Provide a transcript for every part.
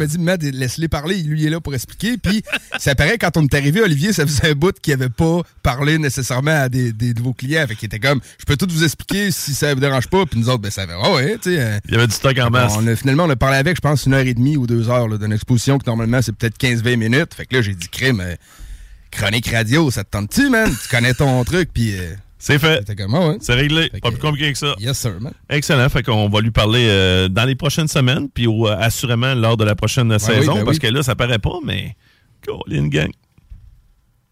M'a dit, Matt, laisse-les parler, lui il est là pour expliquer. Puis, ça paraît, quand on est arrivé, Olivier, ça faisait un bout qu'il avait pas parlé nécessairement à des, des nouveaux clients. Fait qu'il était comme, je peux tout vous expliquer si ça vous dérange pas. Puis nous autres, ben, ça va, oh, ouais, tu sais. euh, Il y avait du stock en masse. on a, finalement, on a parlé avec, je pense, une heure et demie ou deux heures d'une exposition que normalement, c'est peut-être 15-20 minutes. Fait que là, j'ai dit, crime, euh, chronique radio, ça te tente-tu, man? Tu connais ton truc, puis... euh, C'est fait. C'était ah ouais. C'est réglé. Fait Pas que- plus compliqué que ça. Yes, sir, man. Excellent. Fait qu'on va lui parler euh, dans les prochaines semaines, puis euh, assurément lors de la prochaine saison, ben parce oui. que là, ça paraît pas, mais. Colin Gang.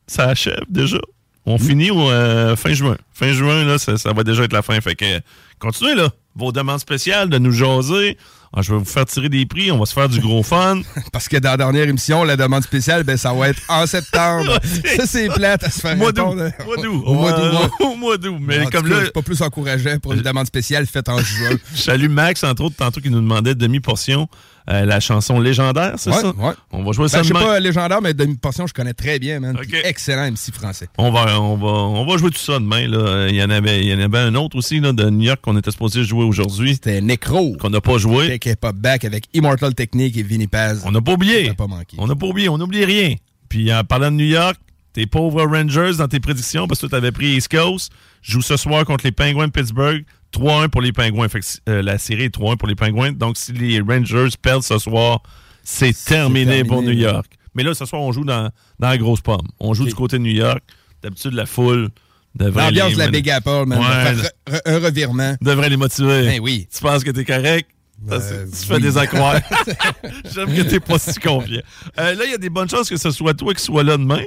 Ça achève déjà. On finit au euh, fin juin. Fin juin, là, ça, ça va déjà être la fin. Fait que continuez, là. Vos demandes spéciales de nous jaser. Ah, je vais vous faire tirer des prix. On va se faire du gros fun. Parce que dans la dernière émission, la demande spéciale, ben, ça va être en septembre. ça, c'est plate à se faire Mois répondre. Mois d'août. Au mois d'août. Au mois d'août. Mais comme là, pas plus encourageant pour une demande spéciale faite en juin. je salue Max, entre autres, tantôt, qui nous demandait demi-portion, euh, la chanson légendaire, c'est Ouais, ça? ouais. On va jouer Ben, ça je sais demain. pas légendaire, mais demi-portion, je connais très bien, man. Excellent MC français. On va, on, va, on va jouer tout ça demain. Là. Il, y en avait, il y en avait un autre aussi là, de New York qu'on était supposé jouer aujourd'hui, C'était Necro. qu'on n'a pas joué. Tech Hip Hop Back avec Immortal Technique et Vinny Paz. On n'a pas oublié. Ça a pas manqué. On n'a pas oublié. On n'oublie rien. Puis en parlant de New York, tes pauvres Rangers dans tes prédictions, parce que tu avais pris East Coast, joue ce soir contre les Penguins de Pittsburgh. 3-1 pour les Penguins. Fait que, euh, la série est 3-1 pour les Penguins. Donc, si les Rangers perdent ce soir, c'est terminé, terminé, pour New. York. Mais là, ce soir, on joue dans, dans la grosse pomme. On joue du côté de New York. D'habitude, la foule devrait L'ambiance de la Big Apple, man. Ouais, un revirement. devrait les motiver. Ben oui. Tu penses que t'es correct? Euh, c'est- tu fais des accroires. J'aime que t'es pas si confiant. Euh, là, il y a des bonnes chances que ce soit toi qui sois là demain.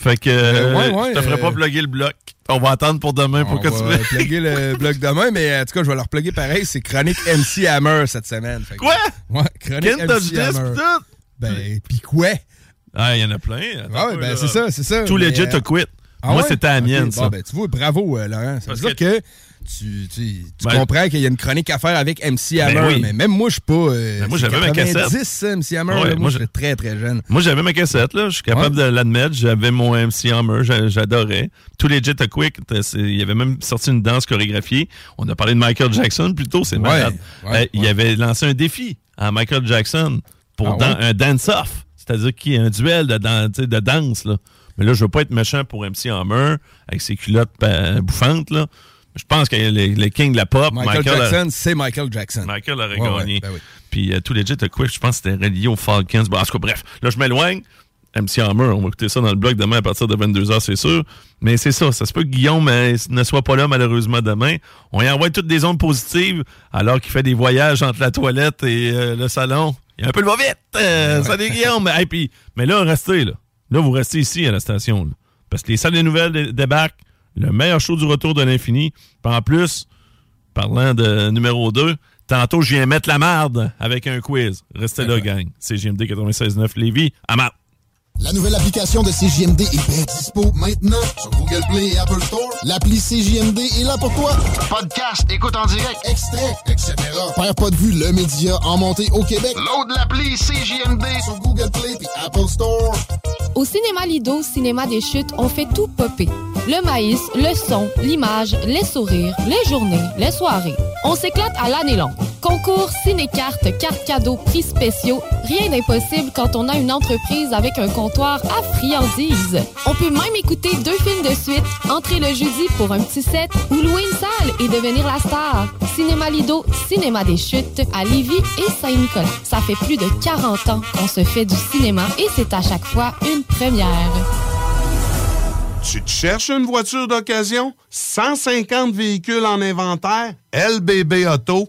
Fait que Euh, ouais, euh, ouais, je te ferai euh, pas plugger le bloc. On va attendre pour demain pour On que tu plugger le blog demain, mais en tout cas, je vais leur plugger pareil. C'est Chronique MC Hammer cette semaine. Fait que- Quoi? Ouais, Chronique Ken MC Hammer. pis tout? Ben, pis quoi? Ah, il y en a plein. Attends ouais, peu, ben c'est ça, c'est ça. Tout mais, legit a quit. ah Moi, c'était la mienne, ça. ben, tu vois, bravo, Laurent. Ça Parce veut dire que, tu, tu, tu Ben- comprends qu'il y a une chronique à faire avec MC Hammer, oui. mais même moi, je suis pas. euh, Ben, moi, j'avais ma cassette. 90, ça, MC Hammer. Ouais, là, moi, j'étais très, très jeune. Moi, j'avais ma cassette, là. Je suis capable de l'admettre. J'avais mon MC Hammer. j'a- J'adorais. Tout legit a quick. Il y avait même sorti une danse chorégraphiée. On a parlé de Michael Jackson plus tôt. C'est malade. ouais, Euh, Il avait lancé un défi à Michael Jackson pour Ah dan- un dance-off. C'est-à-dire qu'il y a un duel de, dan- de danse, là. Mais là, je veux pas être méchant pour MC Hammer avec ses culottes bouffantes, là. Je pense que les, les kings de la pop, Michael, Jackson, c'est Michael Jackson. Michael aurait Ouais, ouais, gagné. ben oui. Puis euh, tout legit quick, je pense que c'était relié aux Falcons. Bon, en tout cas, bref. Là, je m'éloigne. MC Hammer, on va écouter ça dans le blog demain à partir de 22h, c'est sûr. Mais c'est ça, ça se peut que Guillaume euh, ne soit pas là malheureusement demain. On y envoie toutes des ondes positives alors qu'il fait des voyages entre la toilette et euh, le salon. Il a un peu le va-vite. Euh, Salut Guillaume. Hey, puis- mais là, restez là. Là, vous restez ici à la station. là. Parce que les salles des nouvelles dé- débarquent. Le meilleur show du retour de l'infini. En plus, Parlant de numéro 2, tantôt, je viens mettre la marde avec un quiz. Restez là, gang. C'est JMD 96.9 Lévis. À marde. La nouvelle application de CJMD est bien dispo maintenant sur Google Play et Apple Store. L'appli CJMD est là pour toi. Podcast, écoute en direct, extrait, etc. Père pas de vue, le média en montée au Québec. Load l'appli CJMD sur Google Play et Apple Store. Au cinéma Lido, cinéma des chutes, on fait tout popper. Le maïs, le son, l'image, les sourires, les journées, les soirées. On s'éclate à l'année longue. Concours, ciné-cartes, cartes cadeaux, prix spéciaux, rien d'impossible quand on a une entreprise avec un à friandises. On peut même écouter deux films de suite, entrer le jeudi pour un petit set ou louer une salle et devenir la star. Cinéma Lido, Cinéma des Chutes à Lévis et Saint-Nicolas. Ça fait plus de 40 ans qu'on se fait du cinéma et c'est à chaque fois une première. Tu te cherches une voiture d'occasion? 150 véhicules en inventaire? LBB Auto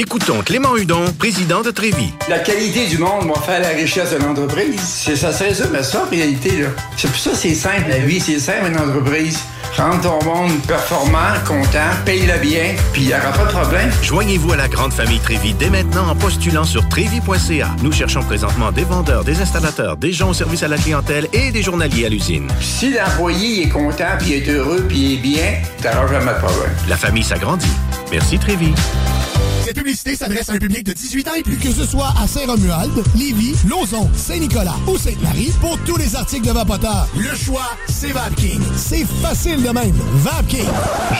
Écoutons Clément Hudon, président de Trévis. La qualité du monde va faire la richesse de l'entreprise. C'est ça, se résume à ça en réalité. Là. C'est pour ça que c'est simple, la vie, c'est simple une entreprise. Rendre ton monde performant, content, paye-le bien, puis il n'y aura pas de problème. Joignez-vous à la grande famille Trévis dès maintenant en postulant sur trévis.ca. Nous cherchons présentement des vendeurs, des installateurs, des gens au service à la clientèle et des journaliers à l'usine. Si l'employé est content, puis est heureux, puis est bien, t'auras jamais de problème. La famille s'agrandit. Merci Trévis. Cette publicité s'adresse à un public de 18 ans et plus. Que ce soit à Saint-Romuald, Lévis, Lauson, Saint-Nicolas ou Sainte-Marie, pour tous les articles de Vapoteur, le choix, c'est VapKing. C'est facile de même. VapKing.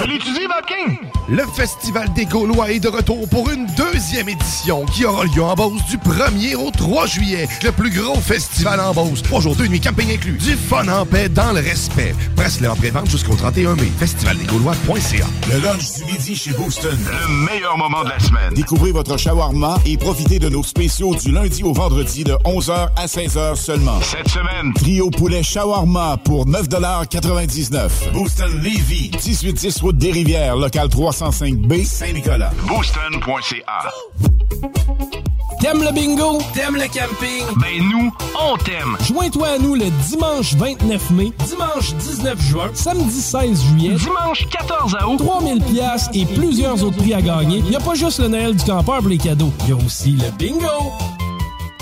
Je l'étudie, VapKing! Le Festival des Gaulois est de retour pour une deuxième édition qui aura lieu en Beauce du 1er au 3 juillet. Le plus gros festival en Beauce. Trois jours, deux nuits, camping inclus. Du fun en paix dans le respect. Presse-le en pré-vente jusqu'au 31 mai. Festivaldesgaulois.ca. Le lunch du midi chez Booston. Le meilleur moment de la semaine. Découvrez votre shawarma et profitez de nos spéciaux du lundi au vendredi de 11h à 16h seulement. Cette semaine, Trio poulet shawarma pour 9,99 Booston Levy, 1810 route des Rivières, local 305B, Saint-Nicolas. Booston.ca. T'aimes le bingo? T'aimes le camping? Ben nous, on t'aime. Joins-toi à nous le dimanche 29 mai, dimanche 19 juin, samedi 16 juillet, dimanche 14 août, 3000 pièces et plusieurs autres prix à gagner. Il n'y a pas juste le Du campeur pour les cadeaux, il y a aussi le bingo.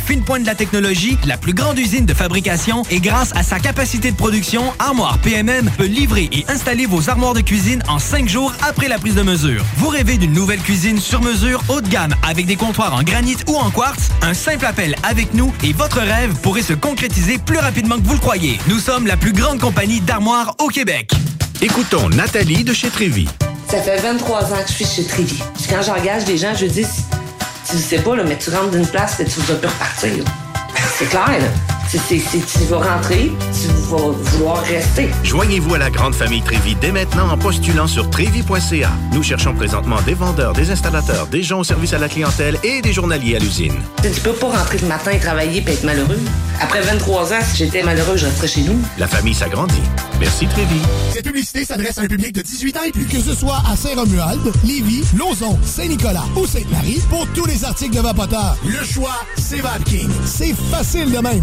fine pointe de la technologie, la plus grande usine de fabrication et grâce à sa capacité de production, Armoire PMM peut livrer et installer vos armoires de cuisine en cinq jours après la prise de mesure. Vous rêvez d'une nouvelle cuisine sur mesure haut de gamme avec des comptoirs en granit ou en quartz? Un simple appel avec nous et votre rêve pourrait se concrétiser plus rapidement que vous le croyez. Nous sommes la plus grande compagnie d'armoires au Québec. Écoutons Nathalie de chez Trévy. Ça fait 23 ans que je suis chez Trévy. Quand j'engage des gens, je dis, tu le sais pas, là, mais tu rentres d'une place et tu vas plus repartir. C'est clair, là. C'est- tu vas rentrer, tu vas vouloir rester. Joignez-vous à la grande famille Trévi dès maintenant en postulant sur trévi.ca. Nous cherchons présentement des vendeurs, des installateurs, des gens au service à la clientèle et des journaliers à l'usine. Tu peux pas rentrer le matin et travailler et être malheureux. Après 23 ans, si j'étais malheureux, je resterais chez nous. La famille s'agrandit. Merci Trévi. Cette publicité s'adresse à un public de 18 ans et plus. Que ce soit à Saint-Romuald, Lévis, Lauson, Saint-Nicolas ou Sainte-Marie, pour tous les articles de Vapoteur, le choix, c'est VapKing. C'est facile de même.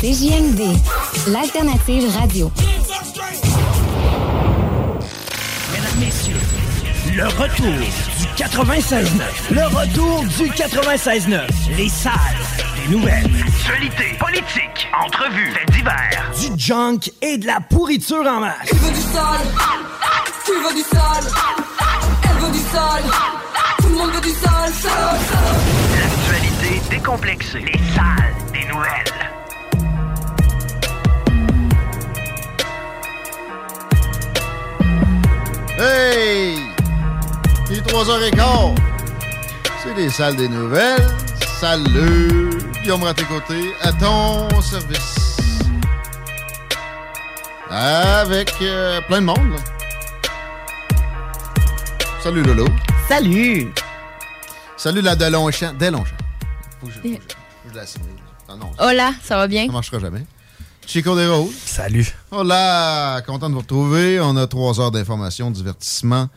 CJMD, l'alternative radio. Mesdames, Messieurs, le retour du 96.9. Le retour du 96.9. Les salles des nouvelles. Actualité, politique, entrevues, faits divers. Du junk et de la pourriture en masse. Tu veux du sale Tu veux du sale Elle veut du sale Tout le monde veut du sale, sale, sale L'actualité décomplexée. Les salles des nouvelles. Hey! Il est 3h15. C'est les salles des nouvelles. Salut! Guillaume Raté-Côté, à ton service. Avec euh, plein de monde, là. Salut Lolo. Salut! Salut la Delonchamp. Delonchamp. Faut que je, faut que je, faut que je la signe. Ah non, Hola, ça va bien? ça marchera jamais. Chico des Roses. Salut. Hola, content de vous retrouver. On a trois heures d'information, divertissement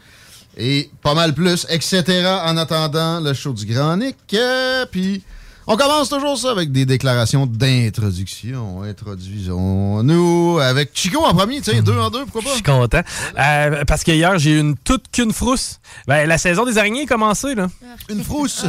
et pas mal plus, etc. En attendant le show du Grand Nick. Euh, Puis, on commence toujours ça avec des déclarations d'introduction. Introduisons-nous avec Chico en premier. Tiens, deux en deux, pourquoi Je pas? suis content. Euh, parce que hier, j'ai eu une toute qu'une frousse. Ben, la saison des araignées est commencée, là. Une frousse?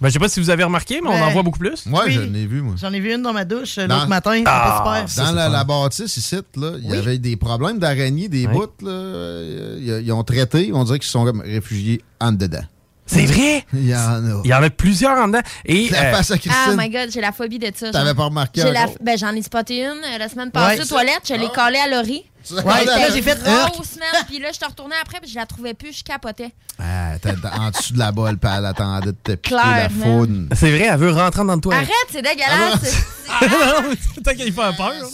Ben, je sais pas si vous avez remarqué, mais on en Ouais. voit beaucoup plus. Moi, Oui. je l'ai vu, moi. J'en ai vu une dans ma douche euh, Dans- l'autre matin. Ah, super. Dans la, la bâtisse ici, là, il y Oui. avait des problèmes d'araignées, des Ouais. bouts. Là, euh, ils, ils ont traité, on dirait qu'ils sont comme réfugiés en dedans. C'est vrai? Il y en a. Il y en a plusieurs en dedans. Et, La euh, face à Ah Christine. my god, j'ai la phobie de ça. T'avais pas remarqué la- ben, J'en ai spoté une euh, la semaine passée Ouais. aux toilettes. Je l'ai collée à Laurie. Ouais, là, j'ai fait Grosse semaine. Puis là, je suis retournée après, puis je la trouvais plus, je capotais. Ah, t'es en dessous de la balle, puis elle attendait de te piquer la faune. c'est vrai, elle veut rentrer dans le toit. Arrête, c'est dégueulasse. non, c'est tant qu'il fait peur. là.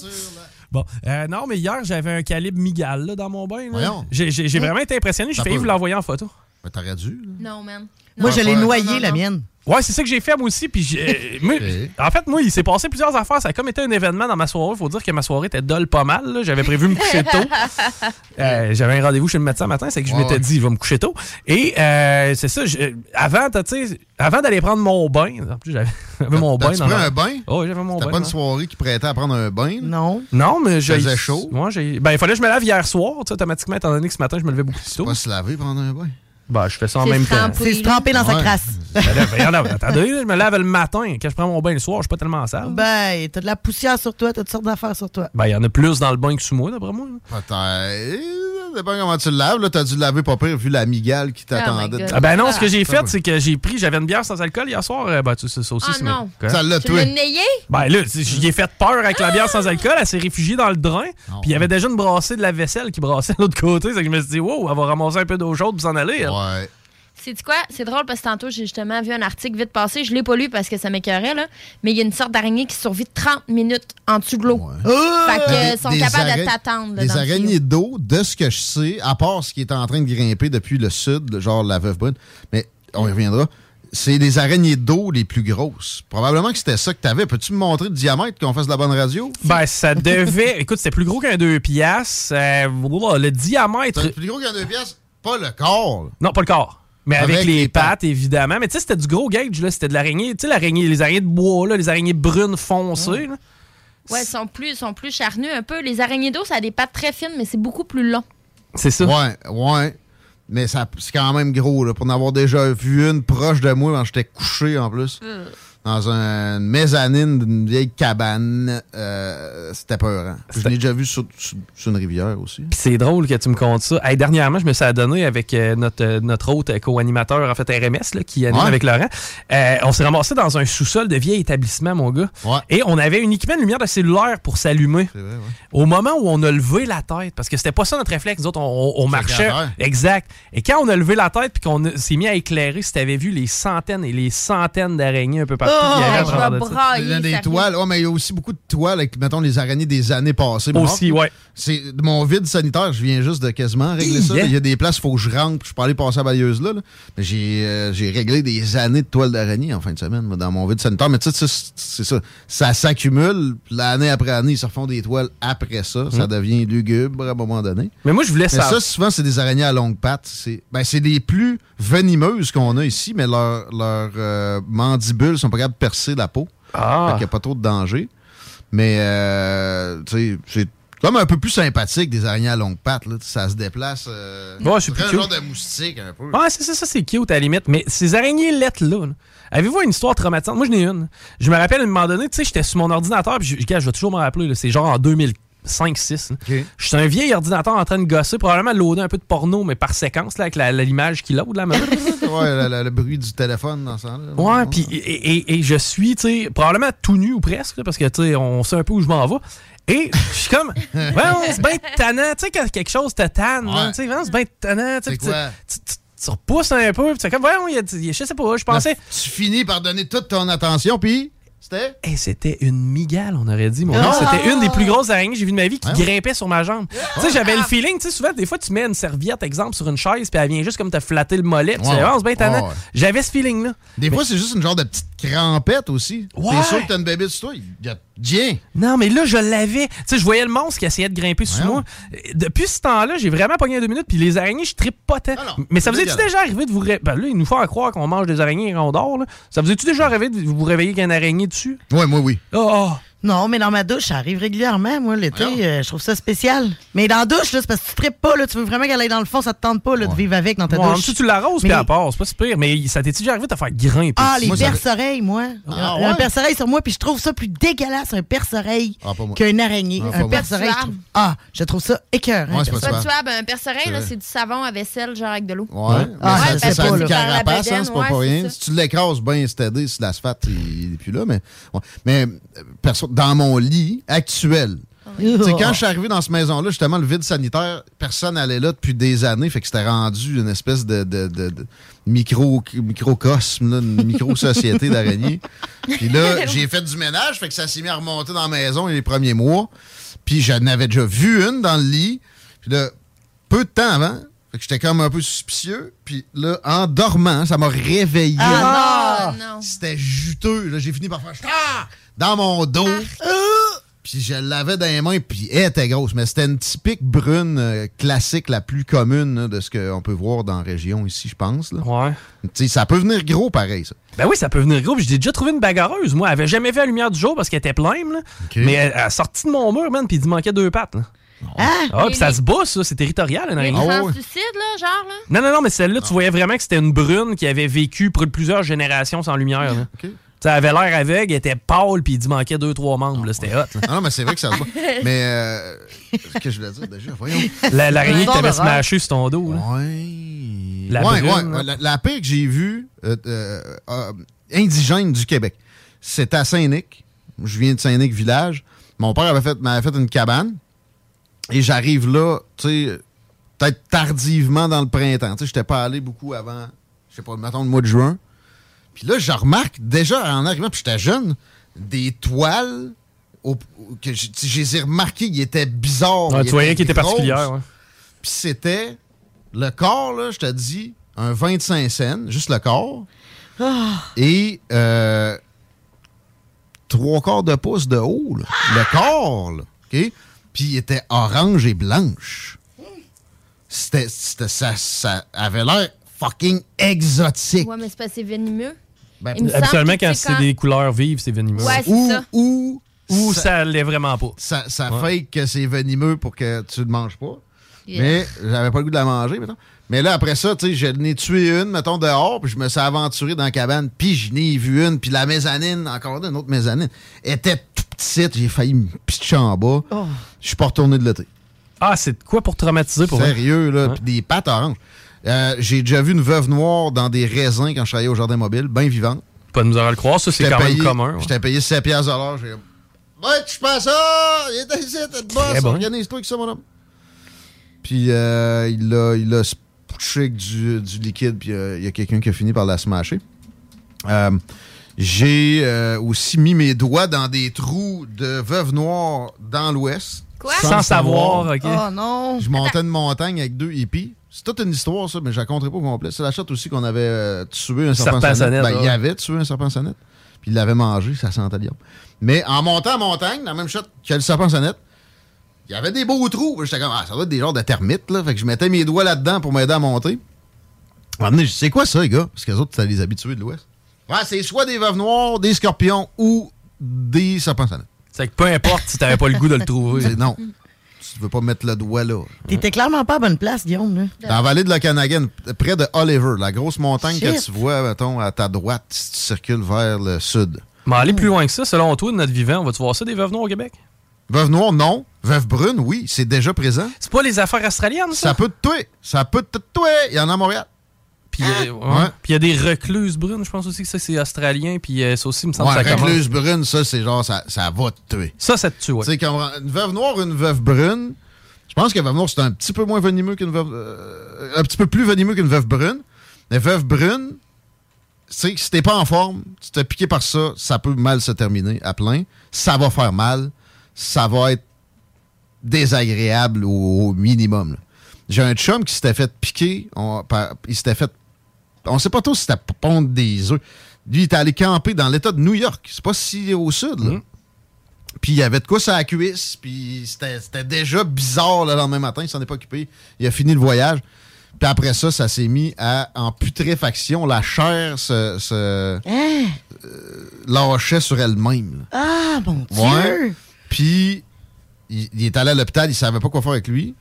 Bon, euh, non, mais hier, j'avais un calibre Migal là, dans mon bain. J'ai vraiment été impressionné. T'as failli vous l'envoyer en photo. Mais t'aurais dû. là. non, man. Moi, je l'ai noyée, la mienne. Ouais, c'est ça que j'ai fait moi aussi. Puis j'ai- euh, moi- En fait, moi, il s'est passé plusieurs affaires. Ça a comme été un événement dans ma soirée. Faut dire que ma soirée était dole pas mal. là. J'avais prévu me coucher tôt. Euh, J'avais un rendez-vous chez le médecin matin, c'est que je Ouais, m'étais ouais. dit, il va me coucher tôt. Et euh, c'est ça, je- avant, t'as- tu sais, avant d'aller prendre mon bain, en plus, j'avais j'avais mon bain. T'as-tu dans pris la- un bain? Oh, oui, j'avais mon C'était bain. pas une soirée qui prêtait à prendre un bain? Non. Non, mais j'ai. faisait chaud? Moi, j'ai. Ben, il fallait que je me lave hier soir, tu sais, automatiquement, étant donné que ce matin, je me levais beaucoup plus tôt. Pas se laver pendant un bain? Ben, je fais ça en même se temps. C'est se tremper dans sa crasse. Ben attendez, là, je me lave le matin. Quand je prends mon bain le soir, je suis pas tellement sale. Ben, t'as de la poussière sur toi, t'as toutes sortes d'affaires sur toi. Ben, il y en a plus dans le bain que sous moi, d'après moi. Peut-être. Ça dépend comment tu le laves. Là, t'as dû le laver pas pire vu la migale qui t'attendait. Ah ben non, ce que j'ai fait, c'est que j'ai pris, j'avais une bière sans alcool hier soir. euh, Ben, tu sais, ça aussi, Ah c'est non. Quoi? Ça l'a Tu l'as nayé? Ben là, tu sais, j'y ai fait peur avec la bière sans alcool, elle s'est réfugiée dans le drain. Puis il y avait déjà une brassée de la vaisselle qui brassait de l'autre côté. C'est que je me suis dit, wow, elle va ramasser un peu d'eau chaude pour s'en aller. elle. Ouais. C'est quoi? C'est drôle parce que tantôt, j'ai justement vu un article vite passé. Je l'ai pas lu parce que ça m'écœurait, là. Mais il y a une sorte d'araignée qui survit 30 minutes en dessous de l'eau. Fait que, euh, sont des capables ara- de t'attendre. là, Des dans le araignées d'eau, de ce que je sais, à part ce qui est en train de grimper depuis le sud, genre la Veuve Brune, mais on y reviendra, c'est les araignées d'eau les plus grosses. Probablement que c'était ça que t'avais. Peux-tu me montrer le diamètre qu'on fasse de la bonne radio? Ben, ça devait. Écoute, c'était plus gros qu'un 2 piastres. Euh, le diamètre. C'est plus gros qu'un 2 pièces, pas le corps. Non, pas le corps. Mais avec, Avec les, les pattes, évidemment. Mais tu sais, c'était du gros gauge, là. C'était de l'araignée. Tu sais, l'araignée, les araignées de bois, là, les araignées brunes foncées, là. Ouais, ils sont plus, sont plus charnus un peu. Les araignées d'eau, ça a des pattes très fines, mais c'est beaucoup plus long. C'est ça. Ouais, ouais. Mais ça, c'est quand même gros, là, pour en avoir déjà vu une proche de moi quand j'étais couché en plus. Euh. Dans un- une mezzanine d'une vieille cabane. Euh, c'était peurant. Je l'ai déjà vu sur, sur- sur une rivière aussi. C'est drôle que tu me comptes ça. Hey, dernièrement, je me suis adonné avec euh, notre, euh, notre autre euh, co-animateur, en fait RMS, là, qui anime Ouais. avec Laurent. Euh, on s'est ramassé dans un sous-sol de vieil établissement, mon gars. Et on avait uniquement une lumière de cellulaire pour s'allumer. Au moment où on a levé la tête, parce que c'était pas ça notre réflexe, nous autres, on, on- on marchait. Exact. Et quand on a levé la tête puis qu'on s'est mis à éclairer, si t'avais vu les centaines et les centaines d'araignées un peu partout à ça. Il y a des toiles. Ouais, mais il y a aussi beaucoup de toiles avec, mettons, les araignées des années passées. Aussi, ouais. C'est mon vide sanitaire, je viens juste de quasiment régler ça. Yeah. Il y a des places, il faut que je rentre, je peux aller passer la balayeuse là. là. Mais j'ai euh, j'ai réglé des années de toiles d'araignée en fin de semaine moi, dans mon vide sanitaire. Mais tu sais, c'est- ça. Ça s'accumule, puis l'année après année, ils se refont des toiles après ça. Ça Mm. devient lugubre à un moment donné. Mais moi, je voulais Mais savoir- ça, souvent, c'est des araignées à longues pattes. C'est ben, c'est les plus venimeuses qu'on a ici, mais leurs leurs, euh, mandibules sont pas de percer la peau. Ah. Fait qu'il n'y a pas trop de danger. Mais, euh, tu sais, c'est comme un peu plus sympathique des araignées à longues pattes. Là. Ça se déplace. Euh, Ouais, c'est un genre de moustique un peu. Ouais, c'est ça, ça c'est cute à la limite. Mais ces araignées lettres-là, là, avez-vous une histoire traumatisante? Moi, j'en ai une. Je me rappelle à un moment donné, tu sais, j'étais sur mon ordinateur, puis je, je vais toujours me rappeler, c'est genre en 2005-6. Je suis un vieil ordinateur en train de gosser, probablement loader un peu de porno, mais par séquence, là, avec l'image qui load, là. ouais, le, le- le bruit du téléphone dans ça. là. Ouais, puis et, et- et je suis, tu sais, probablement tout nu ou presque, là, parce que, tu sais, on sait un peu où je m'en vais. Et je suis comme, ouais, c'est bien tannant. Tu sais, quand quelque chose te tanne, là, tu sais, vraiment, c'est bien tannant. tu repousses un peu, puis tu fais comme, ouais, a- je sais pas, je pensais. Tu finis par donner toute ton attention, puis c'était? Et c'était une migale, on aurait dit. Mon Ah! C'était une des plus grosses araignées que j'ai vues de ma vie qui Ah. grimpait sur ma jambe. Tu sais, j'avais le feeling, tu sais, souvent, des fois, tu mets une serviette, exemple, sur une chaise, puis elle vient juste comme te flatter le mollet. Tu Ouais. Ah, c'est bien tannant. Ouais, ouais. J'avais ce feeling-là. Des fois, c'est juste une genre de petite crampette aussi. Ouais. T'es sûr que t'as une bébé sur toi? Il y a Tiens! Non, mais là, je l'avais. Tu sais, je voyais le monstre qui essayait de grimper sous moi. Depuis ce temps-là, j'ai vraiment pogné deux minutes, puis les araignées, je trippe pas tant. mais ça vous est-tu déjà arrivé de vous réveiller? Ben là, ils nous font croire qu'on mange des araignées quand on dort, là. Ça vous est-tu déjà arrivé de vous réveiller une araignée dessus? Oui, moi, oui. Oh! Non, mais dans ma douche, ça arrive régulièrement, moi, l'été. euh, je trouve ça spécial. Mais dans la douche, là, c'est parce que tu tripes pas, là, tu veux vraiment qu'elle aille dans le fond, ça te tente pas là, de vivre avec dans ta Ouais, douche. si tu l'arroses, Mais- puis elle part, c'est pas super. Mais ça t'est déjà arrivé de te faire grimper? Ah, les perce-oreilles, moi. Ah, un perce-oreille sur moi, puis je trouve ça plus dégueulasse, un perce-oreille, Ah, pas moi. qu'une araignée. Ah, un perce-oreille, je Tuable. trouve... Ah, je trouve ça écœurant. Ouais, c'est pas C'est pas tuable. Un perce-oreille, là, C'est c'est du savon à vaisselle, genre avec de l'eau. Ouais, Ah, a pas, une carapace, hein, c'est pas rien. c'est Si tu l'écrases bien stédé sur l'asphalte, il n'est plus là. Mais euh, perso- dans mon lit actuel, tu sais, quand je suis arrivé dans cette maison-là, justement, le vide sanitaire, personne n'allait là depuis des années. Fait que c'était rendu une espèce de, de, de- de micro, microcosme, là, une micro-société d'araignées. Puis là, j'ai fait du ménage, fait que ça s'est mis à remonter dans la maison les premiers mois. Puis j'en avais déjà vu une dans le lit. Puis là, peu de temps avant, fait que j'étais comme un peu suspicieux. Puis là, en dormant, ça m'a réveillé. Ah Ah! C'était juteux. là. J'ai fini par faire Ah! dans mon dos. Ah! Puis je l'avais dans les mains, puis elle était grosse. Mais c'était une typique brune euh, classique, la plus commune là, de ce qu'on peut voir dans la région ici, je pense. Là. Ouais. Tu sais, ça peut venir gros pareil, ça. Ben oui, ça peut venir gros. puis J'ai déjà trouvé une bagarreuse. Moi, elle avait jamais vu la lumière du jour parce qu'elle était pleine. Mais elle, elle a sorti de mon mur, man, puis il manquait deux pattes. là. Ah, puis ça se bat, ça. C'est territorial, une Les araignée. translucides, là, genre, là? Non, non, non, mais celle-là, tu voyais vraiment que c'était une brune qui avait vécu pour plusieurs générations sans lumière. là. Ça avait l'air aveugle, elle était pâle, puis il manquait deux, trois membres. là. C'était hot. là. Ah non, mais c'est vrai que ça se bat. mais, euh, ce que je voulais dire déjà, voyons. La- L'araignée que Ouais. t'avais smashé sur ton dos. Là. La ouais, brune, ouais. là. La, la pire que j'ai vue, euh, euh, euh, indigène du Québec, c'était à Saint-Nic. Je viens de Saint-Nic village. Mon père avait fait, m'avait fait une cabane. Et j'arrive là, tu sais, peut-être tardivement dans le printemps. Tu sais, j'étais pas allé beaucoup avant, je sais pas, mettons le mois de juin. Puis là, je remarque déjà en arrivant, puis j'étais jeune, des toiles au- que je, tu sais, je les ai remarquées, ils étaient bizarres. Ouais, tu voyais étaient qu'il était grosses. particulière. ouais. Puis c'était le corps, là, je te dis, un 25 cents, juste le corps, et euh, trois quarts de pouce de haut, là. le corps, là, OK? Puis il était orange et blanche. C'était, c'était- ça, ça avait l'air fucking exotique. Ouais, mais c'est pas assez venimeux. Ben, que quand c'est c'est des couleurs vives, c'est venimeux. Ouais, c'est ou, ça. ou, Ou ça l'est vraiment pas. Ça, ça Ouais. fake que c'est venimeux pour que tu ne manges pas. Yeah. Mais j'avais pas le goût de la manger, mettons. Mais là, après ça, tu sais, je n'ai tué une, mettons, dehors, puis je me suis aventuré dans la cabane, puis je n'ai vu une, puis la mezzanine, encore une autre mezzanine, était tout petite. J'ai failli me pitcher en bas. Oh. Je suis pas retourné de l'été. Ah, c'est de quoi pour traumatiser pour vrai? Sérieux, là, puis des pattes oranges. Euh, J'ai déjà vu une veuve noire dans des raisins quand je travaillais au jardin mobile, bien vivante. Pas de misère à le croire, ça, c'est quand même commun. ouais. J'étais payé 7 piastres de l'heure. J'ai dit, Ouais, tu penses ça? Il était ici, t'es de boss. Organise-toi avec ça, mon homme. Puis euh, il l'a avec du, du liquide, puis euh, il y a quelqu'un qui a fini par la smasher. Euh, J'ai euh, aussi mis mes doigts dans des trous de veuve noire dans l'ouest. Quoi? Sans savoir, ok. Oh non! Je montais une montagne avec deux hippies. C'est toute une histoire, ça, mais je la raconterai pas au complet. C'est la chatte aussi qu'on avait euh, tué un serpent, Serpent sonnette. sonnette, Ben. Il y avait tué un serpent sonnette. Puis il l'avait mangé, ça sentait bien. Mais en montant en montagne, dans la même shot que le serpent sonnette, il y avait des beaux trous. J'étais comme, ah, ça doit être des genres de termites, là. Fait que je mettais mes doigts là-dedans pour m'aider à monter. Je c'est quoi ça, les gars? Parce que les autres, c'était les habitués de l'Ouest. Ouais, c'est soit des veuves noires, des scorpions ou des serpents sonnettes. C'est que peu importe si t'avais pas le goût de le trouver. C'est- Non. Tu veux pas mettre le doigt là. T'étais clairement pas à bonne place, Guillaume. Là. Dans la vallée de l'Okanagan, près de Oliver, la grosse montagne que tu vois, mettons, à ta droite, si tu circules vers le sud. Mais aller plus loin que ça, selon toi, de notre vivant, on va-tu voir ça des veuves noires au Québec? Veuve noire, non. Veuve brune, oui, c'est déjà présent. C'est pas les affaires australiennes, ça? Ça peut te tuer. Ça peut te tuer. Il y en a à Montréal. Puis euh, ouais. Puis il y a des recluses brunes, je pense aussi que ça, c'est australien. Puis euh, ça aussi, il me semble Ouais, que ça commence. recluse brune, ça, c'est genre, ça, ça va te tuer. Ça, ça te tue, ouais. Tu sais, comme une veuve noire, une veuve brune, je pense que veuve noire, c'est un petit peu moins venimeux qu'une veuve. euh, un petit peu plus venimeux qu'une veuve brune. Mais veuve brune, tu sais, si t'es pas en forme, tu t'es piqué par ça, ça peut mal se terminer à plein. Ça va faire mal. Ça va être désagréable au, au minimum. J'ai un chum qui s'était fait piquer. on- par- il s'était fait. On sait pas trop si c'était pour pondre des œufs. Lui, il était allé camper dans l'État de New York. C'est pas si au sud, là. Puis il y avait de quoi sur la cuisse, puis c'était déjà bizarre le lendemain matin, il s'en est pas occupé. Il a fini le voyage. Puis après ça, ça s'est mis à, en putréfaction. La chair se, se Hein? lâchait sur elle-même. Ah, mon Dieu! Ouais. Puis il, il est allé à l'hôpital, il savait pas quoi faire avec lui.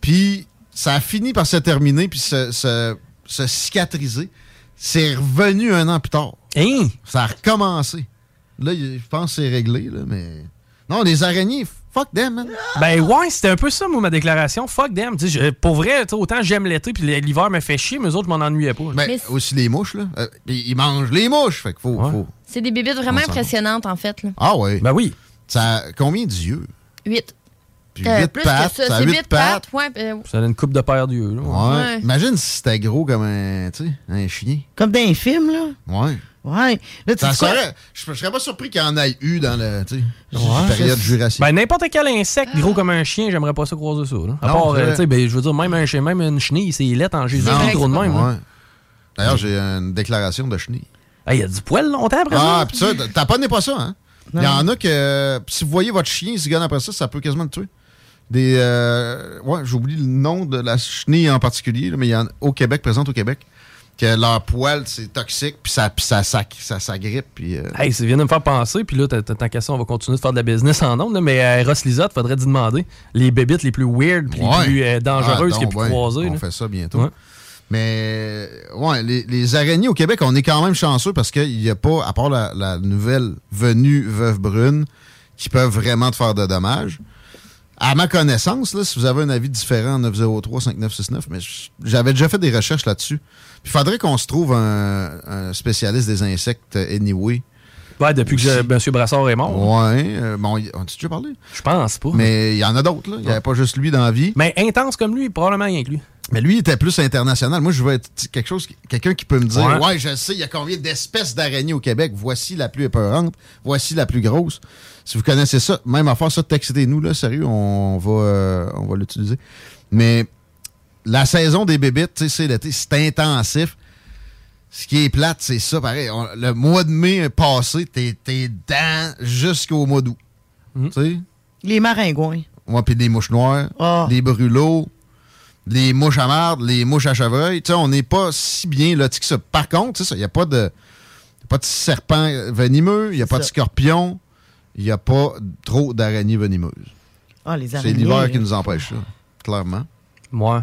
Puis ça a fini par se terminer, puis se, se, se cicatriser. C'est revenu un an plus tard. Hein? Ça a recommencé. Là, je pense que c'est réglé, là, mais. Non, les araignées, fuck them, man. Ben ouais, c'était un peu ça, moi, ma déclaration. Fuck them. Je- pour vrai, autant j'aime l'été, puis l'hiver me fait chier, mais eux autres, je m'en ennuyais pas. Ben, Mais- aussi les mouches, là. Euh, ils mangent les mouches, fait qu'il faut, faut- C'est des bébites vraiment impressionnantes, en fait. Là. Ah ouais. Ben oui. Ça a combien d'yeux? Huit. Puis Euh, huit plus pattes, que ça, ça a c'est huit huit pattes. ouais, euh, Ça a une coupe de paire d'yeux, là. Ouais. Ouais. Imagine si c'était gros comme un, un chien. Comme dans un film, là. Ouais. Ouais. Là, tu Ça sais quoi? serait, je, je serais pas surpris qu'il y en ait eu dans le, Ouais. la période jurassique. Ben, n'importe quel insecte gros comme un chien, j'aimerais pas ça croiser ça. Là. À Non, part, euh, vrai. tu sais, ben, je veux dire, même un chien, même une chenille, c'est lettre en Jésus, Non. gros de même. Ouais. là. D'ailleurs, j'ai une déclaration de chenille. Ah, il y a du poil longtemps après Ah, ça? puis ça, taponnez pas ça, hein? Il y en a que, si vous voyez votre chien se gagne après ça, ça peut quasiment le tuer. Des, euh, ouais, j'oublie le nom de la chenille en particulier, là, mais il y en a au Québec, présente au Québec, que leur poil, c'est toxique, puis ça, puis ça, ça, ça, s'agrippe, puis... euh, Hey, ça vient de me faire penser, puis là, tant qu'à ça, on va continuer de faire de la business en ondes, mais euh, Ross Lisotte, faudrait t'y demander les bébites les plus weird, puis Ouais. les plus euh, dangereuses Ah, qu'il y a pu ouais, croiser. On là. fait ça bientôt. Ouais. Mais, ouais, les, les araignées au Québec, on est quand même chanceux parce qu'il n'y a pas, à part la, la nouvelle venue Veuve Brune, qui peuvent vraiment te faire de dommages. À ma connaissance, là, si vous avez un avis différent, 903-5969, mais j'avais déjà fait des recherches là-dessus. Puis il faudrait qu'on se trouve un, un spécialiste des insectes euh, anyway. Ouais, depuis que M. Brassard est mort. Ouais. euh, bon, on a déjà parlé? Je pense pas. Mais il y en a d'autres, là. Il n'y avait pas juste lui dans la vie. Mais intense comme lui, probablement rien que lui. Mais lui, il était plus international. Moi, je veux être quelque chose, quelqu'un qui peut me dire, Ouais. ouais, je sais, il y a combien d'espèces d'araignées au Québec? Voici la plus épeurante. Voici la plus grosse. Si vous connaissez ça, même affaire, ça, textez-nous, là, sérieux, on va, euh, on va l'utiliser. Mais la saison des bébites, tu sais, c'est l'été, c'est intensif. Ce qui est plate, c'est ça, pareil. On- le mois de mai passé, t'es t'es dedans jusqu'au mois d'août. Tu sais? Les maringouins. Ouais, puis des mouches noires, Ah. des brûlots, les mouches à marde, les mouches à chevreuil. Tu sais, on n'est pas si bien lotis que ça. Par contre, il n'y a pas de, y a pas de serpent venimeux, il n'y a pas de scorpion, il n'y a pas trop d'araignées venimeuses. Ah, les C'est araignées. l'hiver qui nous empêche ça, clairement. Ouais.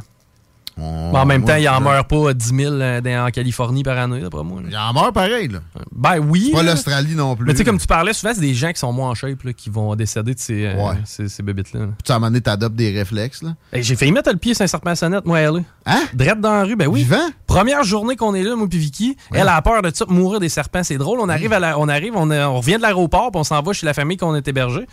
On- en même temps, il en meurt pas 10 000 euh, en Californie par année, d'après moi. Il en meurt pareil, là. Ben oui. Pas l'Australie non plus. Mais tu sais, comme tu parlais, souvent, c'est des gens qui sont moins en shape là, qui vont décéder de ces, euh, Ouais. ces, ces bébites-là. là. Puis tu moment donné, t'adoptes des réflexes, là. Hey, J'ai failli mettre le pied sur un serpent à sonnette, moi, elle. Hein? Drette dans la rue, ben oui. Vivant? Première journée qu'on est là, moi puis Vicky, elle a peur de ça, mourir des serpents. C'est drôle. On arrive, à la- on, arrive on, euh, on revient de l'aéroport, puis on s'en va chez la famille qu'on est hébergé.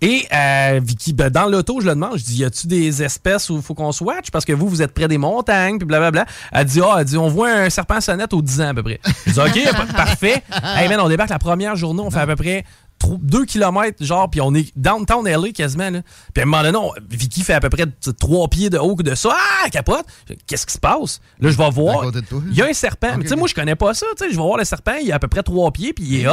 Et euh, Vicky, ben, dans l'auto, je le demande, je dis, y a-tu des espèces où il faut qu'on swatch? Parce que vous, vous êtes près des montagnes, puis blablabla. Elle dit, ah, elle dit, on voit un serpent sonnette aux 10 ans à peu près. Je dis, OK, pa- parfait. Hey, man, on débarque la première journée, on fait à peu près 2 km, genre, puis on est downtown LA quasiment. Là. Puis à un moment donné, on- Vicky fait à peu près 3 pieds de haut que de ça. Ah, capote! Qu'est-ce qui se passe? Là, je vais voir. Il y a un serpent. Mais tu sais, moi, je connais pas ça. Tu sais, je vais voir le serpent, il a à peu près 3 pieds, puis il est hot.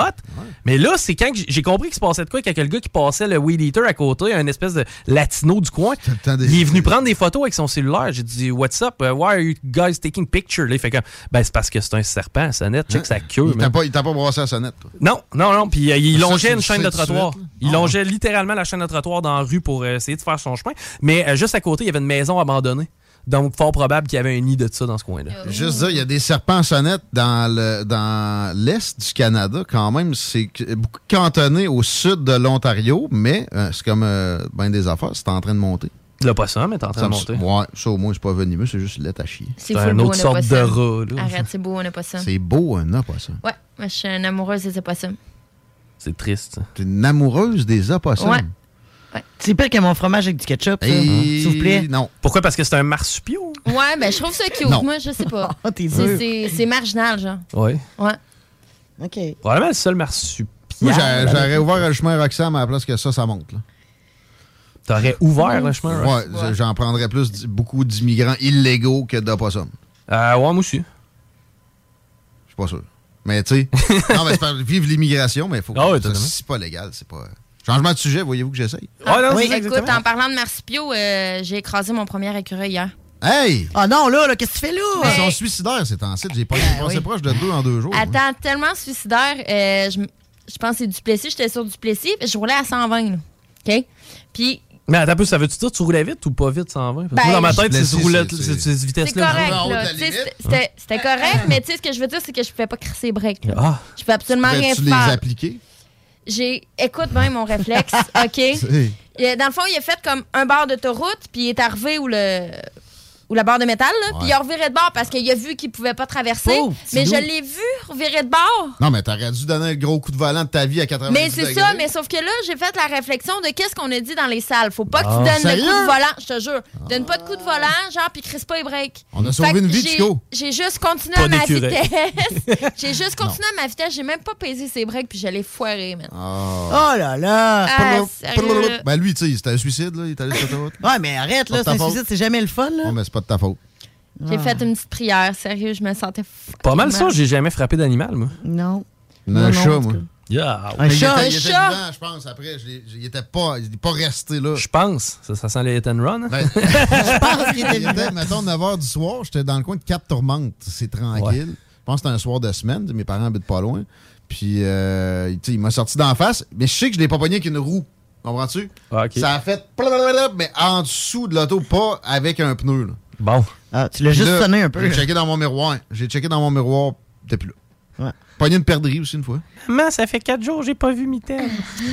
Mais là, c'est quand j'ai- compris qu'il se passait de quoi, qu'il y a le gars qui passait le Weed Eater à côté, un espèce de latino du coin. Il est venu prendre des photos avec son cellulaire. J'ai dit, What's up? Uh, why are you guys taking pictures? Là, il fait comme, ben, c'est parce que c'est un serpent à sonnette. Check sa queue. Il t'a pas, il t'a pas brassé la sonnette, toi. Non, non, non. Puis euh, il longeait une le chaîne de de trottoir. Il Ah, longeait littéralement la chaîne de trottoir dans la rue pour euh, essayer de faire son chemin. Mais euh, juste à côté, il y avait une maison abandonnée. Donc, fort probable qu'il y avait un nid de ça dans ce coin-là. Juste dire, il y a des serpents à sonnette dans le dans l'est du Canada, quand même. C'est beaucoup cantonné au sud de l'Ontario, mais euh, c'est comme euh, ben des affaires, c'est en train de monter. Pas ça, mais t'es en train Ça de monter. Ouais, ça au moins, c'est pas venimeux, c'est juste lait à chier. C'est beau, on n'a pas ça. Arrête, c'est beau, on n'a pas ça. C'est beau, un opossum. Ouais, moi, je suis une amoureuse des opossums. C'est triste. T'es une amoureuse des opossums. Ouais. C'est pire que mon fromage avec du ketchup, ça. Et- S'il vous plaît. Non. Pourquoi? Parce que c'est un marsupio? Ouais, ben, je trouve ça cute. Non. Moi, je sais pas. t'es C'est- marginal, genre. Oui. Ouais. OK. Probablement le seul marsupio. Moi, j'a- j'aurais ouvert le chemin Roxham à la place que ça, ça monte. Là. T'aurais ouvert le chemin Ouais, Roxham? j'en prendrais plus beaucoup d'immigrants illégaux que d'opossums. Euh, ouais, moi aussi. Je suis pas sûr. Mais tu sais, non, mais c'est pas vive l'immigration, mais il faut que Ah ouais, ça- totalement. c'est pas légal, c'est pas. Changement de sujet, voyez-vous que j'essaye? oui, écoute, en parlant de marsupiaux, euh, j'ai écrasé mon premier écureuil hier. Hey! Ah non, là, là qu'est-ce que tu fais là? Ils sont suicidaires, ces temps-ci. J'ai pas Ben passé proche de deux en deux jours. Attends, tellement suicidaire, euh, je, je pense que c'est Duplessis, j'étais sur Duplessis, puis je roulais à 120, là. OK? Puis, Mais attends un peu, ça veut-tu dire que tu roulais vite ou pas vite 120? Parce que Ben, moi, dans ma tête, c'est cette vitesse-là. Tu limite. C'était correct, mais tu sais, ce que je veux dire, c'est que je pouvais pas crisser les breaks, là. Ah. Je peux absolument rien Pourrais-tu les faire. appliquer? J'ai. Écoute bien mon réflexe, OK? Dans le fond, il a fait comme un bar d'autoroute, puis il est arrivé où le. Ou la barre de métal, là, puis il a reviré de bord parce qu'il a vu qu'il pouvait pas traverser. Pauvre mais je l'ai vu revirer de bord. Non, mais t'aurais dû donner un gros coup de volant de ta vie à 80 Mais c'est ça, mais sauf que là, j'ai fait la réflexion de qu'est-ce qu'on a dit dans les salles. Faut pas que Ah. tu donnes le coup de volant, je te jure. Donne pas de coup de volant, genre, puis crisse pas les breaks. On a sauvé une vie, Chico. J'ai juste continué Pas à ma vitesse. j'ai juste continué à ma vitesse. J'ai même pas pesé ses breaks, puis j'allais foirer, man. Ah. Oh là là! Ah? Ben lui, tu sais, c'était un suicide, là. Il est allé sur l'autoroute. Ouais, mais arrête, là, c'est un suicide, c'est jamais le fun, là. Pas de ta faute. J'ai Ah. fait une petite prière, sérieux, je me sentais Pas mal ça, j'ai jamais frappé d'animal, moi. Non. Un chat, moi. Yeah. Mais il chat, était- un il était chat. vivant, je pense, après. Je l'ai- je- il était pas, il est pas resté là. Je pense. Ça, ça sent les hit and run. hein? Ben, je pense qu'il était, vivant. Mettons, 9h du soir, j'étais dans le coin de Cap Tourmente. C'est tranquille. Je pense que c'était un soir de semaine. Mes parents habitent pas loin. Puis, euh, tu sais, il m'a sorti d'en face. Mais je sais que je l'ai pas pogné avec une roue. Comprends-tu? Ah, ok. Ça a fait mais en dessous de l'auto, pas avec un pneu. là. Bon. Ah, tu l'as juste là, sonné un peu. J'ai checké dans mon miroir. J'ai checké dans mon miroir depuis là. Ouais. Pogné une perdrix aussi une fois. Maman, ça fait quatre jours, j'ai pas vu Mitaine.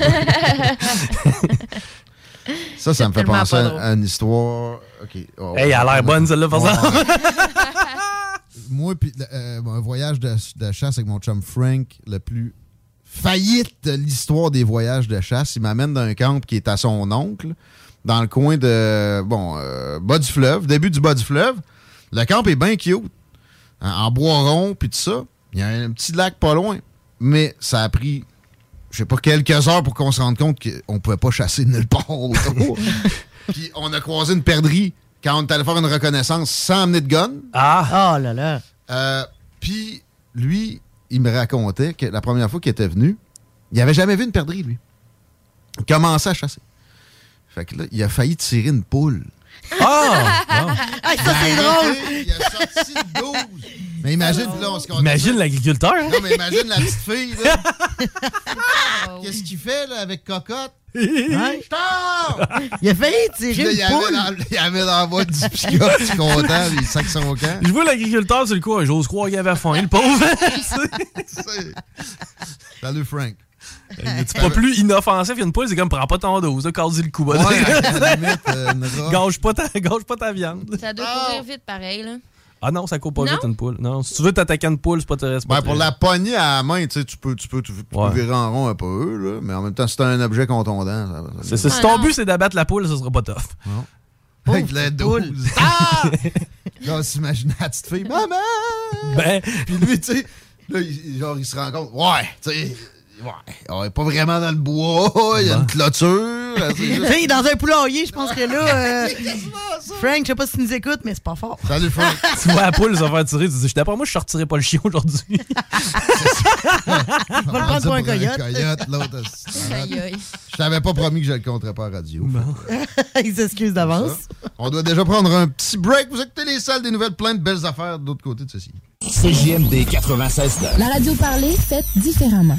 Ça, ça me fait penser pas à, une histoire. OK. Oh, Hey, elle a l'air bonne, celle-là, par Ouais. exemple. Moi, puis euh, un voyage de, de chasse avec mon chum Frank, le plus faillite de l'histoire des voyages de chasse. Il m'amène dans un camp qui est à son oncle, dans le coin de, bon, euh, bas du fleuve, début du bas du fleuve. Le camp est bien cute, en, en bois rond, puis tout ça. Il y a un petit lac pas loin. Mais ça a pris, je sais pas, quelques heures pour qu'on se rende compte qu'on pouvait pas chasser nulle part autour. puis on a croisé une perdrix quand on est allé faire une reconnaissance sans amener de gun. Ah! Oh là là. Euh, Puis, lui, il me racontait que la première fois qu'il était venu, il avait jamais vu une perdrix, lui. Il commençait à chasser. Fait que là, il a failli tirer une poule. Ah! Ah, ça, c'est Il a drôle. Il a sorti le 12. Mais imagine, là, on se Imagine ça. l'agriculteur. hein? Non, mais imagine la petite fille, là. Qu'est-ce qu'il fait, là, avec Cocotte? Tard! Il a failli tirer une poule. il avait dans la voix du pick-up, du content, il sac son camp. Je vois l'agriculteur sur le coup, j'ose croire qu'il avait faim, le pauvre. Salut, Frank. C'est pas plus inoffensif qu'une poule, c'est comme prends pas ton dose, casse le cou. Ouais, euh, gâche, pas ta, gâche pas ta viande. Ça doit courir vite pareil, là. Ah non, ça court pas Non? vite une poule. Non, si tu veux t'attaquer une poule, c'est pas très. Ben, pour la poignée à la main, tu sais, tu peux, tu peux, tu peux Ouais. virer en rond un peu, là, mais en même temps, si t'as un objet contondant, ça, ça, C'est ça. Si ton but c'est d'abattre la poule, ça sera pas tough. Avec la 12. Ah! là, on s'imagine la petite fille, maman! Ben. Puis lui, tu sais, là, il, genre, il se rend compte, ouais, tu sais, ouais, on est pas vraiment dans le bois, il y a une clôture. sais, dans un poulailler, je pense que là. euh, Frank, je sais pas si tu nous écoutes, mais c'est pas fort. Salut, Frank. tu vois la poule se faire tirer, tu dis, d'après moi, je sortirais pas le chien aujourd'hui. On va le prendre pour un coyote. l'autre, Aïe, aïe. Je t'avais pas promis que je le compterais pas à radio. Il s'excuse d'avance. On doit déjà prendre un petit break. Vous écoutez les salles des nouvelles, plein de belles affaires de l'autre côté de ceci. CJMD 96 La radio parlée, faite différemment.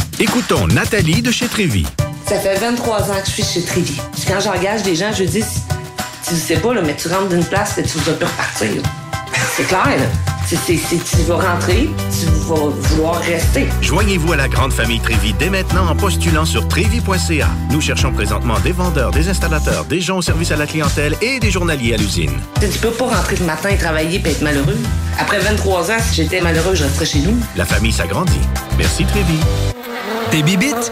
Écoutons Nathalie de chez Trévy. Ça fait 23 ans que je suis chez Trévy. Quand j'engage des gens, je dis, tu sais pas, là, mais tu rentres d'une place et tu vas plus repartir. C'est clair, là. C'est- tu vas rentrer, tu vas vouloir rester. Joignez-vous à la grande famille Trévy dès maintenant en postulant sur trévy.ca. Nous cherchons présentement des vendeurs, des installateurs, des gens au service à la clientèle et des journaliers à l'usine. Tu peux pas rentrer le matin et travailler et être malheureux. Après 23 ans, si j'étais malheureux, je resterais chez nous. La famille s'agrandit. Merci Trévy. T'es bibites?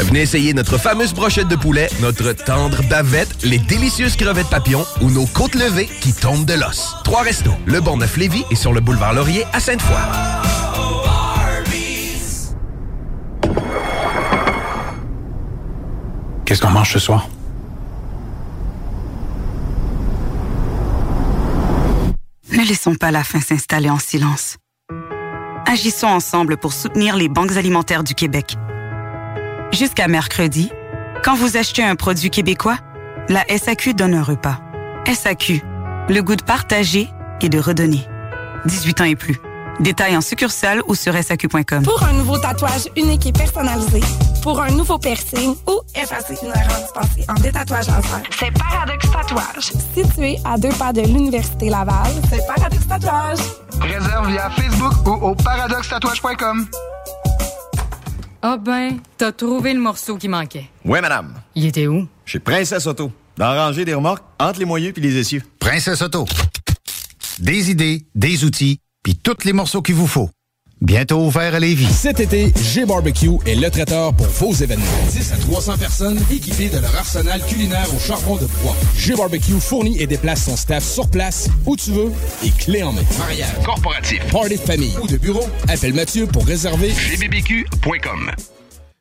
Venez essayer notre fameuse brochette de poulet, notre tendre bavette, les délicieuses crevettes papillons ou nos côtes levées qui tombent de l'os. Trois restos, le Neuf lévis et sur le boulevard Laurier à Sainte-Foy. Qu'est-ce qu'on mange ce soir? Ne laissons pas la faim s'installer en silence. Agissons ensemble pour soutenir les banques alimentaires du Québec. Jusqu'à mercredi, quand vous achetez un produit québécois, la SAQ donne un repas. SAQ, le goût de partager et de redonner. 18 ans et plus. Détails en succursale ou sur SAQ.com. Pour un nouveau tatouage unique et personnalisé, pour un nouveau piercing ou effacer une erreur dispensée en détatouage laser, c'est Paradox Tatouage. Situé à deux pas de l'Université Laval, c'est Paradox Tatouage. Réserve via Facebook ou au paradoxtatouage.com. Ah ben, t'as trouvé le morceau qui manquait. Oui, madame. Il était où? Chez Princesse Auto. Dans la rangée des remorques, entre les moyeux puis les essieux. Princesse Auto. Des idées, des outils, puis tous les morceaux qu'il vous faut. Bientôt ouvert à Lévis. Cet été, G-Barbecue est le traiteur pour vos événements. 10 à 300 personnes équipées de leur arsenal culinaire au charbon de bois. G-Barbecue fournit et déplace son staff sur place, où tu veux, et clé en main. Mariage, corporatif, party de famille ou de bureau, appelle Mathieu pour réserver gbbq.com.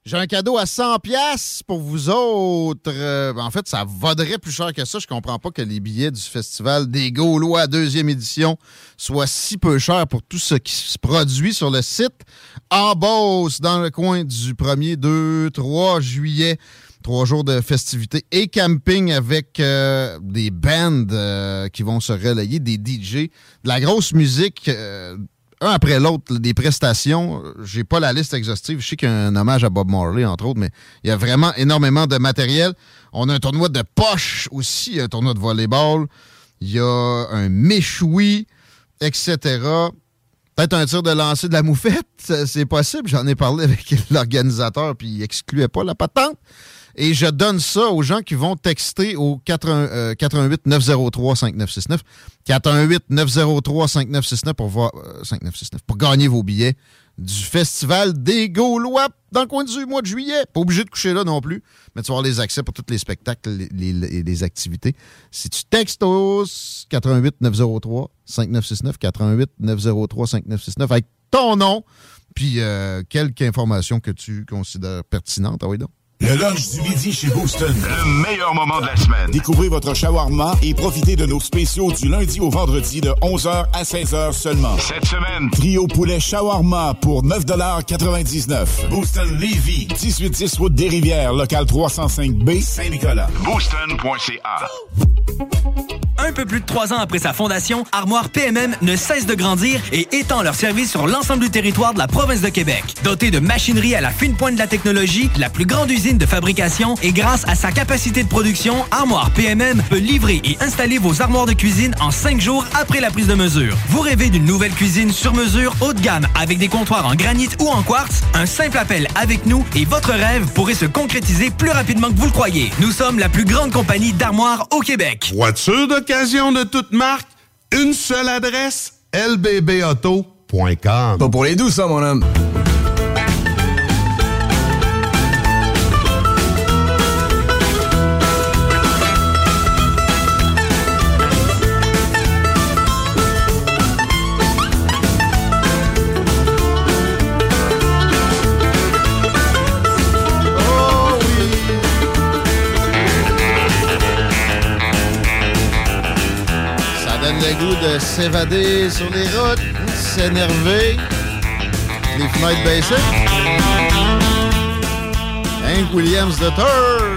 J'ai un cadeau à 100 pièces pour vous autres. Euh, en fait, ça vaudrait plus cher que ça. Je comprends pas que les billets du Festival des Gaulois deuxième édition soient si peu chers pour tout ce qui se produit sur le site. En Beauce, dans le coin du 1er, 2, 3 juillet. Trois jours de festivités et camping avec euh, des bands euh, qui vont se relayer, des DJ, de la grosse musique un après l'autre des prestations. J'ai pas la liste exhaustive. Je sais qu'il y a un hommage à Bob Marley, entre autres, mais il y a vraiment énormément de matériel. On a un tournoi de poche aussi, un tournoi de volleyball. Il y a un méchoui, etc. Peut-être un tir de lancer de la moufette, c'est possible. J'en ai parlé avec l'organisateur, puis il excluait pas la patente. Et je donne ça aux gens qui vont texter au 88 903 5969. 418 903 5969 pour voir 5969 euh, pour gagner vos billets du Festival des Gaulois dans le coin du mois de juillet. Pas obligé de coucher là non plus, mais tu vas avoir les accès pour tous les spectacles et les, activités. Si tu textes au 88 903 5969, 88 903 5969 avec ton nom, puis euh, quelques informations que tu considères pertinentes. Ah oui, donc. Le lunch du midi chez Booston. Le meilleur moment de la semaine. Découvrez votre shawarma et profitez de nos spéciaux du lundi au vendredi de 11h à 16h seulement. Cette semaine, trio poulet shawarma pour 9,99 Booston Levy, 1810 route des Rivières, local 305B, Saint-Nicolas. Booston.ca. Un peu plus de trois ans après sa fondation, Armoire PMM ne cesse de grandir et étend leur service sur l'ensemble du territoire de la province de Québec. Dotée de machinerie à la fine pointe de la technologie, la plus grande usine de fabrication et grâce à sa capacité de production, Armoire PMM peut livrer et installer vos armoires de cuisine en cinq jours après la prise de mesure. Vous rêvez d'une nouvelle cuisine sur mesure haut de gamme avec des comptoirs en granit ou en quartz? Un simple appel avec nous et votre rêve pourrait se concrétiser plus rapidement que vous le croyez. Nous sommes la plus grande compagnie d'armoires au Québec. Voiture d'occasion de toute marque, une seule adresse, lbbauto.com. Pas pour les doux, ça, mon homme. S'évader sur les routes, s'énerver. Les Night Basic. Hank Williams a juste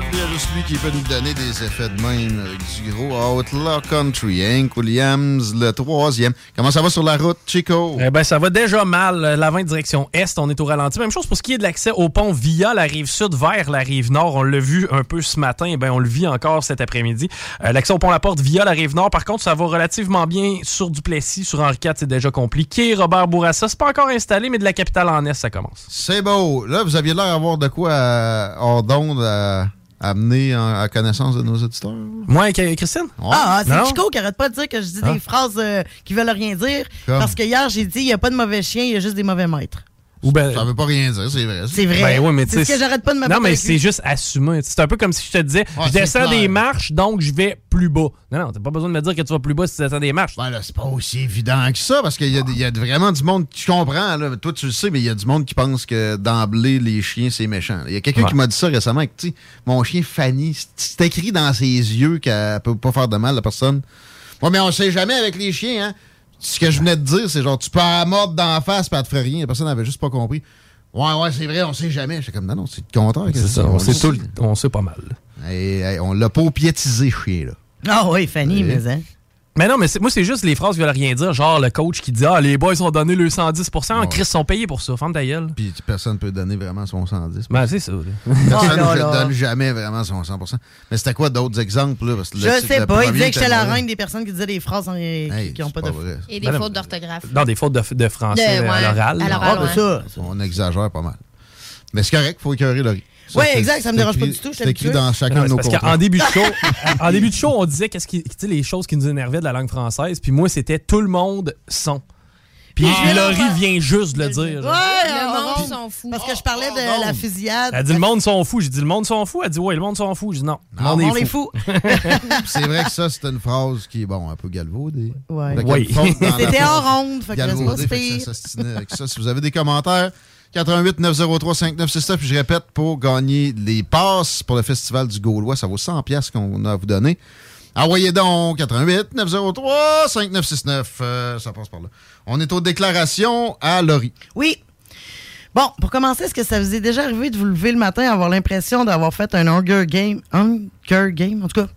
lui qui peut nous donner des effets de même avec du gros Outlaw Country. Hank Williams, le troisième. Comment ça va sur la route, Chico? Eh ben, ça va déjà mal. La 20 direction Est, on est au ralenti. Même chose pour ce qui est de l'accès au pont via la rive sud vers la rive nord. On l'a vu un peu ce matin. Eh ben, on le vit encore cet après-midi. Euh, l'accès au pont La Porte via la rive nord, par contre, ça va relativement bien sur Duplessis. Sur Henri IV, c'est déjà compliqué. Robert Bourassa, c'est pas encore installé, mais de la capitale en Est, ça commence. C'est beau. Là, vous aviez l'air d'avoir de quoi hors d'onde à amener en- à connaissance de nos auditeurs? Moi, Christine? Ah, c'est? Chico qui arrête pas de dire que je dis Ah. des phrases euh, qui veulent rien dire. Comme? Parce que hier, j'ai dit, il n'y a pas de mauvais chien, il y a juste des mauvais maîtres. Ou ben, Ça veut pas rien dire, c'est vrai. C'est vrai. Ben mais C'est tu ce que j'arrête pas de me Non, mais c'est juste assumé. C'est un peu comme si je te disais, je descends des marches, donc je vais plus bas. Non, non, t'as pas besoin de me dire que tu vas plus bas si tu descends des marches. Ben là, c'est pas aussi évident que ça, parce qu'il y, y a vraiment du monde qui comprend. Là. Toi, tu le sais, mais il y a du monde qui pense que d'emblée, les chiens, c'est méchant. Il y a quelqu'un Ouais. qui m'a dit ça récemment, que, tu mon chien Fanny, c'est- écrit dans ses yeux qu'elle peut pas faire de mal à personne. Ouais, mais on sait jamais avec les chiens, hein. Ce que je venais de dire, c'est genre, tu peux la mordre d'en face, puis elle te ferait rien. La personne n'avait juste pas compris. Ouais, ouais, c'est vrai, on sait jamais. J'étais comme, non, non, c'est le contraire. C'est ça, on sait, tout, on sait pas mal. Hey, on l'a pas piétisé, chien, là. Ah oui, Fanny, Oui. mais hein. Mais non, mais moi, c'est juste les phrases qui veulent rien dire. Genre le coach qui dit Ah, les boys ont donné le 110% Chris sont payés pour ça. Ferme ta gueule. Puis personne peut donner vraiment son 110% Ben, c'est ça. Personne Oh ne donne jamais vraiment son 100% Mais c'était quoi d'autres exemples? Là? Parce que le- Je sais le pas, il disait que j'étais la reine des personnes qui disaient des phrases en- qui n'ont pas, de Et des Ben fautes d'orthographe. Non, des fautes de, de français De- ouais, à l'oral. à l'oral, Ah, ben ouais. ça. On exagère pas mal. Mais c'est correct, il faut écœurer Laurie. C'est- exact, ça me dérange pas du tout, C'est écrit dans chacun de nos parce qu'en début de show, en début de show, on disait qu'est-ce qui, tu sais, les choses qui nous énervaient de la langue française, puis moi c'était tout le monde son. Puis Ah. Laurie vient juste de le dire. Ouais, Le on- monde s'en fout. Parce que je parlais de la fusillade. Elle dit le monde s'en fout. J'ai dit le monde s'en fout. Elle dit ouais, le monde s'en fout. J'ai dit non. Le Non, monde on est fou. c'est vrai que ça, c'est une phrase qui est, bon, un peu galvaudée. Ouais. Oui. C'était en ronde, fait que c'est pas Galvaudée, si fait que pire. ça s'ostinait avec ça. Si vous avez des commentaires, 88 903 5969, puis je répète, pour gagner les passes pour le Festival du Gaulois, ça vaut 100 pièces qu'on a à vous donner. Envoyez donc 88 903 5969. Euh, ça passe par là. On est aux déclarations à Laurie. Oui. Bon, pour commencer, est-ce que ça vous est déjà arrivé de vous lever le matin et avoir l'impression d'avoir fait un Hunger Game? Hunger Game, en tout cas.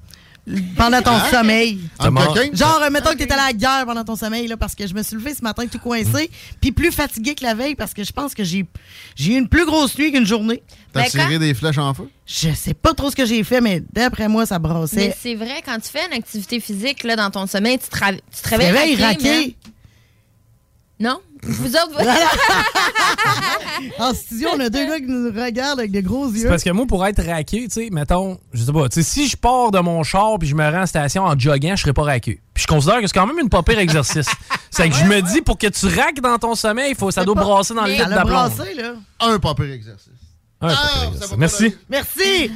Pendant ton Hein? sommeil. Genre, mettons que t'étais à la guerre pendant ton sommeil, là, parce que je me suis levé ce matin tout coincé, puis plus fatigué que la veille, parce que je pense que j'ai j'ai eu une plus grosse nuit qu'une journée. T'as Ben, tiré quand- des flèches en feu? Je sais pas trop ce que j'ai fait, mais d'après moi, ça Mais brassait. c'est vrai, quand tu fais une activité physique là, dans ton sommeil, tu te, ra- tu te réveilles Réveil raqué, mais- Non? Vous autres, vous... En studio, on a deux gars qui nous regardent avec des gros C'est yeux. parce que moi, pour être raqué, tu sais, mettons, je sais pas, tu sais, si je pars de mon char puis je me rends en station en joguant, je serais pas raqué. Puis je considère que c'est quand même une pas pire exercice. c'est que je me dis, pour que tu raques dans ton sommeil, faut, ça doit brasser dans le l'a brassé, là. Un pas pire exercice. Un pas pire exercice. Merci. Merci!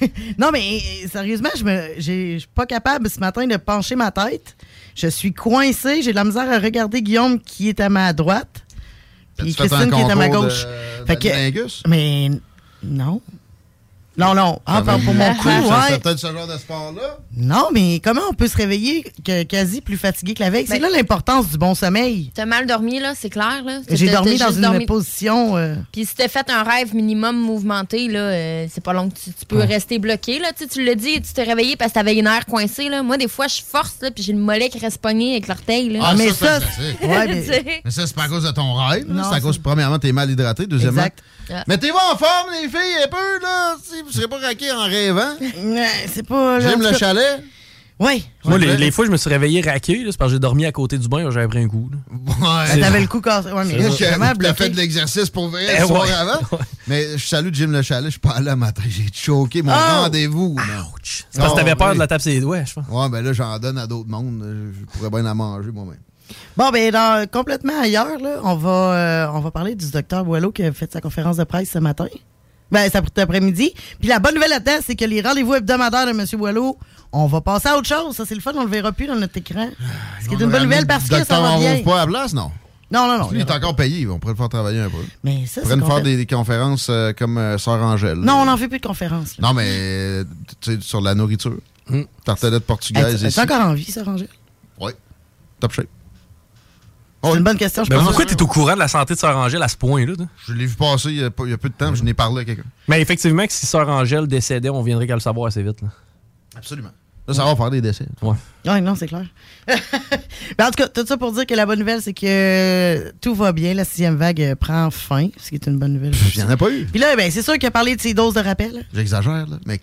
non, mais euh, sérieusement, je me, j'ai- je suis pas capable ce matin de pencher ma tête. Je suis coincé. J'ai de la misère à regarder Guillaume qui est à ma droite. Puis Christine qui est à ma gauche. de- Fait que- mais non. Non, non. Ah, Ça pour, mon coup, ouais. C'est peut-être ce genre de sport-là? Non, mais comment on peut se réveiller que- quasi plus fatigué que la veille? C'est Ben- là l'importance du bon sommeil. T'as mal dormi, là, c'est clair. là. J'ai dormi dans une dormi- position. euh, Puis si t'as fait un rêve minimum mouvementé, là, euh, c'est pas long que tu, tu peux rester bloqué. Là. Tu sais, tu l'as dit, tu t'es réveillé parce que t'avais une air coincée. Là. Moi, des fois, je force, là, puis j'ai le mollet qui reste pogné avec l'orteil. là. Ah, mais ça, c'est ça, ouais, mais- ça, c'est pas à cause de ton rêve. C'est à cause, premièrement, t'es mal hydraté. Deuxièmement. Ah. mettez-vous en forme, les filles, un peu, là. Vous serez pas raqués en rêvant? C'est pas. J'aime le cas- chalet. Oui. Moi, les, les fois, je me suis réveillé raqué, là, c'est parce que j'ai dormi à côté du bain, j'avais pris un coup. là. Ouais. T'avais le coup cassé. Ouais, mais Là, c'est vraiment T'as bloqué. fait de l'exercice pour vrai Eh le soir ouais. avant? Mais je salue Jim Le Chalet. Je suis pas allé le matin. J'ai choqué mon Oh! rendez-vous. man. C'est parce que t'avais Ah, peur oui. de la tape sur les doigts, je pense. Ouais, ben là, j'en donne à d'autres mondes. Je je pourrais bien la manger moi-même. Bon, ben, dans, complètement ailleurs, là, on va, euh, on va parler du docteur Boileau qui a fait sa conférence de presse ce matin. Ben, cet après-midi. Puis la bonne nouvelle là-dedans, c'est que les rendez-vous hebdomadaires de M. Boileau, on va passer à autre chose. Ça, c'est le fun, on le verra plus dans notre écran. Ce qui est une bonne nouvelle parce que ça va bien. pas à la place, non? Non, non, non. Il est encore payé. On pourrait le faire travailler un peu. Mais ça, On pourrait faire des, des conférences euh, comme euh, Sœur Angèle. Non, on n'en fait plus de conférences. là. Non, mais euh, tu sais, sur la nourriture. Tartelette Elle portugaise est ici. encore en vie, ça, Rangel? Oui. Top shape. C'est une bonne question, je Mais pense. pourquoi tu es au courant de la santé de Sœur Angèle à ce point-là? Je l'ai vu passer il y, a pas- il y a peu de temps, je n'ai parlé à quelqu'un. Mais effectivement, que si Sœur Angèle décédait, on viendrait qu'à le savoir assez vite. là. Absolument. Là, ça va faire des décès. Ouais. Oui, non, c'est clair. Mais en tout cas, tout ça pour dire que la bonne nouvelle, c'est que euh, tout va bien. La sixième vague euh, prend fin, ce qui est une bonne nouvelle. Il n'y en a pas eu. Puis là, ben, c'est sûr qu'il a parlé de ses doses de rappel. J'exagère, là. Mais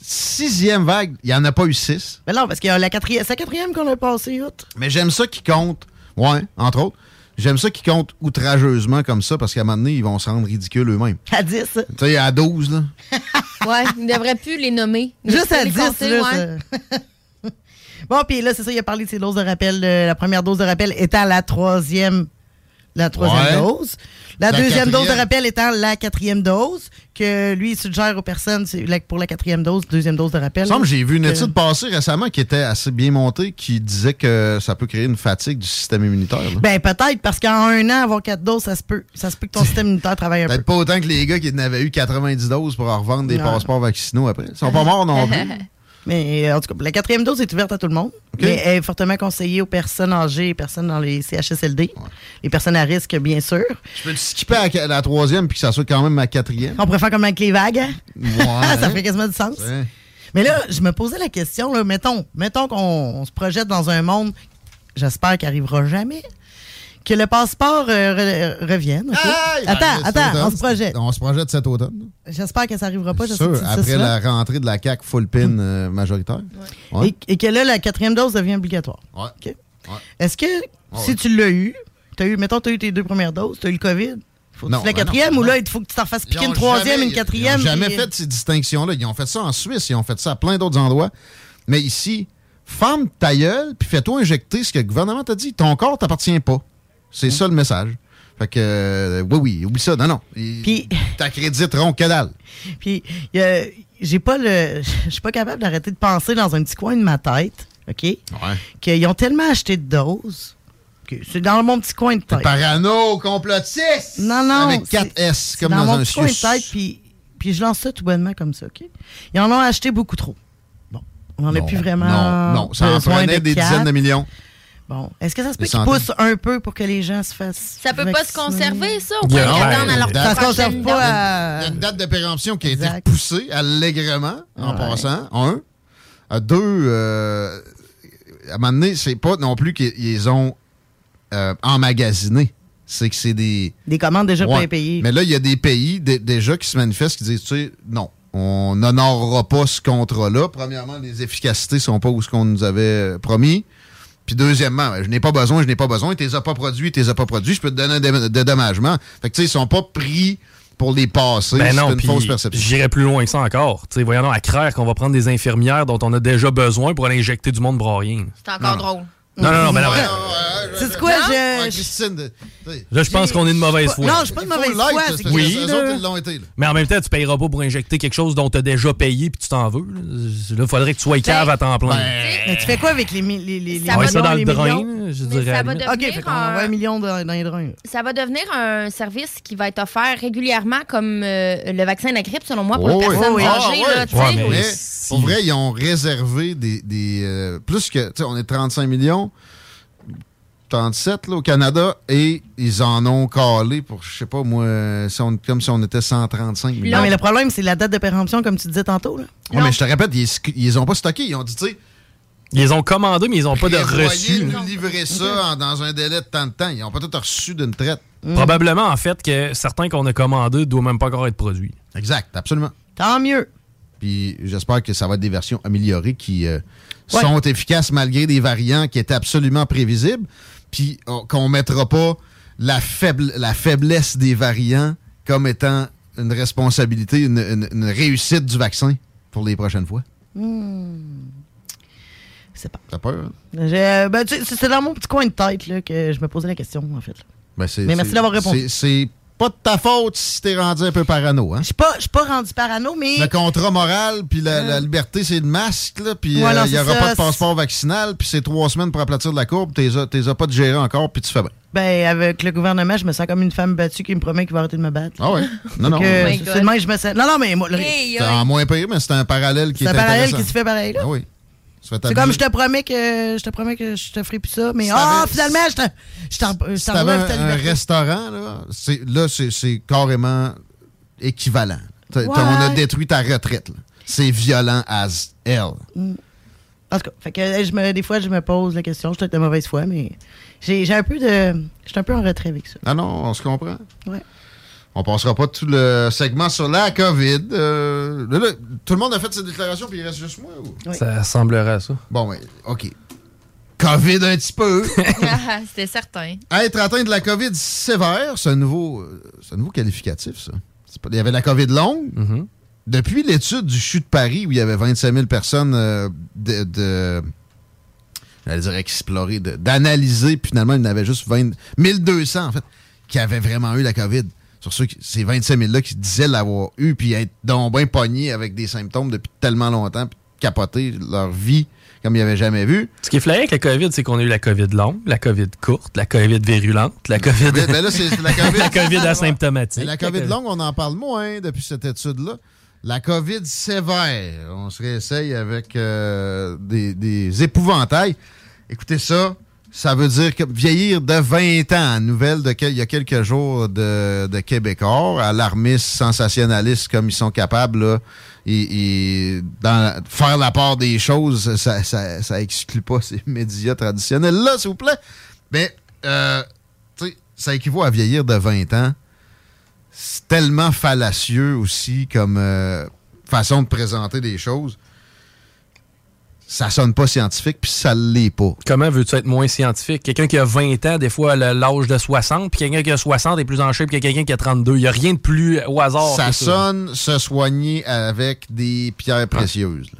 sixième vague, il n'y en a pas eu six. Mais non, parce que la quatrième, c'est la quatrième qu'on a passé, outre. Mais j'aime ça qui compte. Ouais, entre autres. J'aime ça qui compte outrageusement comme ça parce qu'à un moment donné, ils vont se rendre ridicules eux-mêmes. À 10. Tu sais, à 12, là. Ouais, il ne devrait plus les nommer. Juste à Les 10, compter, là, ouais. Bon, puis là, c'est ça, il a parlé de ses doses de rappel. Euh, la première dose de rappel étant la troisième, la troisième Ouais. dose. La, La deuxième dose de rappel étant la quatrième dose, que lui, il suggère aux personnes pour la quatrième dose, deuxième dose de rappel. Il semble j'ai vu une étude passer récemment qui était assez bien montée qui disait que ça peut créer une fatigue du système immunitaire. là. Ben, peut-être, parce qu'en un an, avoir quatre doses, ça se peut. Ça se peut que ton système immunitaire travaille un peu. Peut-être pas autant que les gars qui en avaient eu 90 doses pour en revendre des passeports vaccinaux après. Ils sont pas morts non plus. Mais euh, en tout cas, la quatrième dose est ouverte à tout le monde. Mais elle est fortement conseillée aux personnes âgées et personnes dans les CHSLD. Les personnes à risque, bien sûr. Je peux skipper à la- la troisième puis que ça soit quand même ma quatrième. On pourrait faire comme avec les vagues. hein? Ouais. ça ferait quasiment du sens. Ouais. Mais là, je me posais la question, là, mettons, mettons qu'on on se projette dans un monde, j'espère qu'il arrivera jamais, que le passeport euh, re- revienne. attends, cet attends, on se projette. On se projette cet automne. J'espère que ça arrivera pas. Je sais Sûr, que ça après la rentrée de la CAQ full pin euh, majoritaire. Ouais. Et, et que là, la quatrième dose devient obligatoire. Ouais. Est-ce que si tu l'as eu, as eu, mettons, tu as eu tes deux premières doses, tu as eu le COVID, faut que Non, tu la ben quatrième non, ou là, il faut que tu t'en fasses piquer une troisième, jamais- une quatrième. Ils n'ont jamais puis- fait ces distinctions-là. Ils ont fait ça en Suisse, ils ont fait ça à plein d'autres endroits. Mais ici, ferme ta gueule, puis fais-toi injecter ce que le gouvernement t'a dit. Ton corps t'appartient pas. C'est ça le message. Fait que, euh, oui, oui, oublie ça. Non, non. Puis- T'accréditeront que dalle. Puis, euh, j'ai pas le. Je suis pas capable d'arrêter de penser dans un petit coin de ma tête, OK? Qu'ils ont tellement acheté de doses. que C'est dans mon petit coin de tête. Parano, complotiste! Non, non. Avec c'est- 4 S, comme dans, un petit coin de tête, puis, puis je lance ça tout bonnement comme ça, OK? Ils en ont acheté beaucoup trop. Bon. On n'en a plus vraiment. non, non, ça en prenait de des quatre. dizaines de millions. Bon. Est-ce que ça se peut qu'ils poussent un peu pour que les gens se fassent. Ça peut pas se conserver, ça, ouais, attendent à leur ça se conserve pas à- Il y a une date de péremption qui a été repoussée allègrement, en passant. Un. À deux, euh, à un moment donné, c'est pas non plus qu'ils ont euh, emmagasinés. C'est que c'est des. Des commandes déjà Ouais. payées. Mais là, il y a des pays dé- déjà qui se manifestent qui disent, tu sais, non, on n'honorera pas ce contrat-là. Premièrement, les efficacités sont pas où ce qu'on nous avait euh, promis. Puis deuxièmement, ben, je n'ai pas besoin, je n'ai pas besoin, tu les as pas produits, tu les as pas produits, je peux te donner un dé- dédommagement. Fait que tu sais, ils sont pas pris pour les passer. Ben c'est non, une puis fausse perception. j'irais plus loin que ça encore. Tu sais, voyons à craire qu'on va prendre des infirmières dont on a déjà besoin pour aller injecter du monde pour rien. C'est encore drôle. Non, non, non, mais non. Ouais, C'est quoi, je. Ouais, Christine, de- tu sais, Là, je pense qu'on est de mauvaise foi. Non, je suis pas de faut mauvaise l'être, foi. parce c'est que que- Oui, là. autres, ils l'ont été. là. Mais en même temps, tu payeras pas pour injecter quelque chose dont tu as déjà payé puis tu t'en veux. Là, il faudrait que tu sois cave à temps plein. Mais tu fais quoi avec les, mi- les, les, les Ça Ouais, va ça dans le les drain, millions? je Mais dirais. à ça la va limite. OK, devenir fait qu'on envoie un million dans, dans les drains. Ça va devenir un service qui va être offert régulièrement comme euh, le vaccin de la grippe, selon moi, pour Oh, les personnes Oh, oui. âgées. Là, ouais. tu sais. Ouais, mais- Mais si- pour vrai, ils ont réservé des. des, euh, plus que. Tu sais, on est 35 millions. 37 là, au Canada et ils en ont calé pour, je sais pas moi, si on- comme si on était 135 millions. Non, mais le problème, c'est la date de péremption, comme tu disais tantôt. Là. Ouais, mais je te répète, ils, ils les ont pas stockés. Ils ont dit, tu sais, Ils les ont commandés, mais ils ont pas de reçu. de nous livrer ça en- dans un délai de tant de temps. Ils ont peut-être reçu d'une traite. Probablement, en fait, que certains qu'on a commandés ne doivent même pas encore être produits. Exact, absolument. Tant mieux. Puis j'espère que ça va être des versions améliorées qui euh, Ouais. sont efficaces malgré des variants qui étaient absolument prévisibles. Puis qu'on mettra pas la, faible, la faiblesse des variants comme étant une responsabilité, une, une- une réussite du vaccin pour les prochaines fois. Hmm. C'est pas. T'as peur? hein? Ben, c'est dans mon petit coin de tête là, que je me posais la question, en fait. Ben, Mais merci d'avoir répondu. C'est pas de ta faute si t'es rendu un peu parano. Hein? Je suis pas, pas rendu parano, mais. Le contrat moral, puis la, la liberté, c'est le masque, là, puis Ouais, il n'y c'est aura ça, pas de passeport vaccinal, puis c'est trois semaines pour aplatir la courbe, t'es t'es as pas digéré encore, puis tu fais bien. Ben, avec le gouvernement, je me sens comme une femme battue qui me promet qu'il va arrêter de me battre. Ah ouais? Non, non. Que, Oh c'est je me sens. Non, non, mais moi, le- Hey, C'est en moins pire, mais c'est un parallèle qui c'est est un parallèle qui se fait pareil, là. Ah oui. C'est comme je te promets que je te promets que je te ferai plus ça, mais ah finalement je t'en- je t'en je Si t'en t'avais enlève ta un, restaurant, là, c'est, carrément équivalent. Ouais. On a détruit ta retraite. là. C'est violent as hell. Mm. En tout cas, fait que, je me, des fois, je me pose la question. Je suis peut-être de mauvaise foi, mais j'ai j'ai un peu de. Je suis un peu en retrait avec ça. Ah non, on se comprend. Ouais. On passera pas tout le segment sur la COVID. Euh, là, là, tout le monde a fait ses déclarations, puis il reste juste moi. Ou? Ça semblerait à ça. Bon, ouais, OK. COVID un petit peu. C'était certain. Être atteint de la COVID sévère, c'est un nouveau, euh, c'est un nouveau qualificatif, ça. Pas- il y avait la COVID longue. Mm-hmm. Depuis l'étude du CHU de Paris, où il y avait 25 000 personnes euh, de, de- j'allais dire explorer, d'analyser, puis finalement, il y en avait juste 20, 1200, en fait, qui avaient vraiment eu la COVID. Sur ceux qui- ces 25 000-là qui disaient l'avoir eu, puis être donc bien pognés avec des symptômes depuis tellement longtemps, puis capoter leur vie comme ils n'avaient jamais vu. Ce qui est flagrant avec la COVID, c'est qu'on a eu la COVID longue, la COVID courte, la COVID virulente, la COVID. Ben, ben là, c'est c'est la COVID. la COVID asymptomatique. Mais la COVID longue, on en parle moins depuis cette étude-là. La COVID sévère, on se réessaye avec euh, des, des épouvantails. Écoutez ça, ça veut dire que vieillir de 20 ans, nouvelle de quel- il y a quelques jours de, de Québécois, alarmistes, sensationnalistes comme ils sont capables, là, et, faire la part des choses, ça, ça, exclut pas ces médias traditionnels-là, s'il vous plaît. Mais, euh, ça équivaut à vieillir de 20 ans c'est tellement fallacieux aussi comme euh, façon de présenter des choses. Ça sonne pas scientifique, puis ça l'est pas. Comment veux-tu être moins scientifique? Quelqu'un qui a 20 ans, des fois, a l'âge de 60, puis quelqu'un qui a 60 est plus en shape que quelqu'un qui a 32. Il n'y a rien de plus au hasard. ça sonne se soigner avec des pierres précieuses.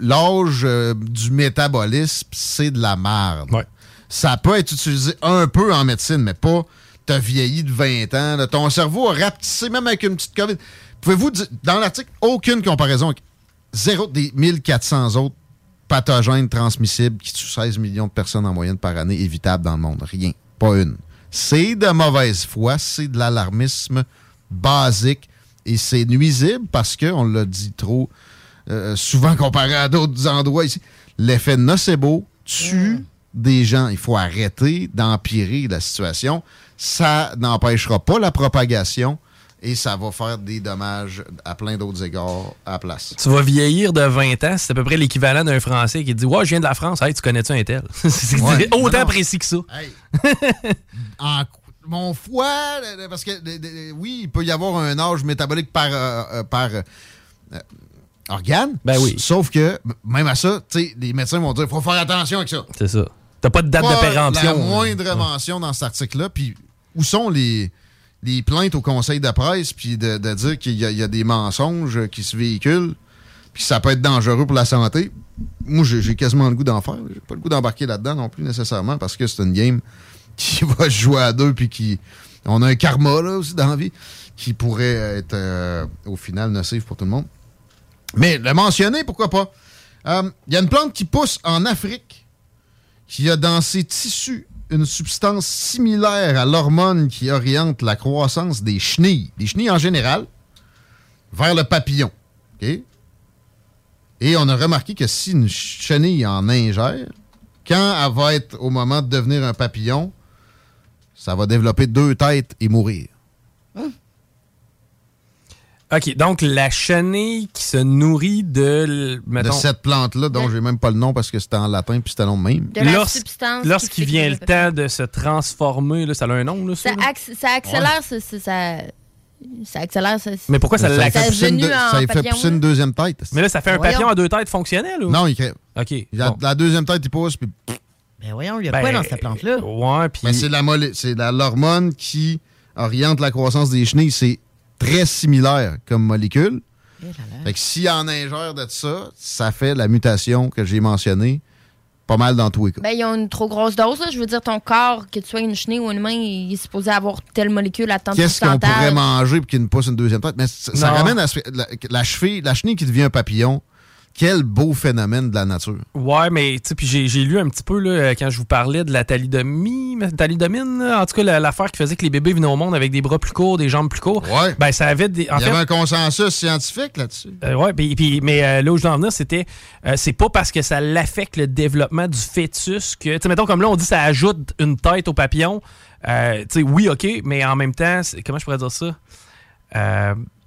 L'âge euh, du métabolisme, c'est de la merde. Ça peut être utilisé un peu en médecine, mais pas t'as vieilli de 20 ans. là. Ton cerveau a rapetissé même avec une petite COVID. Pouvez-vous dire, dans l'article, aucune comparaison avec zéro des 1400 autres pathogènes transmissibles qui tuent 16 millions de personnes en moyenne par année évitables dans le monde. Rien. Pas une. C'est de mauvaise foi, c'est de l'alarmisme basique et c'est nuisible parce que, on l'a dit trop euh, souvent comparé à d'autres endroits ici, l'effet nocebo tue des gens. Il faut arrêter d'empirer la situation. Ça n'empêchera pas la propagation et ça va faire des dommages à plein d'autres égards à la place. Tu vas vieillir de 20 ans, c'est à peu près l'équivalent d'un Français qui dit Ouais, je viens de la France, hey, tu connais-tu un tel? C'est Ouais. autant Non, précis que ça. en mon foie, parce que oui, il peut y avoir un âge métabolique par, euh, euh, par euh, organe. Ben oui. Sauf que, même à ça, tu sais, les médecins vont dire faut faire attention avec ça. C'est ça. T'as pas de date Pas de péremption. La moindre mention dans cet article-là. Puis où sont les, les plaintes au conseil de presse, puis de, dire qu'il y, a- des mensonges qui se véhiculent, puis ça peut être dangereux pour la santé. Moi, j'ai quasiment le goût d'en faire. J'ai pas le goût d'embarquer là-dedans non plus nécessairement, parce que c'est une game qui va jouer à deux, puis qui. On a un karma là aussi dans la vie qui pourrait être euh, au final nocif pour tout le monde. Mais le mentionner, pourquoi pas? Euh, Il y a une plante qui pousse en Afrique qui a dans ses tissus une substance similaire à l'hormone qui oriente la croissance des chenilles, des chenilles en général, vers le papillon. Et on a remarqué que si une chenille en ingère, quand elle va être au moment de devenir un papillon, ça va développer deux têtes et mourir. OK, donc la chenille qui se nourrit de. mettons, de cette plante-là, dont j'ai même pas le nom parce que c'était en latin puis c'était long même. De la Lors- substance qui Lorsqu'il vient le temps de se transformer, là, ça a un nom, là, ça? Ça, acc- ça accélère, ça, ça, ça, ça accélère. Ça, Mais pourquoi ça Ça l'a lui fait pousser une, venu deux- en ça lui fait pousser une deuxième tête. Mais là, ça fait un Voyons. papillon à deux têtes fonctionnel ou? Non, il crève. OK. La, bon. la deuxième tête, il pousse, puis Ben voyons, il y a Ben, quoi dans cette plante-là? Ouais, puis. Mais c'est la molé- c'est la- l'hormone qui oriente la croissance des chenilles. C'est très similaire comme molécule. Fait que s'il en ingère de ça, ça fait la mutation que j'ai mentionnée pas mal dans tous les cas. Ben, ils ont une trop grosse dose. là. Je veux dire, ton corps, que tu sois une chenille ou un humain, il est supposé avoir telle molécule à tant de Qu'est-ce qu'on pourrait manger pour qu'il nous pousse une deuxième tête? Mais ça, ramène à la cheville, la chenille qui devient un papillon. Quel beau phénomène de la nature. Ouais, mais tu sais, puis j'ai lu un petit peu là, quand je vous parlais de la thalidomie, thalidomine, en tout cas la- l'affaire qui faisait que les bébés venaient au monde avec des bras plus courts, des jambes plus courtes. Ouais. Ben ça avait des. En Il y fait, avait un consensus scientifique là-dessus. euh, ouais, puis- mais euh, là où je veux en venir, c'était, euh, c'est pas parce que ça l'affecte le développement du fœtus que, tu sais, mettons comme là on dit ça ajoute une tête au papillon. Tu sais, oui, ok, mais en même temps, comment je pourrais dire ça?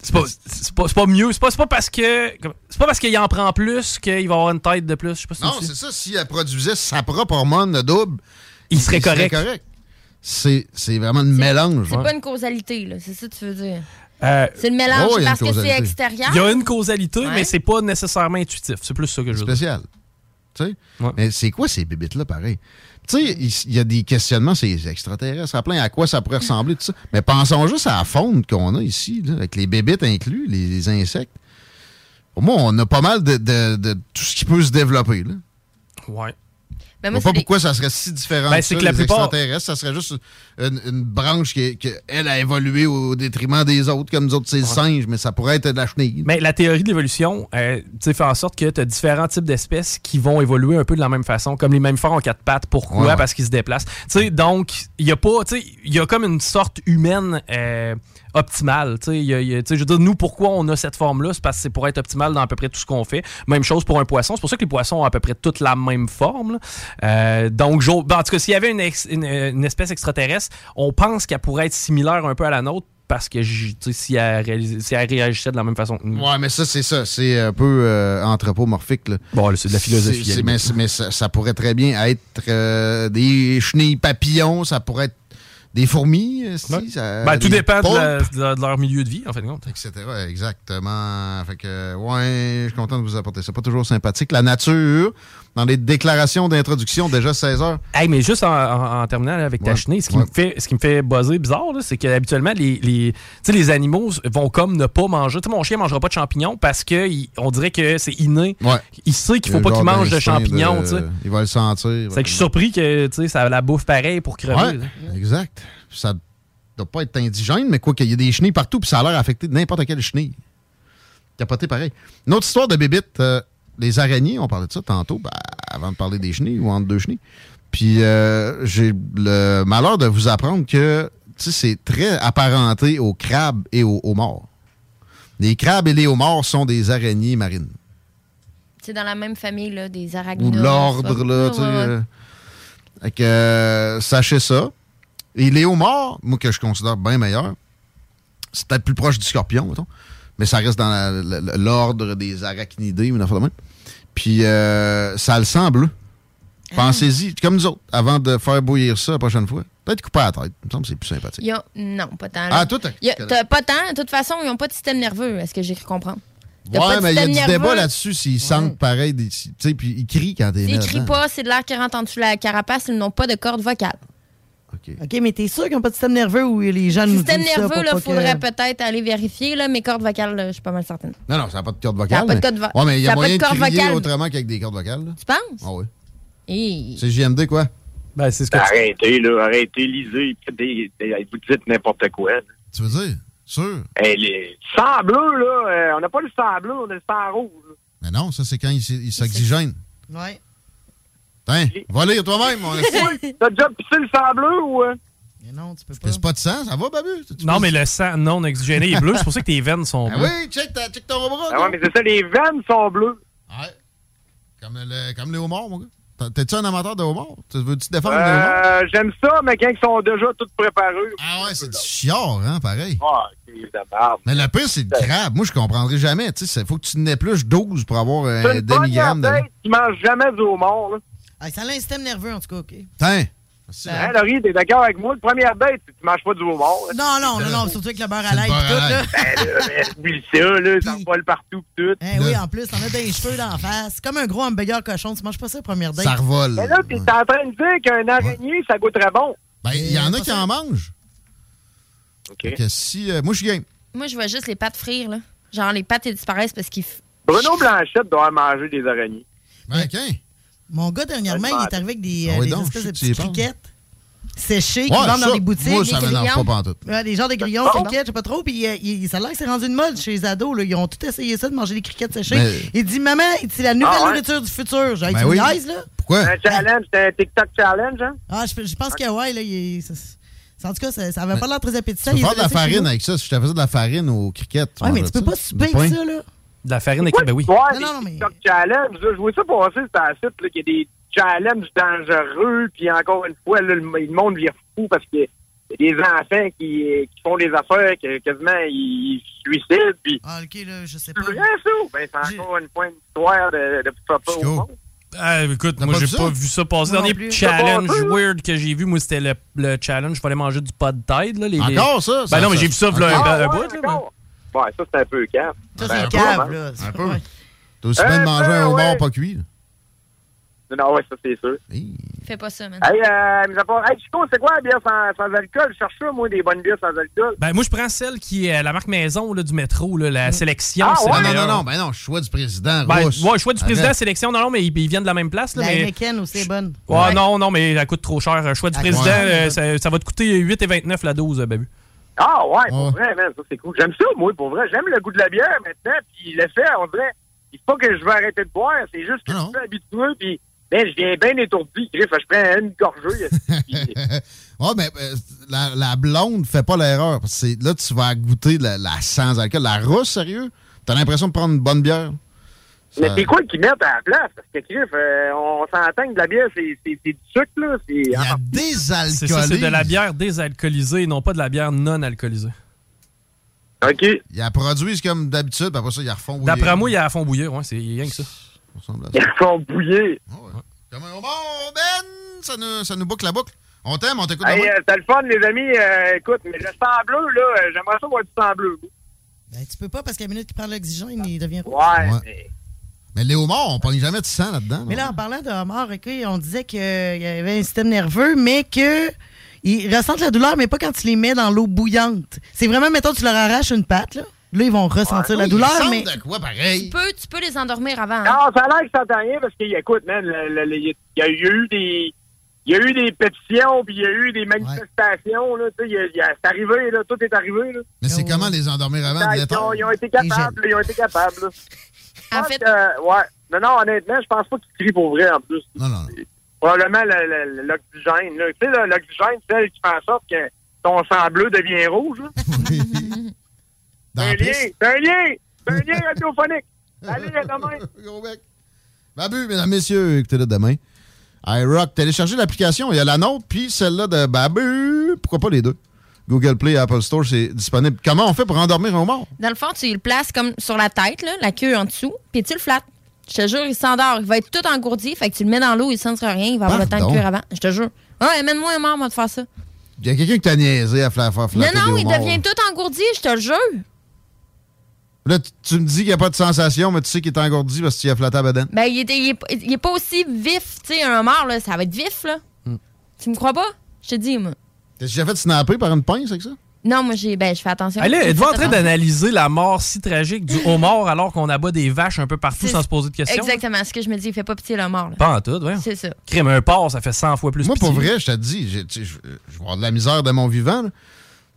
C'est pas, c'est pas, c'est pas mieux, c'est pas, c'est pas parce que c'est pas parce qu'il en prend plus qu'il va avoir une tête de plus. Je sais pas si Non, c'est ça. Si elle produisait sa propre hormone double, Il serait correct. C'est c'est vraiment le mélange. C'est pas une causalité, là. C'est ça que tu veux dire. Euh, C'est le mélange Oh, parce que c'est extérieur? Il y a une causalité, Ouais. mais c'est pas nécessairement intuitif. C'est plus ça que je veux dire. spécial. Tu sais? Mais c'est quoi ces bébites-là, pareil? Tu sais, il y a des questionnements, c'est extraterrestre, à plein à quoi ça pourrait ressembler, tout ça. Mais pensons juste à la faune qu'on a ici, avec les bébites inclus, les, insectes. Pour moi, on a pas mal de tout ce qui peut se développer. Là. Ouais. Ben, Je moi, vois pas pourquoi ça serait si différent Ben, c'est ça, que la les plupart- extraterrestres. Ça serait juste une, une branche qui, qui, elle, a évolué au détriment des autres, comme nous autres, c'est le singe, mais ça pourrait être de la chenille. Mais la théorie de l'évolution euh, tu sais, fait en sorte que tu as différents types d'espèces qui vont évoluer un peu de la même façon, comme les mammifères en quatre pattes. Pourquoi? Ouais, ouais. Parce qu'ils se déplacent. Tu sais, donc, il y a pas, tu sais, il y a comme une sorte humaine euh, optimale. Tu sais, il y a- a- je veux dire, nous, pourquoi on a cette forme-là? C'est parce que c'est pour être optimal dans à peu près tout ce qu'on fait. Même chose pour un poisson. C'est pour ça que les poissons ont à peu près toute la même forme. là. Euh, donc, ben, en tout cas, s'il y avait une, ex- une- une espèce extraterrestre, on pense qu'elle pourrait être similaire un peu à la nôtre parce que si elle, réalis- si elle réagissait de la même façon que nous. Ouais, mais ça, c'est ça. C'est un peu euh, anthropomorphique. Là. Bon, là, c'est de la philosophie, mais ça, ça pourrait très bien être euh, des chenilles papillons, ça pourrait être des fourmis. euh, si, ça- Ben, tout dépend de, poulpes, la- de la- de leur milieu de vie, en fait. de compte. Etc. Exactement. Fait que, ouais, je suis content de vous apporter ça. Pas toujours sympathique. La nature, dans les déclarations d'introduction, déjà 16 heures. Hey, mais juste en, en- en terminant là, avec ta chenille, ce qui, ouais. me fait, ce qui me fait buzzer bizarre, c'est qu'habituellement, les, les, animaux vont comme ne pas manger. Tu sais, mon chien ne mangera pas de champignons parce qu'on dirait que c'est inné. Ouais. Il sait qu'il Il y faut pas qu'il mange de champignons. de-. Il va le sentir. C'est que je suis surpris que ça la bouffe pareil pour crever. Exact. Ça doit pas être indigène, mais quoi qu'il y a des chenilles partout, puis ça a l'air affecté n'importe quelle chenille. Capoté pareil. Une autre histoire de bébites, euh, les araignées, on parlait de ça tantôt, ben, avant de parler des chenilles ou entre deux chenilles. Puis euh, j'ai le malheur de vous apprendre que c'est très apparenté aux crabes et aux homards. Les crabes et les homards sont des araignées marines. C'est dans la même famille, là, des Ou arachnides. l'ordre, là, tu sais. euh, euh, sachez ça. Et les homards, moi, que je considère bien meilleur, c'est peut-être plus proche du scorpion, mettons, mais ça reste dans l'ordre des arachnidés, une affaire de même. Puis, euh, ça le sang bleu. Pensez-y, comme nous autres, avant de faire bouillir ça la prochaine fois. Peut-être couper à la tête. Il me semble que c'est plus sympathique. Ils Non, pas tant. Ah, là. toi, t'as- pas tant. De toute façon, ils n'ont pas de système nerveux, est-ce que j'ai cru comprendre? Pas Ouais, de mais il y a du débat là-dessus s'ils sentent pareil. des- Tu sais, puis ils crient quand t'es S'ils là crient pas, c'est de l'air qui rentre en dessous de la carapace, ils n'ont pas de corde vocale. OK, mais t'es sûr qu'ils n'ont pas de système nerveux où les gens nous Système disent ça nerveux, pour là, pas faudrait que- peut-être aller vérifier, là, mes cordes vocales, là, je suis pas mal certaine. Non, non, ça n'a pas de corde Ça vocale. a pas de mais- corde vo- Ouais, mais il y ça a a pas moyen de de corde crier vocale. autrement qu'avec des cordes vocales. là. Tu penses? Ah oui. Et... C'est JMD, quoi? Ben, c'est ce Ben, Arrêtez, là, arrêtez, lisez, des, des- vous dites n'importe quoi. là. Tu veux dire? Sûr? Hey, les sang bleu, là, euh, on n'a pas le sang bleu, on a le sang rouge. là. Mais non, ça, c'est quand il, s- il s'oxygène. Ouais. Tiens, va lire toi-même, mon. T'as déjà pissé le sang bleu ou... euh? Mais non, tu peux pas. C'est pas de sang, ça va, Babu? Tu Non, mais le sang non oxygéné est bleu. C'est pour ça que tes veines sont Ah bleues. oui, check, ta- check ton bras. Ah ouais, mais c'est ça, les veines sont bleues. Ouais. Comme, le, comme les homards, mon gars. T'es-tu un amateur de homards? Tu veux-tu défendre les homards? Euh, J'aime ça, mais quand ils sont déjà tous préparés. Ah ouais, c'est du chiard, hein, pareil. Ah, c'est de la merde. Mais le pire, c'est le crabe. Moi, je comprendrais jamais. Tu sais, il faut que tu n'épluches 12 pour avoir C'est un demi-gramme de. tête qui mange jamais du homard, là. Ah, ça a un système nerveux, en tout cas, OK. Tiens. Hein, Laurie, t'es d'accord avec moi? Le premier date, tu manges pas du homard. Non, non, non, non, surtout avec le beurre à l'ail et tout, là. Ben, ça, là, ça vole partout tout. Eh oui, en plus, t'en as des cheveux d'en face. C'est comme un gros hamburger cochon. Tu manges pas ça la première date. Ça revole. Mais là, t'es en train de dire qu'un araignée, ça goûte très bon. Ben, il y en a qui en mangent. OK. Que si, euh, moi, je suis game. Moi, je vois juste les pattes frire, là. Genre, les pattes, elles disparaissent parce qu'ils. Bruno Blanchette doit manger des araignées. Ben, OK. Mon gars, dernièrement, il est arrivé avec des, Ah euh, oui des donc, espèces de petites criquettes. séchés qui vendent dans des boutiques. moi, ça des m'énerve grillons. pas pantoute. Ouais, des genres de grillons, Bon. criquettes, je sais pas trop. Puis euh, il- ça a l'air que c'est rendu une mode chez les ados. Là. Ils ont tout essayé ça, de manger des criquettes séchées. Mais- Il dit, maman, c'est la nouvelle Ah ouais? nourriture du futur. J'ai Ben dit, oui. là. Pourquoi? Un challenge, c'est un TikTok challenge, hein? Ah, je, je pense que ouais, là, il- ça- en tout cas, ça, ça avait pas l'air très appétissant. Tu peux faire de la farine avec ça. Si je te faisais de la farine aux criquettes. tu Ouais, mais tu peux pas souper avec ça, là. De la farine avec ben oui. Ouais, Non, mais- challenge. là, Je vois ça passer sur un site, là, qu'il y a des challenges dangereux, puis encore une fois, là, le, le monde vire fou parce que y a des enfants qui, qui font des affaires que quasiment ils se suicident, puis Ah, ok, là, je sais c'est pas. vrai ça, ou ben c'est encore une fois une histoire de, de papa au monde. Ah, écoute, moi, pas j'ai ça? pas vu ça passer. Le dernier plus. challenge pas weird que j'ai vu, moi, c'était le, le challenge. Il fallait manger du pot de tête. Là, les, Encore ça? Ben Ça- non, mais ça- j'ai vu ça, là, un, bout. Ouais, ça c'est un peu calme. Ça, Ben, c'est un cave, peu, là. Un peu. Ouais. T'as aussi bien de manger peu, un homard ouais. pas cuit. là. Non, ouais, ça c'est sûr. Fais pas ça, man. Hey, euh, mais à part, hey, Chico, c'est quoi la bière sans, sans alcool? Je cherche ça, moi, des bonnes bières sans alcool. Ben, moi, je prends celle qui est la marque maison là, du métro, là, la sélection. Ah, ouais? Non, non, non, non, ben non, choix du président. Ben, rousse. ouais, choix du président, sélection. Non, non, mais ils, ils viennent de la même place. Là, La mais... Heineken aussi est bonne. Ouais, non, non, mais elle coûte trop cher. Choix du Ah, président, ouais. euh, ça, ça va te coûter 8,29 la dose, euh, Babu. Ah, ouais, pour Ouais. vrai, man, ça c'est cool. J'aime ça, moi, pour vrai. J'aime le goût de la bière maintenant, puis l'effet, on dirait, c'est pas que je veux arrêter de boire, c'est juste que Ah, je suis habitué, puis ben, je viens bien étourdi. Griff, je prends une gorgée. puis- Ouais, mais euh, la, la blonde fait pas l'erreur. Là, tu vas goûter la, la sans alcool. La rousse, sérieux? T'as l'impression de prendre une bonne bière? Mais c'est quoi qu'ils mettent à la place? Parce que, Griff, euh, on s'entend que de la bière, c'est c'est- c'est du sucre, là. C'est Il y a ah, désalcoolé. C'est ça, c'est de la bière désalcoolisée, non pas de la bière non alcoolisée. OK. Ils la produisent comme d'habitude, puis après ça, ils la refont bouillir. D'après moi, il y a à fond bouillir, ouais, c'est rien que ça. Ils font bouillir. Comme un bon, Ben! Ça nous, ça nous boucle la boucle. On t'aime, on t'écoute. Hey, euh, le fun, les amis. Euh, écoute, mais le sang bleu, là, euh, j'aimerais ça voir du sang bleu. Ben, tu peux pas parce qu'à la minute qu'il prend l'oxygène, il devient rouge. Ouais, Ouais. mais... Mais les homards, on pogne jamais de sang là-dedans. Mais là, en parlant de homard, ok, on disait qu'il y avait un système nerveux, mais que ils ressentent la douleur, mais pas quand tu les mets dans l'eau bouillante. C'est vraiment, mettons, tu leur arraches une patte, là. Là, ils vont ressentir la Oui, douleur, ils mais. de quoi, Tu pareil? peux, tu peux les endormir avant. hein. Non, ça a l'air que ça n'entend rien parce qu'il écoute, man, il y a eu des. Il y a eu des pétitions, puis il y a eu des manifestations, là, tu y a- y a- c'est arrivé, là, tout est arrivé, là. Mais c'est comment les endormir avant de Ils ont, ils ont été capables, là, ils ont été capables, là. En fait, que, ouais. Non, non, honnêtement, je pense pas qu'ils crient pour vrai, en plus. Non, non, non. Probablement le- le- l'oxygène. Tu sais, là, l'oxygène, c'est elle qui fait en sorte que ton sang bleu devient rouge, C'est un la lien, piste. c'est un lien, c'est un lien radiophonique. Allez, à demain. Gros bec. Babu, mesdames, messieurs, écoutez-le demain. iRock, téléchargez l'application. Il y a la nôtre, puis celle-là de Babu. Pourquoi pas les deux? Google Play, Apple Store, c'est disponible. Comment on fait pour endormir un mort? dans le fond, tu le places comme sur la tête, là, la queue en dessous, puis tu le flattes. Je te jure, il s'endort. Il va être tout engourdi. Fait que tu le mets dans l'eau, il ne sentira rien. Il va avoir le temps de cuire avant. Je te jure. Ouais, amène-moi un mort, moi, de faire ça. Il y a quelqu'un qui t'a niaisé à faire Non, flatter non, des il devient tout engourdi, je te le jure. Là, tu, me dis qu'il n'y a pas de sensation, mais tu sais qu'il est engourdi parce que tu y as flatté à bedaine. Ben, il est, il est, il est pas aussi vif. Tu sais, un mort, là, ça va être vif, là. Hmm. Tu me crois pas? Je te dis, moi. T'as déjà fait snapper par une pince avec ça? Non, moi, j'ai, ben, je fais attention. Elle êtes-vous en train d'analyser la mort si tragique du homard alors qu'on abat des vaches un peu partout sans se poser de questions? Exactement. Ce que je me dis, il fait pas pitié le mort, là. Pas en tout, ouais. C'est ça. Crème un porc, ça fait 100 fois plus Moi, pitié. pour vrai, je te dis, je je vais avoir de la misère de mon vivant, là.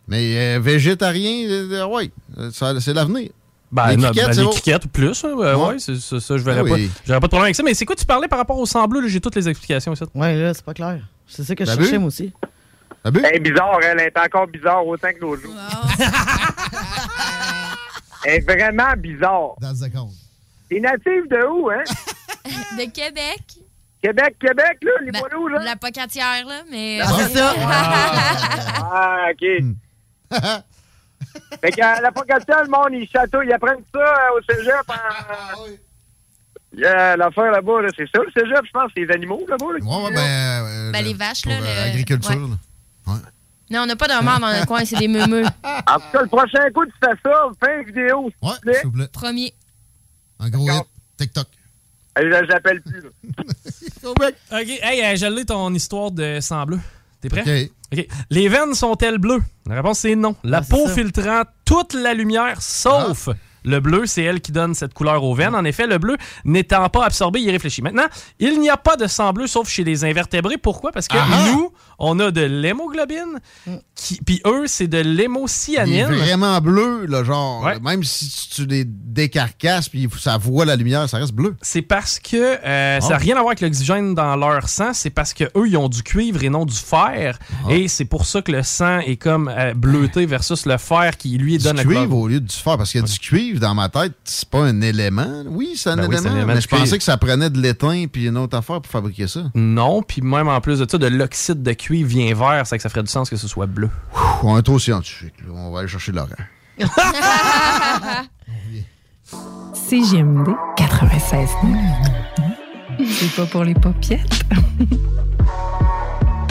mais euh, végétarien, euh, ouais, euh, ça- c'est l'avenir. Ben, Les criquettes, ben, les criquettes plus, hein, ouais, Ouais. ouais, c'est ça, je verrais Ah oui. pas. J'aurais pas de problème avec ça. Mais c'est quoi tu parlais par rapport au sang bleu? là? J'ai toutes les explications ici. Ouais, là, c'est pas clair. C'est ça que je cherchais, moi aussi. Babu? Elle est bizarre, elle est encore bizarre autant que l'autre jour. elle est vraiment bizarre. Dans the compte. T'es natif de où, hein? De Québec. Québec, Québec, là, les Ben, poilous, là? La pocatière, là, mais... Ah, c'est ça. Ah, OK. Hmm. fait que euh, la pocatière, le monde, ils chatouillent, ils apprennent ça euh, au cégep. Ah, En... Yeah, l'affaire là-bas, là, c'est ça, le cégep, je pense, c'est les animaux là-bas. Là, Ouais, ouais, ben. euh, Ben, le- les vaches, pour, là, euh, le- Agriculture, ouais. Non, on n'a pas de mort dans le coin, c'est des meumeux. En tout cas, le prochain coup, tu fais ça, fais une vidéo, s'il Ouais, te plaît. s'il vous plaît. Premier. Un gros hit. TikTok. Euh, J'appelle plus, là. OK, hey, euh, je l'ai ton histoire de sang bleu. T'es prêt? OK. OK. Les veines sont-elles bleues? La réponse, c'est non. La Ah, peau ça. filtrant toute la lumière, sauf Le bleu, c'est elle qui donne cette couleur aux veines. En effet, le bleu n'étant pas absorbé, il réfléchit. Maintenant, il n'y a pas de sang bleu sauf chez les invertébrés. Pourquoi? Parce que Ah ah. nous, on a de l'hémoglobine, qui- puis eux, c'est de Il est l'hémocyanine. vraiment bleu, là, genre, même si tu les décarcasses puis ça voit la lumière, ça reste bleu. C'est parce que euh, ça n'a Ah. rien à voir avec l'oxygène dans leur sang, c'est parce que eux ils ont du cuivre et non du fer, Ah. et c'est pour ça que le sang est comme euh, bleuté versus le fer qui lui Du donne la cuivre couleur. au lieu du fer, parce que du cuivre, dans ma tête, c'est pas un élément. Oui, c'est un, Ben oui, un élément, mais je pensais que ça prenait de l'étain puis une autre affaire pour fabriquer ça. Non, puis même en plus de ça, de l'oxyde de cuivre vient vert, c'est que ça ferait du sens que ce soit bleu. On est trop scientifique, là. on va aller chercher Laurent. CGMD 96. C'est pas pour les paupiètes.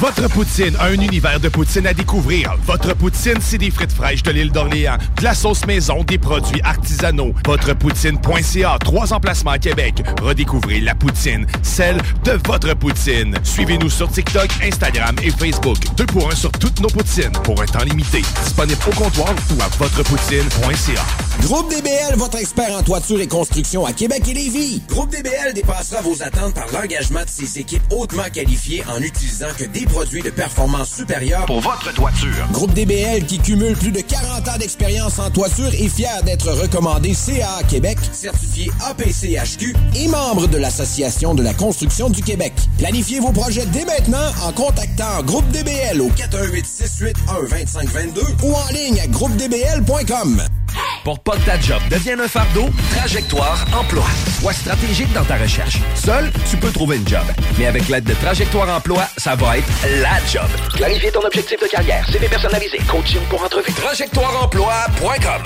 Votre poutine, un univers de poutine à découvrir. Votre poutine, c'est des frites fraîches de l'île d'Orléans, de la sauce maison, des produits artisanaux. Votrepoutine.ca, trois emplacements à Québec. Redécouvrez la poutine, celle de votre poutine. Suivez-nous sur TikTok, Instagram et Facebook. Deux pour un sur toutes nos poutines, pour un temps limité. Disponible au comptoir ou à votrepoutine.ca. Groupe DBL, votre expert en toiture et construction à Québec et Lévis. Groupe DBL dépassera vos attentes par l'engagement de ses équipes hautement qualifiées en utilisant que des produits de performance supérieure pour votre toiture. Groupe DBL qui cumule plus de 40 ans d'expérience en toiture est fier d'être recommandé CA Québec, certifié APCHQ et membre de l'Association de la construction du Québec. Planifiez vos projets dès maintenant en contactant Groupe DBL au 418 681 2522 ou en ligne à groupedbl.com. Pour pas que ta job devienne un fardeau, Trajectoire Emploi. Sois stratégique dans ta recherche. Seul, tu peux trouver une job. Mais avec l'aide de Trajectoire Emploi, ça va être la job. Clarifier ton objectif de carrière, CV personnalisé, coaching pour entrevue. TrajectoireEmploi.com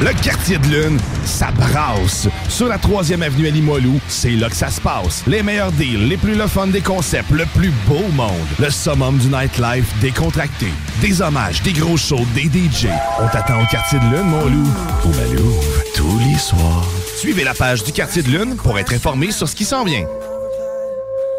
Le quartier de lune, ça brasse. Sur la 3e avenue à Limoilou, c'est là que ça se passe. Les meilleurs deals, les plus le fun des concepts, le plus beau monde. Le summum du nightlife décontracté. Des hommages, des gros shows, des DJ. On t'attend au quartier de lune, mon loup. Au Malou, tous les soirs. Suivez la page du quartier de lune pour être informé sur ce qui s'en vient.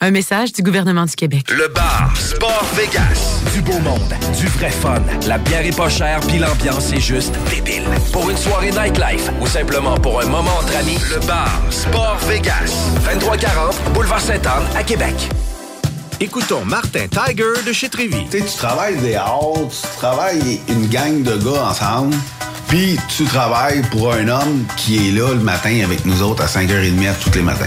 Un message du gouvernement du Québec. Le bar Sport Vegas. Du beau monde, du vrai fun. La bière est pas chère, puis l'ambiance est juste débile. Pour une soirée nightlife ou simplement pour un moment entre amis, le bar Sport Vegas. 2340 Boulevard Sainte-Anne à Québec. Écoutons Martin Tiger de chez Trévy. Tu sais, tu travailles des heures, tu travailles une gang de gars ensemble, puis tu travailles pour un homme qui est là le matin avec nous autres à 5h30 tous les matins.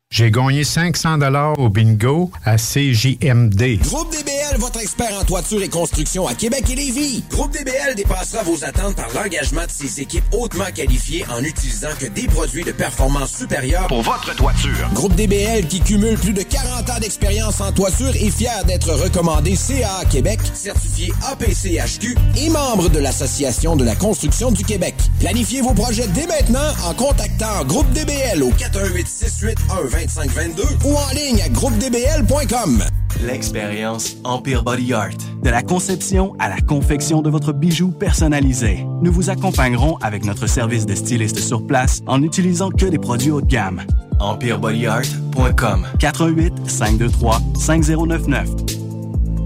J'ai gagné 500 dollars au bingo à CJMD. Groupe DBL, votre expert en toiture et construction à Québec et Lévis. Groupe DBL dépassera vos attentes par l'engagement de ses équipes hautement qualifiées en utilisant que des produits de performance supérieure Pour votre toiture. Groupe DBL qui cumule plus de 40 ans d'expérience en toiture est fier d'être recommandé CA Québec, certifié APCHQ et membre de l'Association de la construction du Québec. Planifiez vos projets dès maintenant en contactant Groupe DBL au 418 681 2522 ou en ligne à groupedbl.com. L'expérience Empire Body Art. De la conception à la confection de votre bijou personnalisé. Nous vous accompagnerons avec notre service de styliste sur place en n'utilisant que des produits haut de gamme. EmpireBodyArt.com 418 523 5099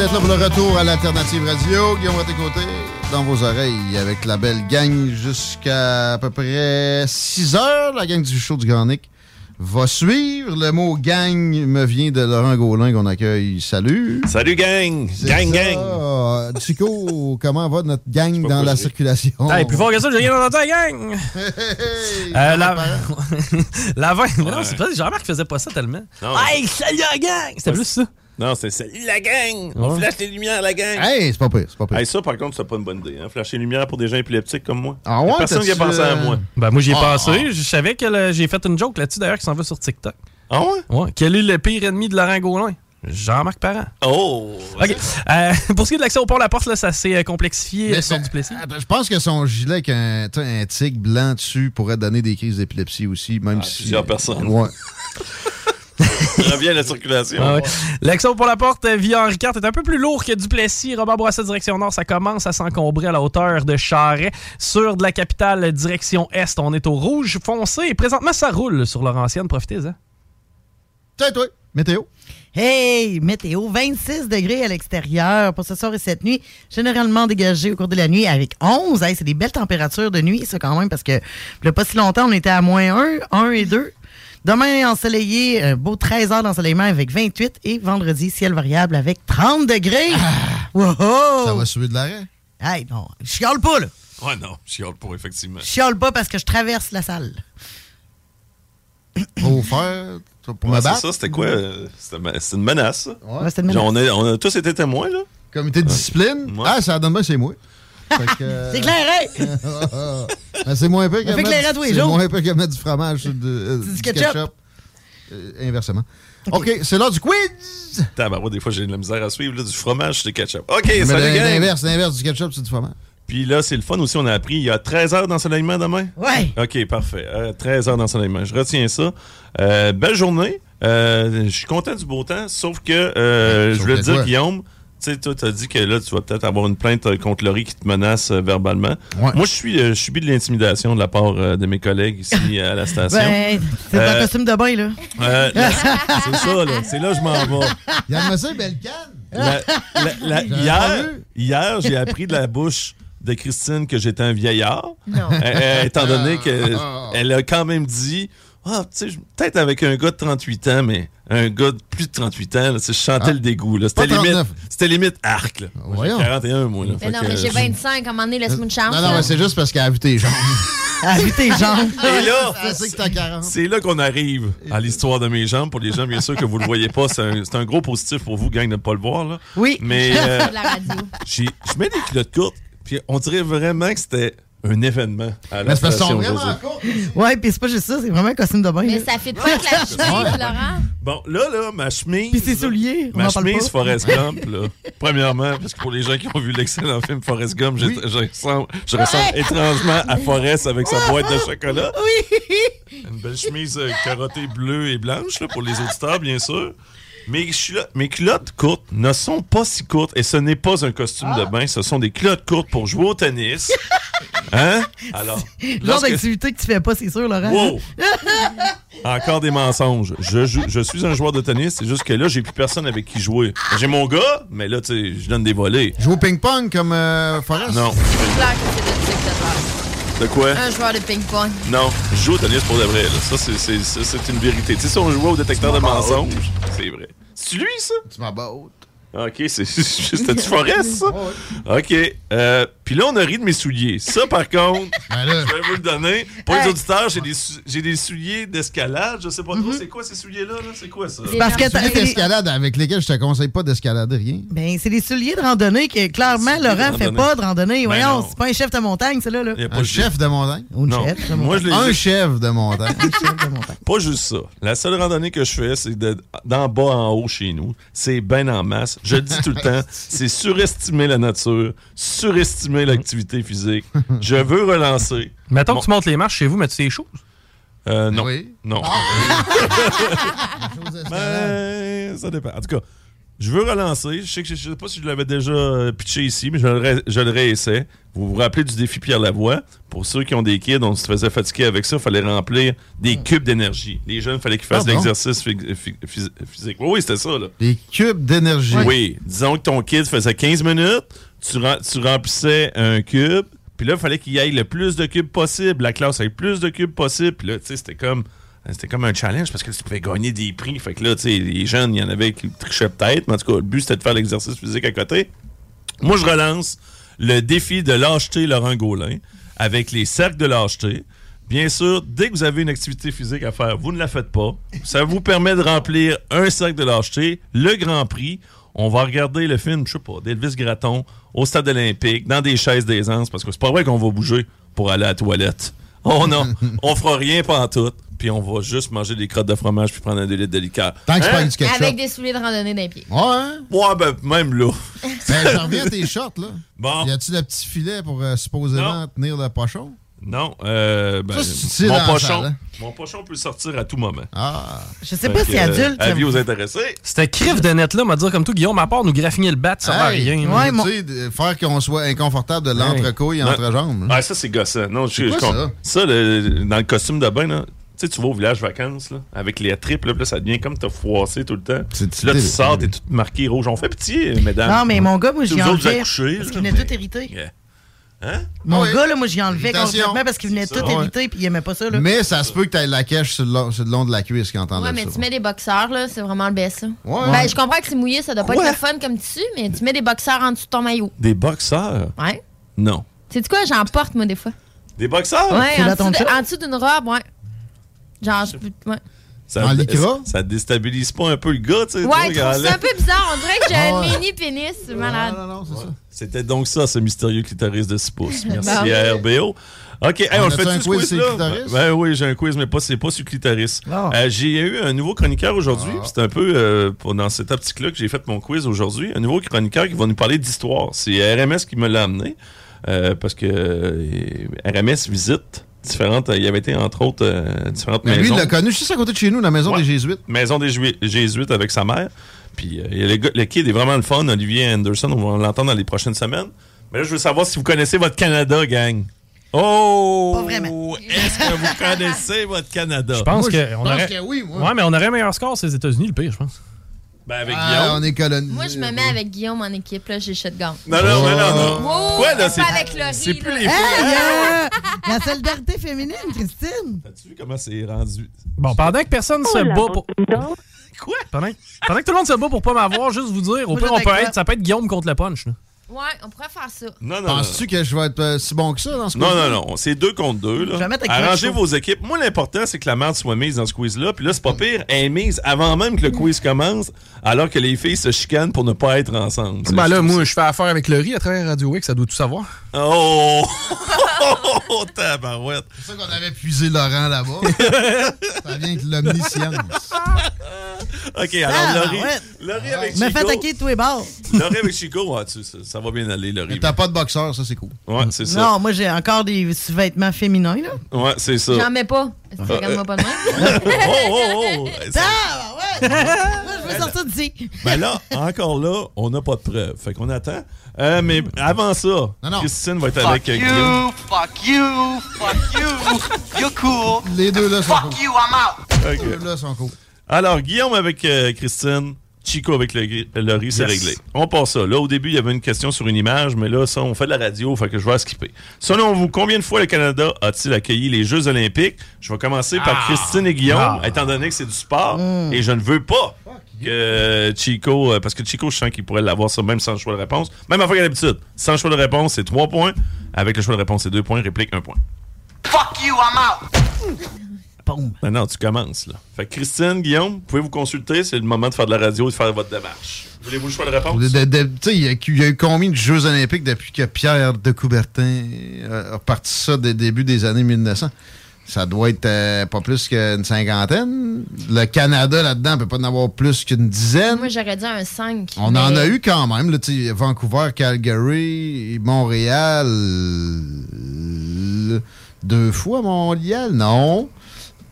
D'être là pour le retour à l'Alternative Radio. Guillaume à tes côtés, dans vos oreilles, avec la belle gang jusqu'à à peu près 6 heures. La gang du show du Grand Nick va suivre. Le mot gang me vient de Laurent Gaulin qu'on accueille. Salut. Salut gang! Gang, ça. gang! Chico, comment va notre gang dans la circulation? Hey, plus fort que ça, j'ai rien entendu, la gang! Euh, la... la 20. Mais non, c'est pas. J'ai remarqué qu'il faisait pas ça tellement. Non, hey, salut la gang! C'était plus ça. Non, c'est salut la gang! On Ouais. flash les lumières, la gang! Hey, c'est pas pire, c'est pas pire. Hey, ça, par contre, c'est pas une bonne idée. Hein? Flasher les lumières pour des gens épileptiques comme moi. Ah ouais, Personne qui a pensé à euh, moi. Ben, moi, j'y ai Ah, pensé. Je savais que le- j'ai fait une joke là-dessus, d'ailleurs, qui s'en va sur TikTok. Ah ouais? Ouais. Quel est le pire ennemi de Laurent Gaulin? Jean-Marc Parent. Oh! OK. Euh, pour ce qui est de l'accès au port La Porte, là, ça s'est euh, complexifié Mais euh, sur ça- Duplessis. Attends, je pense que son gilet avec un, un tigre blanc dessus pourrait donner des crises d'épilepsie aussi, même si. plusieurs personnes. Ouais. Revient à la circulation. Ah ouais. Au port La Porte euh, via Henri IV est un peu plus lourd que Duplessis. Robert Bourassa, direction nord, ça commence à s'encombrer à la hauteur de Charret. Sur de la capitale, direction est, on est au rouge foncé. Et présentement, ça roule sur Laurentienne. Profitez-en. Tiens, toi, météo. Hey, météo, 26 degrés à l'extérieur pour ce soir et cette nuit. Généralement dégagé au cours de la nuit avec 11. Hey, c'est des belles températures de nuit, ça, quand même, parce que a pas si longtemps, on était à moins 1, 1 et 2. Demain, ensoleillé, un beau 13 heures d'ensoleillement avec 28. Et vendredi, ciel variable avec 30 degrés. Wow! Ça va suivre de l'arrêt? Hey, non, je chiale pas, là. Ouais, non, je chiale pas, effectivement. Je chiale pas parce que je traverse la salle. Pour faire. Pour Ouais, me c'est battre? ça, c'était quoi? euh, C'était une menace, ça. Ouais, c'était une Genre, on, a, on a tous été témoins, là. Comité de discipline? Ouais. Ah, ça donne bien, c'est moi. Euh, C'est clair, hein? Ben, c'est moins peu On que fait clairer à tous les c'est jours. moins peu que mettre du fromage sur de- euh, Du ketchup. Euh, inversement. OK, c'est l'heure du quiz! Des fois, j'ai de la misère à suivre, là, du fromage sur le ketchup. OK, Mais salut, gang! L'inverse, l'inverse du ketchup, c'est du fromage. Puis là, c'est le fun aussi, on a appris, il y a 13 heures d'ensoleillement demain? Ouais. OK, parfait. Euh, 13 heures d'ensoleillement. Je retiens ça. Euh, belle journée. Euh, je suis content du beau temps, sauf que euh, je voulais te dire, quoi? Guillaume, sais, toi, t'as dit que là, tu vas peut-être avoir une plainte euh, contre Laurie qui te menace euh, verbalement. Ouais. Moi, je suis, euh, je subis de l'intimidation de la part euh, de mes collègues ici à la station. Ben, c'est Euh, un costume de bain, là. euh, là, c'est ça, là. C'est là que je m'en vais. La- la- la- J'avais pas hier, j'ai appris de la bouche de Christine que j'étais un vieillard. Non. Euh, euh, étant donné Ah. qu'elle a quand même dit Ah, tu sais, je- peut-être avec un gars de 38 ans, mais un gars de plus de 38 ans, là, je sentais Ah. le dégoût. là. C'était limite, 39. c'était limite arc. Là. Moi, j'ai Voyons. 41, moi. Là, Mais non, que, mais j'ai euh, 25, à un moment donné, laisse-moi une chance. Non, non, là. mais c'est juste parce qu'elle a vu tes jambes. Elle a vu tes jambes. Et là, Elle sait que t'as 40. c'est là qu'on arrive à l'histoire de mes jambes. Pour les gens, bien sûr, que vous le voyez pas, c'est un, gros positif pour vous, gang, de ne pas le voir. Là. Oui. Mais euh, je mets des culottes courtes, puis on dirait vraiment que c'était un événement à la Mais c'est vraiment. Ouais, puis c'est pas juste ça, c'est vraiment un costume de bain. Mais là. ça fait pas avec la chemise, Laurent. Bon, là, là, ma chemise. Puis ses souliers, Ma chemise. Forrest Gump, là. Premièrement, parce que pour les gens qui ont vu l'excellent film Forrest Gump, j'ai- je, ressemble, je ressemble étrangement à Forrest avec sa boîte de chocolat. Oui. Une belle chemise euh, carottée bleue et blanche, là, pour les auditeurs, bien sûr. Mes, mes culottes courtes ne sont pas si courtes et ce n'est pas un costume Ah. de bain, ce sont des culottes courtes pour jouer au tennis. Hein? Alors, Le genre d'activité que tu fais pas, c'est sûr, Laurent. Wow! Encore des mensonges. Je, joue- je suis un joueur de tennis, c'est juste que là, j'ai plus personne avec qui jouer. J'ai mon gars, mais là, tu sais, je donne des volets. Joue au ping-pong comme euh, Forrest? Non. C'est clair que c'est de quoi? Un joueur de ping-pong. Non, je joue au tennis pour de vrai. Là. Ça, c'est- c'est ça, c'est une vérité. Tu sais, si on jouait au détecteur de mensonges, c'est vrai. C'est lui, ça? Tu m'aboutes. Ok, c'est c'était-tu Forest, ça? Ok. Euh, Puis là, on a ri de mes souliers. Ça, par contre, Ben là, je vais vous le donner. Pour les auditeurs, j'ai des, sou- des souliers d'escalade. Je sais pas trop, c'est quoi ces souliers-là? Là? C'est quoi ça? Parce que t'as- souliers d'escalade avec lesquels je te conseille pas d'escalader rien. Ben, c'est des souliers de randonnée que clairement, Laurent fait pas de randonnée. Ben Voyons, non. c'est pas un chef de montagne, c'est là. là. Y a pas Un de- chef de montagne? Ou une Non. chef de Moi, montagne. je l'ai Un chef de montagne. Pas juste ça. La seule randonnée que je fais, c'est de- d'en bas en haut chez nous. C'est ben en masse. Je le dis tout le temps, c'est surestimer la nature, surestimer l'activité physique. Je veux relancer. Mettons Bon. que tu montes les marches chez vous, mais tu tes choses. Euh, non. Oui. Non. Ben, ça dépend. En tout cas, je veux relancer. Je sais que je, je sais pas si je l'avais déjà euh, pitché ici, mais je le, ré- je le réessaie. Vous vous rappelez du défi Pierre Lavoie? Pour ceux qui ont des kids, on se faisait fatiguer avec ça. Il fallait remplir des cubes d'énergie. Les jeunes, il fallait qu'ils fassent Ah bon? l'exercice phy- phy- phys- physique. Oui, oui, c'était ça. Là. Des cubes d'énergie. Oui. Disons que ton kid faisait 15 minutes, tu, rem- tu remplissais un cube, puis là, il fallait qu'il y ait le plus de cubes possible. La classe avec le plus de cubes possible. Puis là, tu sais, c'était comme. C'était comme un challenge parce que tu pouvais gagner des prix. Fait que là, tu sais, les jeunes, il y en avait qui trichaient peut-être, mais en tout cas, le but, c'était de faire l'exercice physique à côté. Moi, je relance le défi de lâcheté Laurent Gaulin avec les cercles de lâcheté. Bien sûr, dès que vous avez une activité physique à faire, vous ne la faites pas. Ça vous permet de remplir un cercle de lâcheté, le Grand Prix. On va regarder le film, je sais pas, d'Elvis Gratton au stade olympique, dans des chaises d'aisance, parce que c'est pas vrai qu'on va bouger pour aller à la toilette. Oh non, on fera rien tout, puis on va juste manger des crottes de fromage puis prendre un 2 litres de liqueur. Tant que c'est pas Hein? du. Avec des souliers de randonnée d'un pied. Ouais, hein? Ouais, ben, même là. Ben, j'en reviens à tes shorts, là. Bon. Y a-tu le petit filet pour euh, supposément tenir le pochon? Non, euh, ben, Ça, mon la pochon, salle, hein? mon pochon peut sortir à tout moment. Ah. Je sais pas si adulte. Avis aux intéressés. C'était crif de net là, m'a dire comme tout, Guillaume, à part nous graffiner le bat, ça va Hey, rien. sais, de- faire qu'on soit inconfortable de l'entrecouille et Ouais. entre-jambes. là. Ouais, ça, c'est gossant. Non, je, C'est quoi je ça? Ça, le- dans le costume de bain, là, tu sais, tu vas au village vacances, là, avec les tripes, là, puis là, ça devient comme t'as froissé tout le temps. Puis là, tu sors, t'es tout marqué rouge. On fait pitié, mesdames. Non, mais mon gars, moi, Vous autres, vous accouchez, Parce là, qu'il venait mais- tout hérité. Hein? Mon Ah oui. gars, là, moi, j'y enlevais complètement parce qu'il venait tout ça. hérité puis il aimait pas ça. Là. Mais ça se peut que tu aies la cache sur le, long, sur le long de la cuisse quand t'enlèves Ouais, mais ça. tu mets des boxeurs, là, c'est vraiment le best, ça. Ouais. Ben, je comprends que c'est mouillé, ça doit pas Quoi? être le fun comme tissu, mais tu mets des boxeurs en dessous de ton maillot. Des boxeurs? Ouais. Non. C'est quoi, j'en porte, moi, des fois. Des boxeurs? Ouais, en dessous, de- en dessous d'une robe, ouais. Genre, je peux. Ouais, Ça, En lycra? Ça déstabilise pas un peu le gars, tu sais? ouais ça un peu bizarre. On dirait que j'ai Ah un ouais. mini pénis, c'est malade. Non, non, c'est ça. C'était donc ça, ce mystérieux clitoris de 6 pouces. Merci à RBO. OK, hey, on, On le a-tu fait un quiz quiz sur là? le clitoris? Ben oui, j'ai un quiz, mais pas, c'est pas sur le clitoris. Ah. Euh, j'ai eu un nouveau chroniqueur aujourd'hui. Ah. C'est un peu euh, dans cette optique-là que j'ai fait mon quiz aujourd'hui. Un nouveau chroniqueur qui va nous parler d'histoire. C'est RMS qui me l'a amené. euh, parce que euh, RMS visite différentes. Il y avait été, entre autres, euh, différentes Mais lui, il l'a connu juste à côté de chez nous, la maison Ouais. des Jésuites. Maison des Jésuites avec sa mère. Puis euh, le, gars- le kid est vraiment le fun, Olivier Anderson. On va l'entendre dans les prochaines semaines. Mais là, je veux savoir si vous connaissez votre Canada, gang. Oh! Est-ce que vous connaissez votre Canada? Je pense Moi, je que on pense aurait. que oui, moi. Ouais, mais on aurait un meilleur score, c'est les États-Unis, le pire, je pense. Ben, avec Ah, Guillaume. on est colonisé. Moi, je me mets avec Guillaume en équipe, là, j'ai shotgun. Non, non, mais non, non. Wow, Quoi, là, c'est pas avec Laurie, c'est plus les Hey, euh, la solidarité féminine, Christine. As-tu vu comment c'est rendu? Bon, pendant que personne se bat pour. Quoi? Pendant, pendant que tout le monde se bat pour pas m'avoir, juste vous dire, au pire, on peut être, ça peut être Guillaume contre le punch. là. Ouais, on pourrait faire ça. Non, non, Penses-tu que je vais être euh, si bon que ça dans ce Non, quiz-là? non, non. C'est deux contre deux. Là. Arrangez vos équipes. Moi, l'important, c'est que la merde soit mise dans ce quiz-là. Puis là, c'est pas pire. Elle est mise avant même que le quiz commence, alors que les filles se chicanent pour ne pas être ensemble. Ben là, moi, je fais affaire avec Laurie à travers Radio X, ça doit tout savoir. Oh! oh, tabarouette. C'est ça qu'on avait puisé Laurent là-bas. ça vient avec l'omniscience. OK, alors, Ah, Laurie. Laurie avec Me Chico. fait attaquer de tous les bords. Laurie avec Chico, ah, tu- ça, ça va bien aller. Mais t'as pas de boxeur, ça, c'est cool. Ouais, c'est ça. Non, moi, j'ai encore des vêtements féminins, là. Ouais, c'est ça. J'en mets pas. Regarde-moi pas de même? oh, oh, oh! Ça- Ah, ouais! moi, je veux sortir d'ici. Ben là, encore là, on n'a pas de preuves. Fait qu'on attend. Euh, mais avant ça, Christine va être avec euh, Guillaume. fuck you, fuck you, you're cool. Les deux là sont Fuck cool. you, I'm out. Les deux là sont cool. Alors, Guillaume avec euh, Christine, Chico avec le, Laurie, c'est Yes. réglé. On passe ça. Là, au début, il y avait une question sur une image, mais là, ça, on fait de la radio, fait que je vais la skipper. Selon vous, combien de fois le Canada a-t-il accueilli les Jeux Olympiques? Je vais commencer par Ah. Christine et Guillaume, Ah. étant donné que c'est du sport, Mm. et je ne veux pas que Chico, euh, parce que Chico, je sens qu'il pourrait l'avoir ça même sans choix de réponse. Même affaire qu'à l'habitude. Sans choix de réponse, c'est 3 points. Avec le choix de réponse, c'est 2 points. Réplique, 1 point. Fuck you, I'm out. Ben non, tu commences, là. Fait que Christine, Guillaume, vous pouvez vous consulter. C'est le moment de faire de la radio et de faire votre démarche. Voulez-vous le choix de réponse? De- de- de- tu sais, Il y, a- il y a eu combien de Jeux olympiques depuis que Pierre de Coubertin euh, a parti ça dès le début des années 1900? Ça doit être euh, pas plus qu'une cinquantaine. Le Canada, là-dedans, peut pas en avoir plus qu'une dizaine. Moi, j'aurais dit un 5. On en a eu quand même. Là, tu sais, Vancouver, Calgary, Montréal. Deux fois Montréal? Non?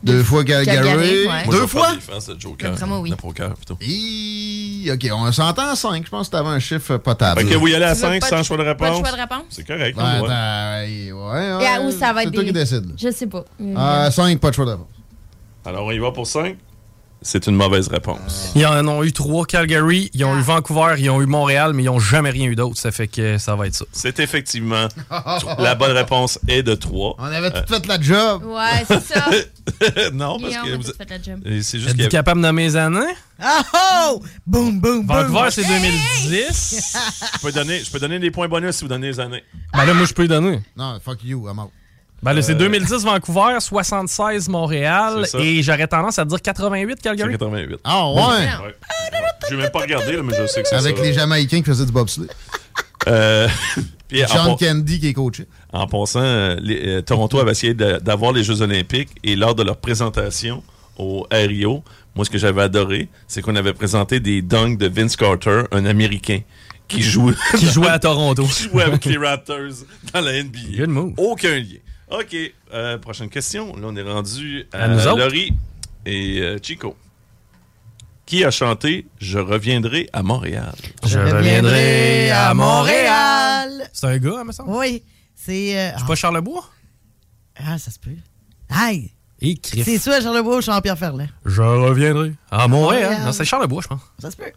Deux fois Calgary. Calgary, ouais. Deux fois? de Joker. Moi, oui. De poker, plutôt. Hi, OK, on s'entend à 5. Je pense que t'avais un chiffre potable. Fait que vous y allez à Tu veux 5 pas sans de- choix de pas de réponse? choix de réponse? C'est correct. Ouais, on voit. attends, ouais, ouais, Et à où ça va être C'est toi des- qui décide. là. Je sais pas. À 5, pas de choix de réponse. Alors, on y va pour 5. C'est une mauvaise réponse. Ils en ont eu trois Calgary, ils ont eu Vancouver, ils ont eu Montréal, mais ils n'ont jamais rien eu d'autre. Ça fait que ça va être ça. C'est effectivement la bonne réponse est de 3. On avait tout fait la job. Ouais, c'est ça. non, parce que vous... tout fait la job. Et C'est juste Êtes-vous capable de nommer les années? Ah oh! Boum, boum, boum. Vancouver, c'est 2010. je, peux donner, je peux donner des points bonus si vous donnez les années. Ben là, moi, je peux y donner. Non, fuck you, I'm out. Ben là, c'est Euh, 2010 Vancouver, 76 Montréal, et j'aurais tendance à dire 88 Calgary. C'est 88. Ah ouais? Ouais. Je vais même pas regarder, là, mais je sais que c'est ça. Avec les Jamaïcains qui faisaient du bobsleigh. Euh, puis John pa- Candy qui est coaché. En passant, euh, les- euh, Toronto avait essayé d'avoir les Jeux Olympiques et lors de leur présentation au Rio, moi, ce que j'avais adoré, c'est qu'on avait présenté des dunks de Vince Carter, un Américain, qui jouait, Qui jouait à Toronto. qui jouait avec les Raptors dans la NBA. Good move. Aucun lien. OK. euh, prochaine question. Là, on est rendu à, À nous autres. Laurie et euh, Chico. Qui a chanté Je reviendrai à Montréal? Je reviendrai à Montréal. C'est un gars, me semble? Oui. C'est. euh, C'est pas Charlebois? Ah, ça se peut. Aïe! C'est soit Charlebois ou Jean-Pierre Ferland. Je reviendrai à Montréal. Montréal. Non, c'est Charlebois, je pense. Ça se peut.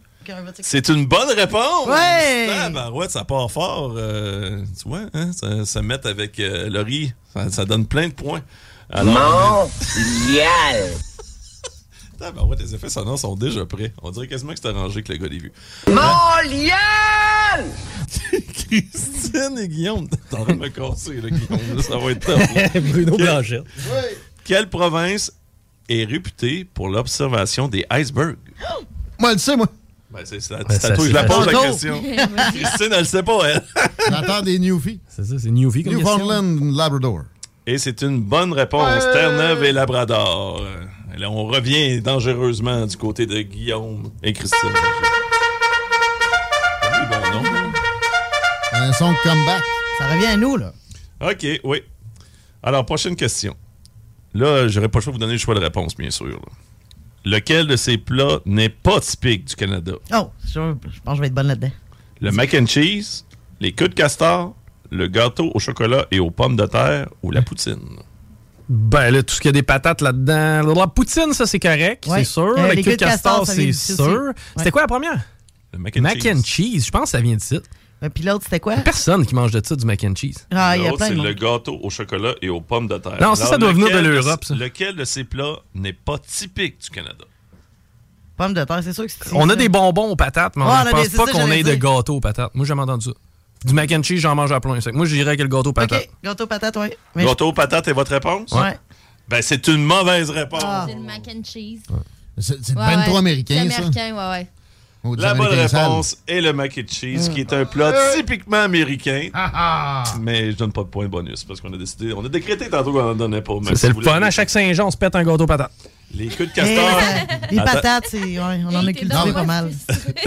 C'est une bonne réponse! Ouais! Ah, ben ouais, ça part fort. euh, tu vois, hein, ça, ça met avec euh, Laurie. Ça, ça donne plein de points. Montréal. Ah, ben ouais, les effets sonores sont déjà prêts. On dirait quasiment que c'est arrangé que le gars l'ait vu. Montréal! Christine et Guillaume, t'es en train de me casser, là, Guillaume. là, ça va être top. Bruno Quel- Blanchette. Quelle province est réputée pour l'observation des icebergs? Moi, elle le sais, moi. Ben, c'est Ben, ça, je la pose la question. Christine, elle le sait pas, elle. J'attends des Newfies. C'est ça, c'est Newfie comme. Newfoundland, Labrador. Et c'est une bonne réponse. Terre-Neuve et Labrador. Euh, là, on revient dangereusement du côté de Guillaume et Christine. Oui, bon, non. Un son de comeback. Ça revient à nous, là. OK, oui. Alors, prochaine question. Là, j'aurais pas le choix de vous donner le choix de réponse, bien sûr. là. Lequel de ces plats n'est pas typique du Canada? Oh, je, je pense que je vais être bonne là-dedans. Le mac and cheese, les queues de castor, le gâteau au chocolat et aux pommes de terre ou la poutine? Ben là, tout ce qu'il y a des patates là-dedans. La poutine, ça, c'est correct, Ouais. c'est sûr. Euh, la les queue queues de castor, c'est sûr. C'était Ouais. quoi la première? Le mac and mac cheese. and cheese. Je pense que ça vient de ça. Puis l'autre, c'était quoi? Personne qui mange de ça, du mac and cheese. Ah, il y a plein c'est le gâteau au chocolat et aux pommes de terre. Non, ça, ça doit venir de l'Europe, ça. Lequel de ces plats n'est pas typique du Canada? Pommes de terre, c'est sûr que c'est. On a des bonbons aux patates, mais Ouais, on ne pense pas ça, qu'on ait de gâteau aux patates. Moi, j'ai jamais entendu ça. Du mac and cheese, j'en mange à plein. Moi, je dirais que le gâteau aux patates. OK, gâteau patate, oui. Gâteau aux patates est votre réponse? Ouais. Ben, c'est une mauvaise réponse. C'est le mac and cheese. C'est c'est Ouais, ben ouais. trop américain, C'est ça. américain, ouais, ouais. Ou La bonne réponse est le mac and cheese, qui est un plat typiquement américain. Ah, Mais je donne pas de point bonus parce qu'on a décidé, on a décrété tantôt qu'on en donnait pas. C'est le fun. À chaque Saint-Jean, on se pète un gâteau aux patates. Les queues de castor. euh, les Attends. patates. Ouais, on en a cultivé pas mal.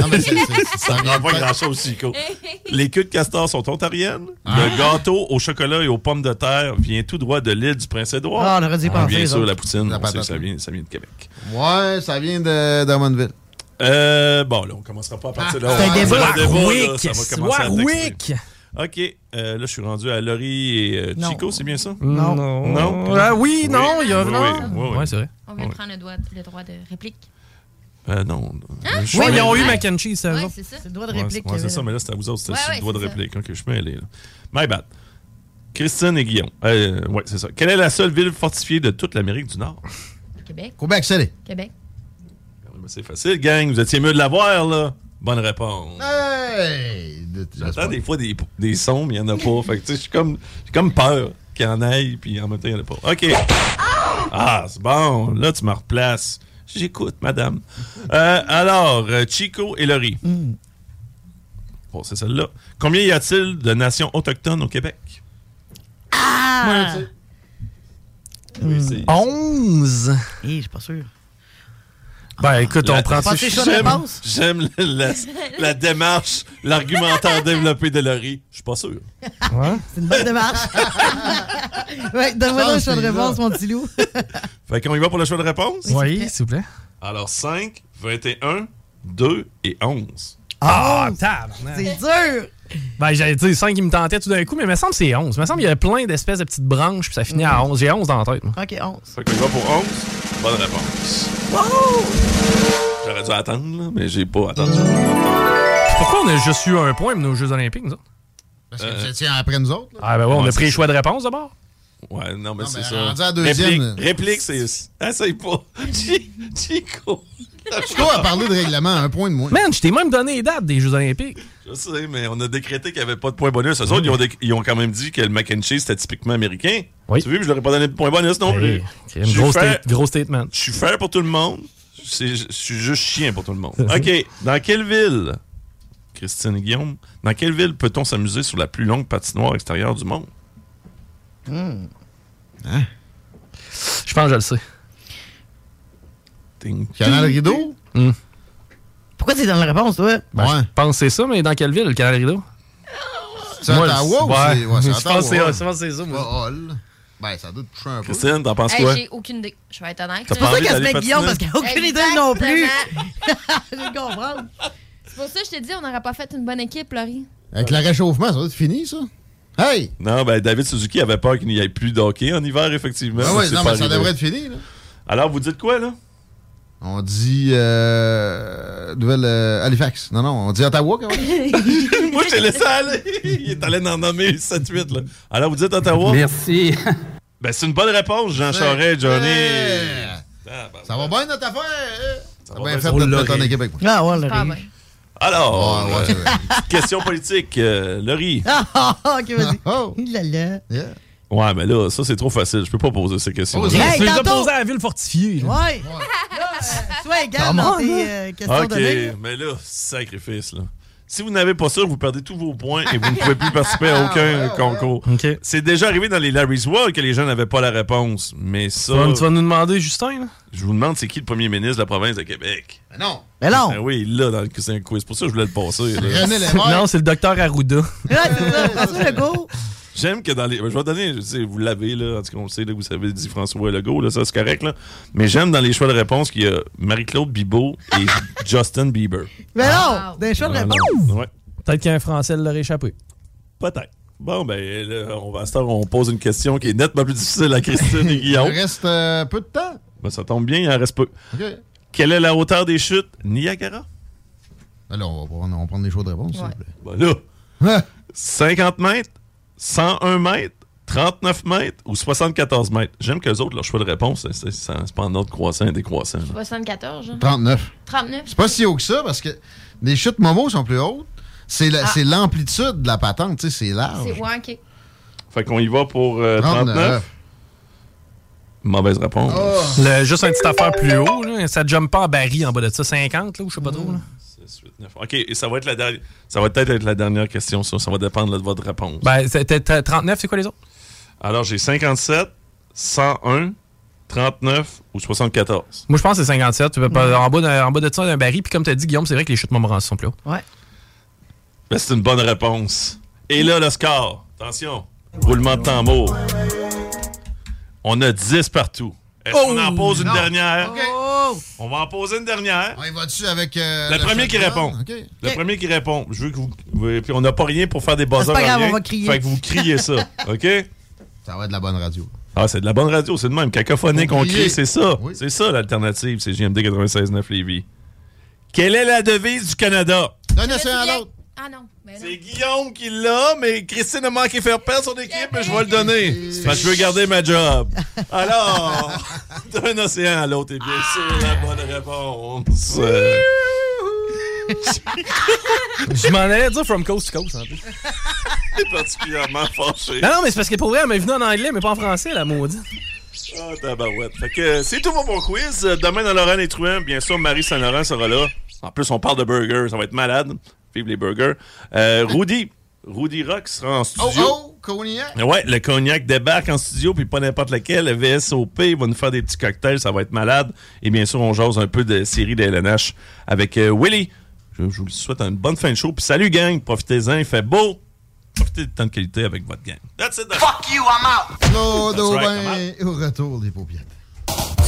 Non, mais c'est- Ça ne pas grand-chose, Chico. Les queues de castor sont ontariennes. Le gâteau au chocolat et aux pommes de terre vient tout droit de l'île du Prince-Édouard. Ah, on aurait dû y penser, Bien sûr, la poutine, La on sait patate, que ça vient, ça vient de Québec. Ouais, ça vient de d'Amonville. Euh, bon, là, on commencera pas à partir de là. C'est un On- débat. le débat, là, Warwick! ça va commencer à Warwick! texter. OK, euh, là, je suis rendu à Laurie et euh, Non. Chico, c'est bien ça? Non. Non? Ah oui, non, il y a. Oui, non. oui, oui, oui. Ouais, c'est vrai. On vient de prendre le droit, le droit de réplique. Euh, non. Je Ouais, suis ils ont eu mac and cheese, ça. autres. c'est ça. C'est le droit de réplique. c'est ouais, c'est ça, mais là, c'était à vous autres, c'était Ouais, sur le ouais, droit de c'est ça. réplique. OK, je suis mêlé, là. My bad. Christine et Guillaume. Euh, ouais, c'est ça. Quelle est la seule ville fortifiée de toute l'Amérique du Nord? Québec. Québec, c'est Québec. C'est facile, gang. Vous étiez mieux de l'avoir, là. Bonne réponse. Hey! J'entends des fois des, des sons, mais il n'y en a pas. Fait que, tu sais, je suis comme, j'ai comme peur qu'il y en aille, puis en même temps, il n'y en a pas. OK. Ah, c'est bon. Là, tu me replaces. J'écoute, madame. Euh, alors, euh, Chico et Laurie. Bon, c'est celle-là. Combien y a-t-il de nations autochtones au Québec? Ah! Oui, c'est- 11. Eh, je suis pas sûr. Ben, écoute, on La- prend de J'aime, la, la- la démarche, l'argumentaire développé de Laurie. Je suis pas sûr. Ouais. C'est une bonne démarche. ouais, donne-moi un choix de réponse, mon petit loup. Fait qu'on y va pour le choix de réponse? Oui, s'il vous plaît. Alors, 5, 21, 2 et 11. Ah, Oh, tabarnak. C'est dur! Ben, dire 5 qui me tentaient tout d'un coup, mais il me semble que c'est 11. Il me semble qu'il y a plein d'espèces de petites branches, puis ça finit à 11. J'ai 11 dans la tête. moi. OK, 11. Fait qu'on y va pour 11. Bonne réponse. J'aurais dû attendre, là, mais j'ai pas attendu. Pourquoi on a juste eu un point pour nos Jeux Olympiques, nous autres? Parce que vous étiez après nous autres. là. Ah, ben ouais, on a pris le choix de réponse d'abord. Ouais, non, mais c'est mais ça. rendu à la deuxième, Réplique, réplique c'est. Essaye pas. Chi- Chico. Chico a parlé de règlement, un point de moins. Man, je t'ai même donné les dates des Jeux Olympiques. Je sais, mais on a décrété qu'il n'y avait pas de point bonus. Eux autres, ils ont, ils ont quand même dit que le mac and cheese, c'était typiquement américain. Oui. Tu as vu, je leur ai pas donné de point bonus non plus. Hey, state- gros statement. Je suis fair pour tout le monde. Je suis juste chien pour tout le monde. OK. Dans quelle ville, Christine et Guillaume, dans quelle ville peut-on s'amuser sur la plus longue patinoire extérieure du monde? Je pense que je le sais. Ding. Canal Rideau? Pourquoi t'es dans la réponse, toi? Ben, Ouais. Je pense que c'est ça, mais dans quelle ville, le Canal Rideau? C'est Moi, Ottawa ou ouais. c'est ouais, Je pense que c'est- ça, moi. Ben, ça doit te toucher un peu. Christine, t'en penses Hey, quoi? j'ai aucune idée. Je vais être honnête. C'est pour ça qu'elle se met Guillaume, parce qu'elle a aucune idée non plus. Je comprends. C'est pour ça que je t'ai dit, on n'aurait pas fait une bonne équipe, Laurie. Avec le réchauffement, ça doit être fini, ça? Hey! Non, ben David Suzuki avait peur qu'il n'y ait plus de hockey en hiver, effectivement. Ah ouais, non, mais ça devrait être fini, là. Alors, vous dites quoi, là? On dit euh, Nouvelle euh, Halifax. Non, non, on dit Ottawa quand même. Moi, je t'ai laissé aller. Il est allé en nommer 7-8, là. Alors, vous dites Ottawa? Merci. Ben, c'est une bonne réponse, Jean Charest, Johnny. Ah, ben, Ça va bien notre affaire? hein? Ça va bien va, te mettre en équipe avec moi. Ah, ouais, le Ah, riz. ben. Alors, petite question politique. Euh, Laurie. Ah, ah, ah, ok, vas-y. Oh! Il l'a là. Yeah. Ouais, mais là, ça, c'est trop facile. Je peux pas poser ces questions. Oh, Hey, tu les as à la ville fortifiée. là. Ouais. Euh, sois égal Come dans on, tes euh, questions OK, mais là, sacrifice, là. Si vous n'avez pas ça, vous perdez tous vos points et vous ne pouvez plus participer à aucun concours. OK. C'est déjà arrivé dans les Larry's World que les gens n'avaient pas la réponse. Mais ça, Tu vas, tu vas nous demander, Justin, là? je vous demande, c'est qui le premier ministre de la province de Québec? Ben non! Mais non. Ben oui, là, dans le c'est un quiz. Pour ça, je voulais le passer. Non, c'est le docteur Arruda. Ouais, c'est ça. François Legault. J'aime que dans les. Je vais donner, je sais, vous l'avez, là. En tout cas, on le sait, là, vous savez, dit François Legault, là, ça, c'est correct, là. Mais j'aime dans les choix de réponse qu'il y a Marie-Claude Bibeau et Justin Bieber. Mais non. Wow. Des choix de réponse. Ouais. Peut-être qu'un Français l'aurait échappé. Peut-être. Bon, ben, là, on va, à cette heure, on pose une question qui est nettement plus difficile à Christine et Guillaume. Il reste euh, peu de temps. Ben, ça tombe bien, il en reste peu. OK. Quelle est la hauteur des chutes? Niagara? Alors, on va, prendre, on va prendre des choix de réponse. s'il vous plaît. Ben là, 50 mètres, 101 mètres, 39 mètres ou 74 mètres? J'aime qu'eux autres, leur choix de réponse, c'est- c'est c'est pas en ordre croissant et décroissant. là. 74, genre. 39. 39. C'est pas si haut que ça parce que les chutes Momo sont plus hautes. C'est la- Ah. c'est l'amplitude de la patente, tu sais, c'est large. C'est ouais, ok. Fait qu'on y va pour euh, 39. 39. Mauvaise réponse. Oh. Le- juste un petit affaire plus haut, là. ça jump pas en baril en bas de ça. 50, là, ou je sais pas trop. Là. 6, 8, 9. OK, et ça va être la dernière. Ça va peut-être être la dernière question, ça. Ça va dépendre là, de votre réponse. Ben, c'était t'as 39, c'est quoi les autres? Alors, j'ai 57, 101, 39 ou 74. Moi, je pense que c'est 57. Tu peux pas- en, bas de, en bas de ça, d'un baril. Puis comme tu as dit, Guillaume, c'est vrai que les chutes Montmorency sont plus hauts. Ouais. Ben, c'est une bonne réponse. Et là, le score. Attention. Roulement de tambour. On a 10 partout. Est-ce qu'on en pose une non. dernière? OK. On va en poser une dernière. On y va dessus avec. euh, Le premier qui répond. Le premier qui répond. Je veux que vous. Puis on n'a pas rien pour faire des buzzers. pas grave, rien. on va crier. Fait que vous criez ça. OK? Ça va être de la bonne radio. Ah, c'est de la bonne radio, c'est de même. Cacophonique, on crie, c'est ça. Oui. C'est ça l'alternative, c'est JMD 96.9 Lévis. Quelle est la devise du Canada? D'un océan à l'autre. Ah non. Ben non. C'est Guillaume qui l'a, mais Christine a manqué faire perdre son équipe, mais je vais le donner. Parce que je veux garder ma job. Alors, d'un océan à l'autre, et bien sûr, la bonne réponse. Je m'en allais dire from coast to coast, en plus. C'est particulièrement fâché. Non, non, mais c'est parce que pour vrai, elle m'est venue en anglais, mais pas en français, la maudite. Ah, tabarouette. Fait que c'est tout pour mon quiz. Demain dans Laurent et Truand, bien sûr, Marie Saint-Laurent sera là. En plus, on parle de burgers. Ça va être malade. Vive les burgers. Euh, Rudy. Rudy Rock sera en Oh, studio. oh, cognac? Ouais, le cognac débarque en studio, puis pas n'importe lequel. Le VSOP va nous faire des petits cocktails, ça va être malade. Et bien sûr, on jase un peu de série de LNH avec euh, Willy. Je, je vous souhaite une bonne fin de show. Puis salut, gang. Profitez-en, il fait beau. Profitez de temps de qualité avec votre gang. That's it. Fuck you, I'm out. Right, au retour des paupiètes.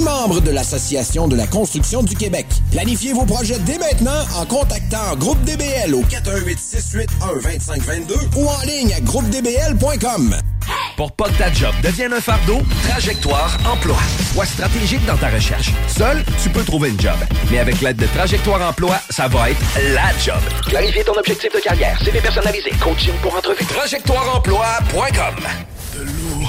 membre de l'Association de la construction du Québec. Planifiez vos projets dès maintenant en contactant Groupe DBL au 418-681-2522 ou en ligne à groupedbl.com. Pour pas que ta job devienne un fardeau, Trajectoire Emploi. Sois stratégique dans ta recherche. Seul, tu peux trouver une job. Mais avec l'aide de Trajectoire Emploi, ça va être la job. Clarifier ton objectif de carrière, CV personnalisé, coaching pour entrevue. TrajectoireEmploi.com De l'eau.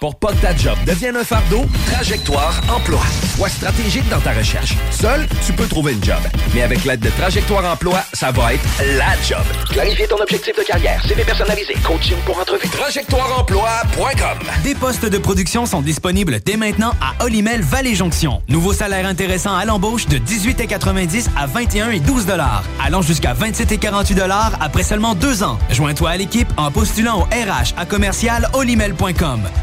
Pour pas que ta job devienne un fardeau, Trajectoire Emploi. Sois stratégique dans ta recherche. Seul, tu peux trouver une job. Mais avec l'aide de Trajectoire Emploi, ça va être la job. Clarifier ton objectif de carrière, CV personnalisé, coaching pour entrevue. TrajectoireEmploi.com Des postes de production sont disponibles dès maintenant à Olimel Valley Jonction. Nouveau salaire intéressant à l'embauche de 18,90 à 21 et 12 dollars, allant jusqu'à 27 et 48 dollars après seulement deux ans. Joins-toi à l'équipe en postulant au RH à commercial olimel.com.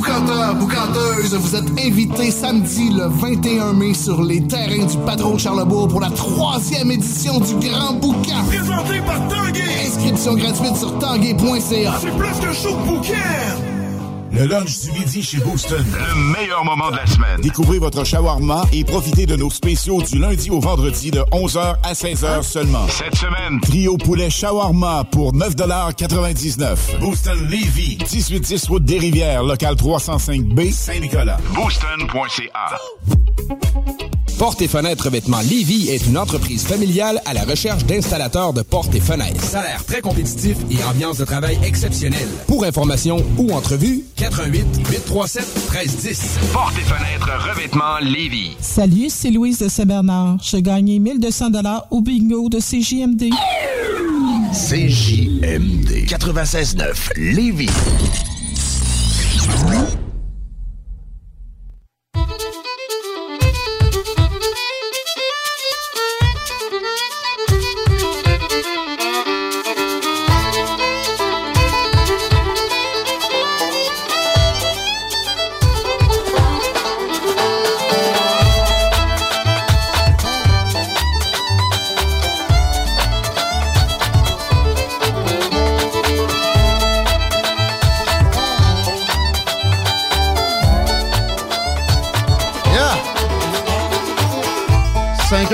Boucanteur, boucanteuse, vous êtes invités samedi le 21 mai sur les terrains du Patron Charlebourg pour la troisième édition du Grand Boucan. Présenté par Tanguay. Inscription gratuite sur tanguay.ca. C'est plus qu'un show de. Le lunch du midi chez Booston. Le meilleur moment de la semaine. Découvrez votre shawarma et profitez de nos spéciaux du lundi au vendredi de 11h à 16h seulement. Cette semaine, Trio poulet shawarma pour 9,99 Booston Levy, 1810 route des Rivières, local 305B, Saint-Nicolas. booston.ca. Portes et fenêtres vêtements Lévy est une entreprise familiale à la recherche d'installateurs de portes et fenêtres. Salaire très compétitif et ambiance de travail exceptionnelle. Pour information ou entrevue, 88 837 1310. Portes et fenêtres revêtements Lévis. Salut, c'est Louise de Saint-Bernard. J'ai gagné 1200 dollars au bingo de CJMD. CJMD 96.9 Lévis.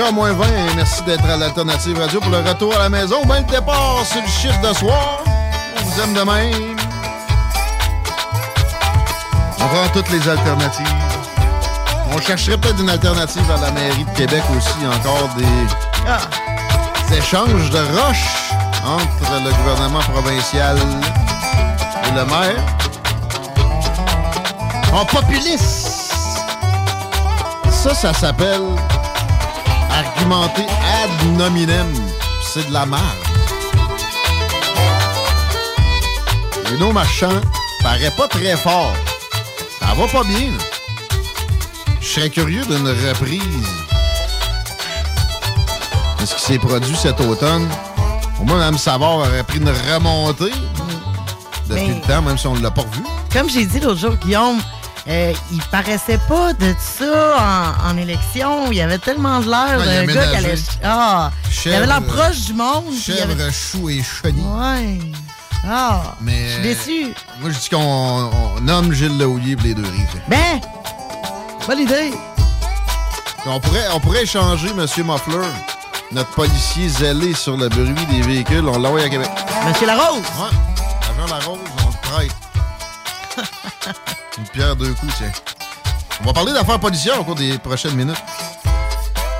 5h moins 20, merci d'être à l'Alternative Radio pour le retour à la maison. Ben le départ sur le chiffre de soir. On vous aime de même. On prend toutes les alternatives. On chercherait peut-être une alternative à la mairie de Québec aussi. Encore des, ah, des échanges de roches entre le gouvernement provincial et le maire. En populiste! Ça, ça s'appelle ad nominem. C'est de la merde. Bruno Marchand paraît pas très fort. Ça va pas bien. Je serais curieux d'une reprise de ce qui s'est produit cet automne? Au moins, Mme Savard aurait pris une remontée depuis Mais- le temps, même si on ne l'a pas revu. Comme j'ai dit l'autre jour, Guillaume, euh, il paraissait pas de ça en, en élection. Il avait tellement de l'air d'un gars qui allait. Ah! il avait l'air proche du monde. Chèvre, avait- chou et chenille. Ouais. Ah! Mais, Je suis déçu. Moi, je dis qu'on on nomme Gilles Laoulier pour les deux rives. Ben! Bonne idée! On pourrait, on pourrait échanger M. Muffler, notre policier zélé sur le bruit des véhicules. On l'envoie à Québec. Monsieur Larose! Ouais. Agent Larose, on te prête. Une pierre deux coups, tiens. On va parler d'affaires policières au cours des prochaines minutes.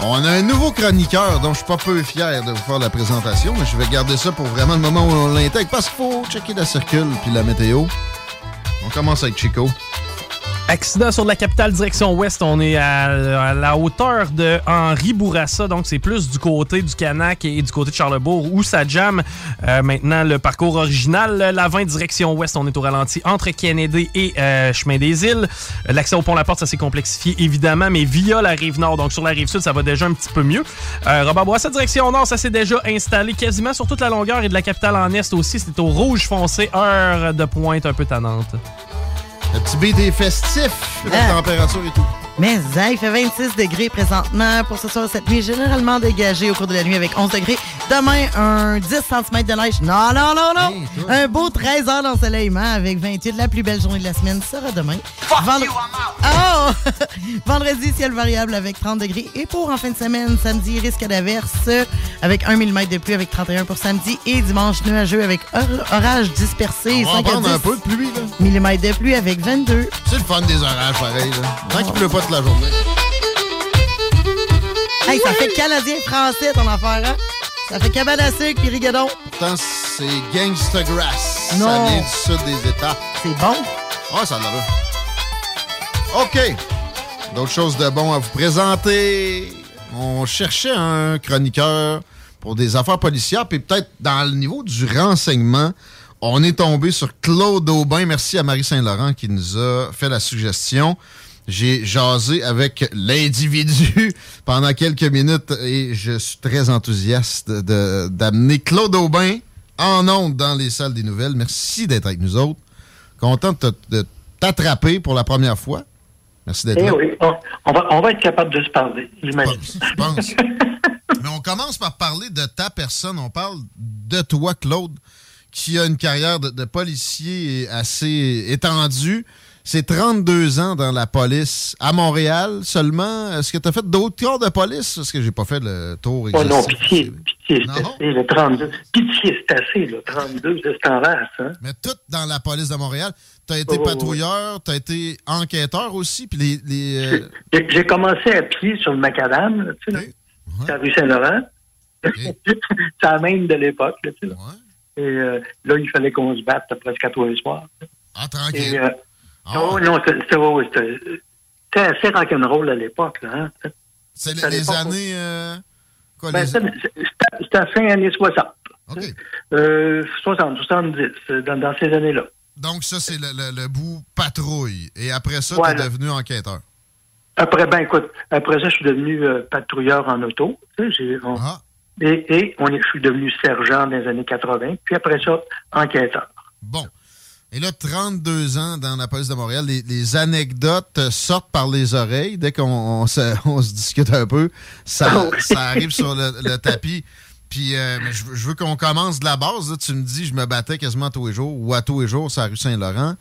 On a un nouveau chroniqueur dont je suis pas peu fier de vous faire la présentation, mais je vais garder ça pour vraiment le moment où on l'intègre parce qu'il faut checker la circule puis la météo. On commence avec Chico. Accident sur la capitale direction ouest. On est à, la hauteur de Henri Bourassa, donc c'est plus du côté du Canac et du côté de Charlebourg où ça jamme. Euh, maintenant, le parcours original, la 20 direction ouest, on est au ralenti entre Kennedy et euh, Chemin des Îles. L'accès au pont La Porte, ça s'est complexifié évidemment, mais via la rive nord, donc sur la rive sud, ça va déjà un petit peu mieux. Euh, Robert Bourassa direction nord, ça s'est déjà installé quasiment sur toute la longueur et de la capitale en est aussi. C'est au rouge foncé, heure de pointe un peu tannante. Le petit est festif, la Ah. température et tout. Mais ça, il fait 26 degrés présentement pour ce soir cette nuit, généralement dégagé au cours de la nuit avec 11 degrés. Demain, un 10 cm de neige. Non, non, non, non. un beau 13 heures d'ensoleillement avec 28. La plus belle journée de la semaine sera demain. Vendre- Oh! Vendredi, ciel variable avec 30 degrés. Et pour en fin de semaine, samedi, risque d'averse avec 1 mm de pluie avec 31 pour samedi. Et dimanche, nuageux avec or- orage dispersé. On va en 5 à prendre un 10 peu de pluie, là. millimètres de pluie avec 22. C'est le fun des orages, pareil. Là. Tant qu'il pleut pas toute la journée. Hey, ça fait canadien-français ton affaire, hein? Ça fait cabane à sucre puis rigadon. Pourtant, c'est Gangsta Grass. Non. Ça vient du sud des États. C'est bon? Ouais, ça en a OK. D'autres choses de bon à vous présenter. On cherchait un chroniqueur pour des affaires policières, puis peut-être dans le niveau du renseignement, on est tombé sur Claude Aubin. Merci à Marie Saint-Laurent qui nous a fait la suggestion. J'ai jasé avec l'individu pendant quelques minutes et je suis très enthousiaste d'amener Claude Aubin en ondes dans les salles des nouvelles. Merci d'être avec nous autres. Content de t'attraper pour la première fois. Merci d'être Eh là. oui, on, on va, on va être capable de se parler, j'imagine. Je pense. Mais on commence par parler de ta personne. On parle de toi, Claude, qui a une carrière de, de policier assez étendue. C'est 32 ans dans la police à Montréal seulement. Est-ce que tu as fait d'autres corps de police? Parce que j'ai pas fait le tour Oh non, exhaustif. pitié, pitié, c'est assez, le 32. Pitié, c'est assez, le 32, c'est en race, hein? Mais tout dans la police de Montréal. Tu as été Oh, oui. patrouilleur, tu as été enquêteur aussi. Puis les, les, euh, J'ai commencé à pied sur le macadam, là, tu sais, là, rue Saint-Laurent. c'est la même de l'époque, tu sais. Et euh, là, il fallait qu'on se batte presque à tous les soirs. Ah, tranquille. Et, euh, oh, non, c'était- assez rock'n'roll à l'époque, hein? c'est les, années. euh, quoi, Ben, les- c'était à fin années 60. Euh, 60, 70, euh, dans, dans ces années-là. Donc, ça, c'est le, le- le bout patrouille. Et après ça, tu es devenu enquêteur. Après, ben écoute, après ça, je suis devenu euh, patrouilleur en auto. On- Et, et on est, je suis devenu sergent dans les années 80. Puis après ça, enquêteur. Bon. Et là, 32 ans dans la police de Montréal, les, les anecdotes sortent par les oreilles. Dès qu'on on se, on se discute un peu, ça, ça arrive sur le, le tapis. Puis, euh, je, veux- je veux qu'on commence de la base. là. Tu me dis, je me battais quasiment tous les jours, ou à tous les jours, c'est la rue Saint-Laurent.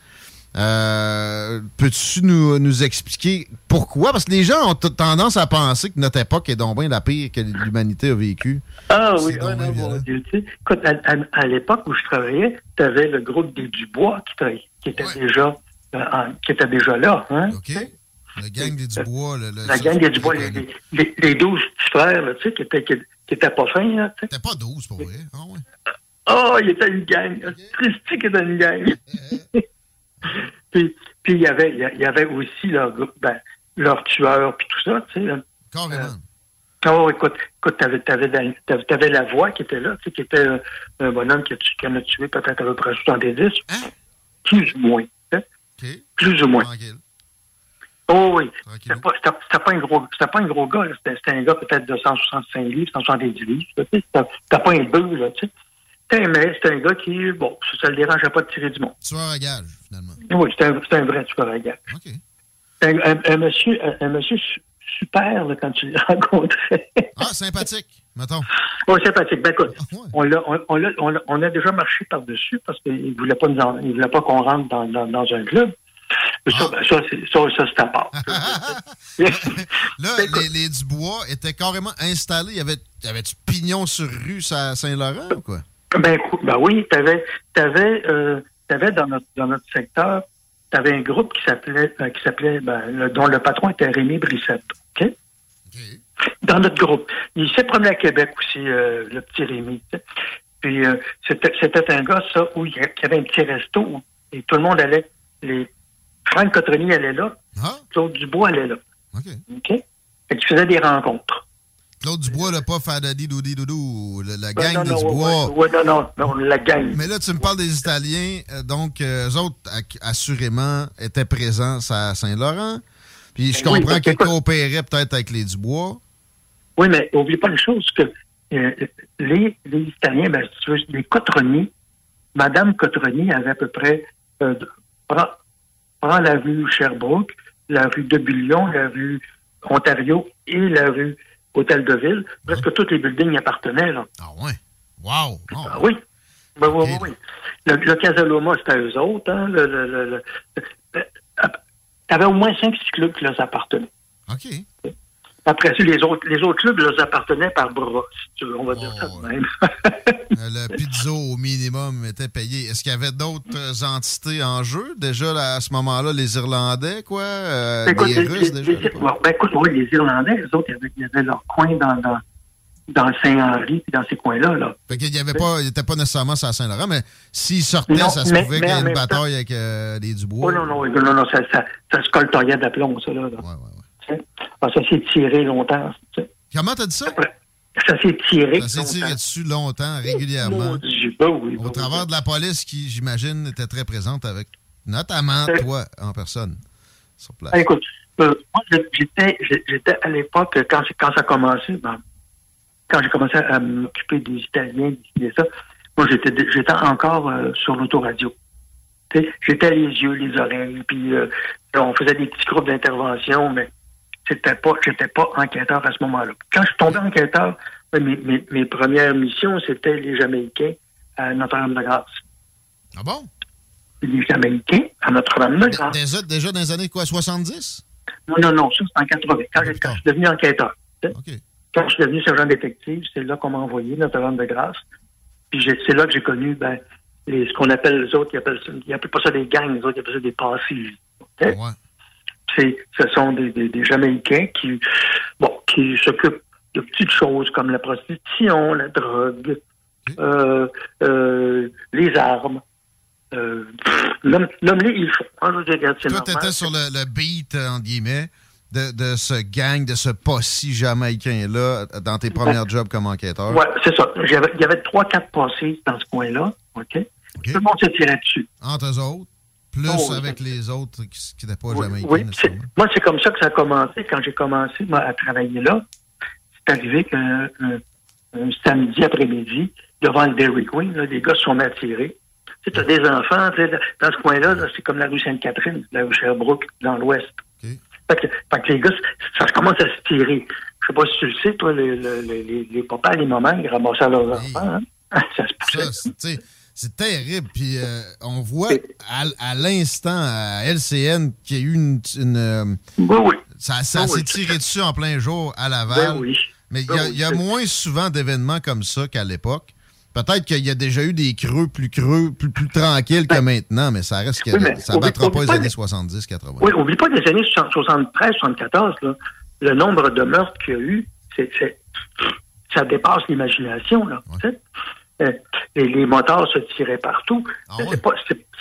Euh, Peux-tu nous, nous expliquer pourquoi? Parce que les gens ont tendance à penser que notre époque est donc bien la pire que l'humanité a vécu. Ah oui, ah, non, Dieu, tu sais, écoute, à, à- à l'époque où je travaillais, tu avais le groupe des Dubois qui, tra- qui était déjà euh, en- qui était déjà là. Hein? Le gang des Dubois. Le, le- La gang des Dubois, les, les, les 12 petits frères, là, tu sais, qui étaient, qui, qui étaient pas fins. C'était pas 12 pour vrai. Ah ouais. Oh, il était une gang. Christy qui était une gang. Puis, puis il y avait, il y avait aussi leur groupe, ben, leur tueur, puis tout ça, tu sais. là. Carrément. Oh, écoute, écoute, t'avais, t'avais, t'avais, t'avais la voix qui était là, tu sais, qui était euh, un bonhomme qui, en a tué peut-être à peu près 70. Plus ou moins. hein? Plus ou moins. Oh oui. C'était pas, c'était, c'était pas un gros, c'était pas un gros gars, là. C'était, c'était un gars peut-être de 165 livres, 170 livres. tu sais. C'était, pas un bœuf, là, tu sais. Mais c'était un gars qui, bon, ça, ça le dérangeait pas de tirer du monde. Tueur à gage, finalement. Oui, c'était un, un vrai tueur à gage. Un, un- un monsieur, un, monsieur su- super, là, quand tu le rencontrais. Ah, sympathique, mettons. Oui, sympathique. Ben, écoute, on, l'a, on, l'a- on on a déjà marché par-dessus parce qu'il ne voulait pas, en- il voulait pas qu'on rentre dans, dans, dans un club. Ça, ben, ça, c'est, ça, ça, c'est à part. Là, les, les Dubois étaient carrément installés. Y avait- y avait-tu pignon sur rue à Saint-Laurent ou quoi? Ben, ben oui, t'avais, t'avais, euh, t'avais dans notre, dans notre secteur, t'avais un groupe qui s'appelait, euh, qui s'appelait, ben, le- dont le patron était Rémi Brissette. OK? Dans notre groupe. Il s'est promené à Québec aussi, euh, le petit Rémi. Puis, euh, c'était, c'était un gars, ça, où il y avait un petit resto où- et tout le monde allait les, Franck Cotroni allait là. Claude Dubois allait là. OK. OK? Fait qu'ils faisaient des rencontres. Claude Dubois, le pas Fadadi Doudi Doudou, la Ben gang non, de Dubois. ouais, ouais, non, non, non, la gang. Mais là, tu me parles des Italiens, euh, donc euh, eux autres, assurément, étaient présents à Saint-Laurent. Puis je Ben oui, comprends parce qu'ils coopéraient peut-être avec les Dubois. Oui, mais n'oublie pas une chose, que euh, les, les Italiens, ben, si tu veux, les Cotroni, Madame Cotroni avait à peu près, euh, prend, prend la rue Sherbrooke, la rue de Bullion, la rue Ontario et la rue Hôtel de Ville. Presque tous les buildings appartenaient, là. Ah ouais? Wow! Ah oui. Ben, oui, oui, oui. Le, le Casaloma, c'était eux autres. Hein? Le, le, le, le- le- euh, t'avais au moins cinq, clubs qui leur appartenaient. OK. Après ça, les autres, les autres clubs leur appartenaient par bras, si tu veux, on va dire ça de même. Euh, le pizzo au minimum était payé. Est-ce qu'il y avait d'autres euh, entités en jeu? Déjà, là, à ce moment-là, les Irlandais, quoi? euh, Écoute, les Russes, les- déjà? les- bon, ben, écoute, oui, les Irlandais, les autres, ils avaient, leur coin dans, dans, dans le Saint-Henri puis dans ces coins-là. Là. Fait qu'il y avait pas, il était pas nécessairement sur la Saint-Laurent, mais s'ils sortaient, Non, ça se mais- pouvait qu'il y ait une bataille avec euh, les Dubois. Oh non, non, non, non, ça, ça, ça se coltoyait d'aplomb, ça. Là, là. Ah, ça s'est tiré longtemps. tu sais. Comment t'as dit ça? Ça s'est tiré. Ça s'est tiré dessus longtemps, régulièrement. Ben oui, Au ben travers oui. de la police qui, j'imagine, était très présente avec notamment Euh. toi en personne sur place. Ah, écoute, euh, moi, j'étais, j'étais à l'époque, quand, ça a commencé, ben, quand j'ai commencé à m'occuper des Italiens, et ça, moi, j'étais, j'étais encore euh, sur l'autoradio. J'étais les yeux, les oreilles, puis euh, on faisait des petits groupes d'intervention, mais c'était pas, j'étais pas enquêteur à ce moment-là. Quand je suis tombé enquêteur, ben, mes, mes, mes premières missions, c'était les Jamaïcains à Notre-Dame-de-Grâce. Ah bon? Les Jamaïcains à Notre-Dame-de-Grâce. Déjà, déjà dans les années quoi, 70? Non, non, non, ça c'est en 80, quand, j'ai- quand je suis devenu enquêteur. sais. Quand je suis devenu sergent détective, c'est là qu'on m'a envoyé Notre-Dame-de-Grâce. Puis c'est là que j'ai connu ben, les, ce qu'on appelle les autres, ils appellent, ça- ils appellent pas ça des gangs, les autres ils appellent ça des passives. ok? C'est, ce sont des, des, des Jamaïcains qui, bon, qui s'occupent de petites choses comme la prostitution, la drogue, euh, euh, les armes. Euh, Nomme-les, ils font. Hein, je regarde, Toi, t'étais sur le, le beat, entre guillemets, de, de ce gang, de ce posse jamaïcain-là, dans tes premiers jobs comme enquêteur? Ouais, c'est ça. Il y avait trois, quatre passés dans ce coin-là. OK? Tout le monde se tirait dessus. Entre eux autres, plus Oh, oui. avec les autres qui n'étaient pas jamaïcains. Oui, moi, c'est comme ça que ça a commencé. Quand j'ai commencé moi, à travailler là, c'est arrivé qu'un un- un samedi après-midi, devant le Dairy Queen, là, les gars se sont attirés. Tu sais, as des enfants, dans ce coin-là, là, c'est comme la rue Sainte-Catherine, la rue Sherbrooke, dans l'ouest. Fait, que, fait que les gars, ça commence à se tirer. Je sais pas si tu le sais, toi, les, les, les, les papas et les mamans, ils ramassaient leurs enfants. hein. Ça se poussait. Ça, c'est- terrible. Puis euh, on voit à, à l'instant à LCN qu'il y a eu une. une, euh, Ça, ça Oui, s'est oui. tiré dessus en plein jour à Laval. Ben oui. Mais il y Ben a, oui, y moins souvent d'événements comme ça qu'à l'époque. Peut-être qu'il y a déjà eu des creux plus creux, plus, plus tranquilles que maintenant, mais ça reste que Ben, Oui, ça oublie- battra pas les années les- 70-80. Oui, oublie pas des années 73, 74, là, le nombre de meurtres qu'il y a eu, ça dépasse l'imagination. Là, et les moteurs se tiraient partout. Ah c'est, pas,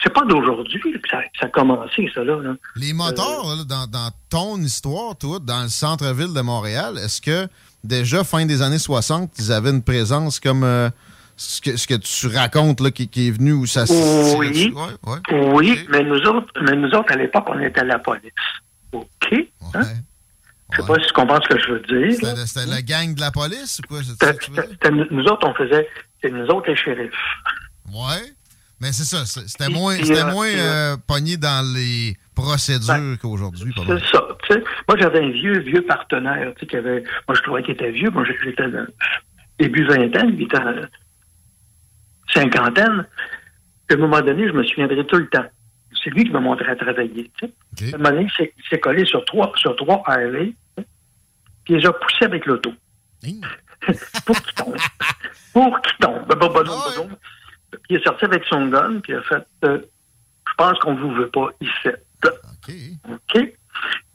c'est, pas d'aujourd'hui que ça, a commencé, ça. Là, là. Les motards, dans, dans ton histoire, toi, dans le centre-ville de Montréal, est-ce que déjà, fin des années 60, ils avaient une présence comme euh, ce, que, ce que tu racontes là, qui, qui est venu où ça Oui? Ouais, ouais. oui mais, nous autres, mais nous autres, à l'époque, on était à la police. OK? Hein? Je sais pas si tu comprends ce que je veux dire. C'était la gang de la police ou quoi? C'était nous autres, on faisait, c'est nous autres les shérifs. Ouais. Mais c'est ça, c'était moins, Puis, c'était euh, moins euh, pogné dans les procédures qu'aujourd'hui. pas mal. C'est ça. tu sais. Moi, j'avais un vieux, vieux partenaire, tu sais, qui avait. Moi, je trouvais qu'il était vieux. Moi, j'étais dans début vingtaine, il était cinquantaine. À un moment donné, je me souviendrai tout le temps. C'est lui qui m'a montré à travailler. Tu sais. À un moment donné, il s'est- collé sur trois, sur trois puis il les a poussés avec l'auto. Pour qu'il tombe? Pour qu'il tombe? Bah, bah. Puis il est sorti avec son gun, puis il a fait euh, Je pense qu'on ne vous veut pas ici. OK?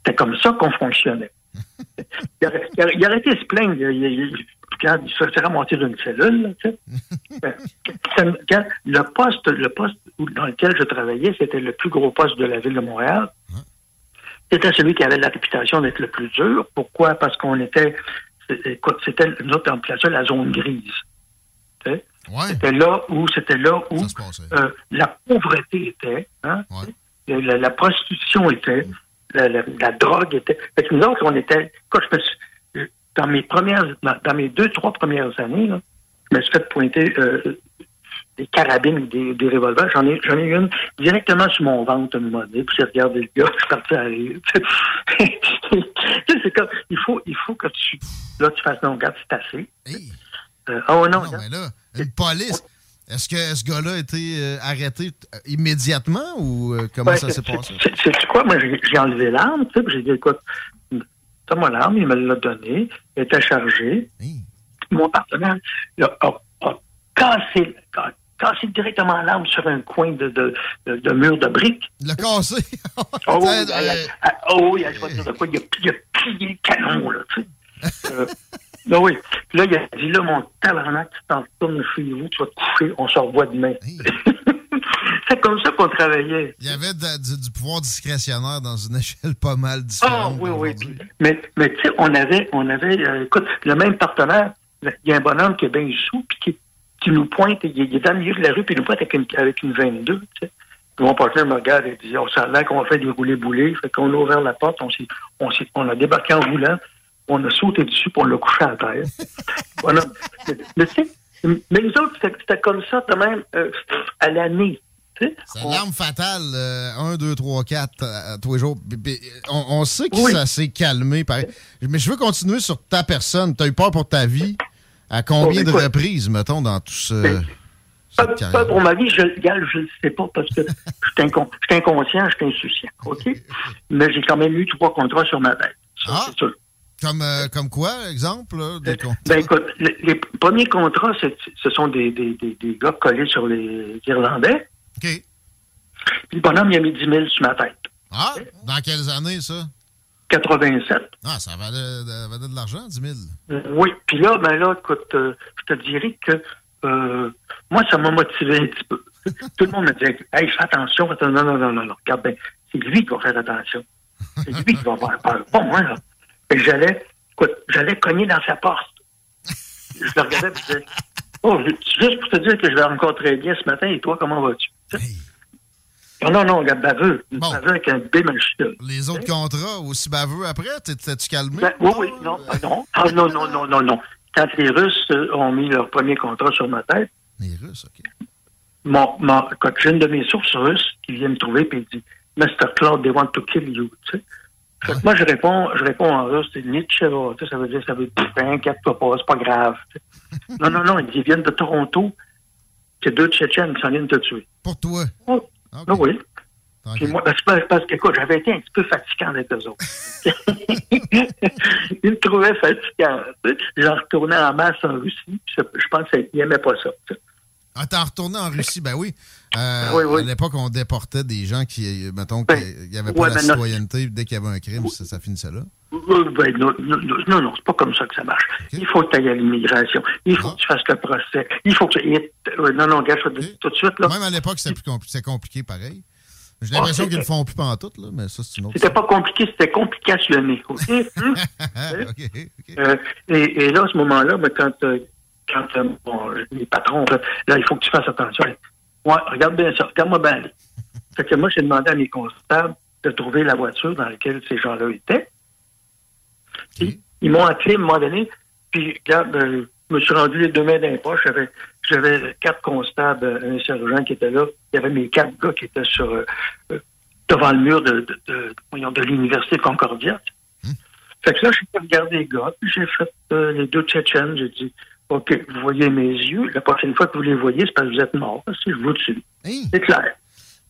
C'est comme ça qu'on fonctionnait. il, aurait, il aurait- il aurait été se plaindre. Il, il- il- regarde, il se fait ramasser d'une cellule, là. Ben, le poste, le poste où- dans lequel je travaillais, c'était le plus gros poste de la ville de Montréal. C'était celui qui avait la réputation d'être le plus dur. Pourquoi? Parce qu'on était, écoute, c'était notre appelait ça la zone grise. Tu sais? C'était là où, c'était là où euh, la pauvreté était, hein? la, la- la prostitution était, la, la- la drogue était. Fait que nous autres, on était. Écoute, je me suis- euh, dans mes premières, dans, dans mes deux, trois premières années, là, je me suis fait pointer euh, des carabines ou des, des revolvers. J'en ai, j'en ai une directement sur mon ventre à un moment donné. Puis j'ai regardé le gars, je suis parti à rire. c'est comme, il faut, il faut que tu, là, tu fasses, non, regarde, c'est assez. Euh, oh non, Non, mais là, une police. Est-ce que ce gars-là a été euh, arrêté euh, immédiatement ou euh, comment Ouais, ça s'est passé? c'est- quoi? Moi, j'ai enlevé l'arme, tu sais, puis j'ai dit, écoute, t'as mon arme, il me l'a donnée, elle était chargée. Mon partenaire là, a, a cassé, a cassé directement l'arme sur un coin de, de, de, de mur de briques. Il l'a cassé. Oh, oui, Euh, elle a- elle- oh, oui, je vais te dire de quoi, il a, il a plié le canon, là, tu sais. Euh, ben oui. Puis là, il a dit, là, mon tabarnak, tu t'en retournes chez vous, tu vas te coucher, on se revoit demain. c'est comme ça qu'on travaillait. Il y avait de- du, du pouvoir discrétionnaire dans une échelle pas mal Ah, différente. oui, oui. puis- mais, mais tu sais, on avait, on avait, euh, écoute, le même partenaire, il y a un bonhomme qui est bien sous, puis qui, qui nous pointe, il, il est dans le milieu de la rue, puis il nous pointe avec une, avec une 22, tu sais. Puis mon partenaire me regarde et dit, on s'en l'air qu'on fait des roulés boulés, fait qu'on a ouvert la porte, on s'est, on s'est, on a débarqué en roulant, on a sauté dessus, puis on l'a couché à terre. Voilà. Mais tu sais, mais les autres, c'était, comme ça, de même, euh, à l'année. C'est l'arme fatale, euh, 1, 2, 3, 4, à tous les jours. On, on sait que Oui. ça s'est calmé. pareil. Mais je veux continuer sur ta personne. Tu as eu peur pour ta vie? À combien de reprises, mettons, dans tout ce. Ben, Pas, pas pour ma vie, je, ne sais pas parce que je suis inconscient, je suis insouciant, OK? Mais j'ai quand même eu trois contrats sur ma tête. Ah. c'est sûr. Comme, euh, comme quoi, exemple? des con- Ben écoute, les, les premiers contrats, ce sont des, des, des, des gars collés sur les Irlandais. OK. Puis le bonhomme, il a mis 10 000 sur ma tête. Ah, dans quelles années, ça? 87. Ah, ça valait, de- valait de l'argent, 10 000. Euh, Oui, puis là, ben là, écoute, euh, je te dirais que euh, moi, ça m'a motivé un petit peu. Tout le monde me disait, hey, fais attention. Non, non, non, non, non. Regarde bien, c'est lui qui va faire attention. C'est lui qui va avoir peur, pas moi, là. Et j'allais, écoute, j'allais cogner dans sa porte. Je le regardais et je disais, oh, juste pour te dire que je vais encore très bien ce matin, et toi, comment vas-tu? Non, non, non, regarde, baveux. Baveux avec un B majuscule. Les autres contrats, aussi baveux après, t'es- t'es-tu calmé? Ben, oui, oui, non, ah, non. Ah, non, non, non, non, non. Quand les Russes euh, ont mis leur premier contrat sur ma tête, Les Russes, OK. mon, mon, quand j'ai une de mes sources russes qui vient me trouver et dit Mr. Claude, they want to kill you. Tu sais. Fait que moi, je réponds, je réponds en russe, c'est sais, ça veut dire, ça veut dire, Ben, inquiète-toi pas, c'est pas grave. non, non, non, ils viennent de Toronto. C'est deux Tchétchènes qui s'en viennent te tuer. Pour toi? Oh, ah oui. Moi, ben, parce qu'écoute, j'avais été un petit peu fatigant avec eux autres. Ils me trouvaient fatigant. J'en retournais en masse en Russie, puis je pense qu'ils n'aimaient pas ça. Ah, t'es retourné en Russie, ben oui. Euh, Oui, oui. À l'époque, on déportait des gens qui, euh, mettons, qu'il n'y avait pas ouais, la ben citoyenneté. Dès qu'il y avait un crime, ça, ça finissait là. Euh, ben, non, non, non, c'est pas comme ça que ça marche. Il faut que tu ailles à l'immigration. Il faut que tu fasses le procès. Il faut que tu... euh, non, non, gars, dis tout de suite, là. Même à l'époque, compli- c'était compliqué pareil. J'ai Ah, l'impression c'est- qu'ils le font plus pantoute, là, mais ça, c'est une autre C'était pas compliqué, c'était complicationné. OK? Hum? Euh, et, et là, à ce moment-là, ben, quand, euh, quand euh, bon, les patrons, là, il faut que tu fasses attention. Ouais, regarde bien ça, regarde-moi bien. aller. Fait que moi, j'ai demandé à mes constables de trouver la voiture dans laquelle ces gens-là étaient. Puis, ils m'ont appelé à un moment donné, puis regarde, euh, je me suis rendu les deux mains dans les poches. J'avais, j'avais quatre constables, euh, un sergent qui était là. Il y avait mes quatre gars qui étaient sur euh, devant le mur de, de, de, l'Université Concordia. Fait que là, j'ai regardé les gars, puis j'ai fait euh, les deux Tchétchènes. J'ai dit, OK, vous voyez mes yeux. La prochaine fois que vous les voyez, c'est parce que vous êtes morts. parce que je vous tue. C'est clair.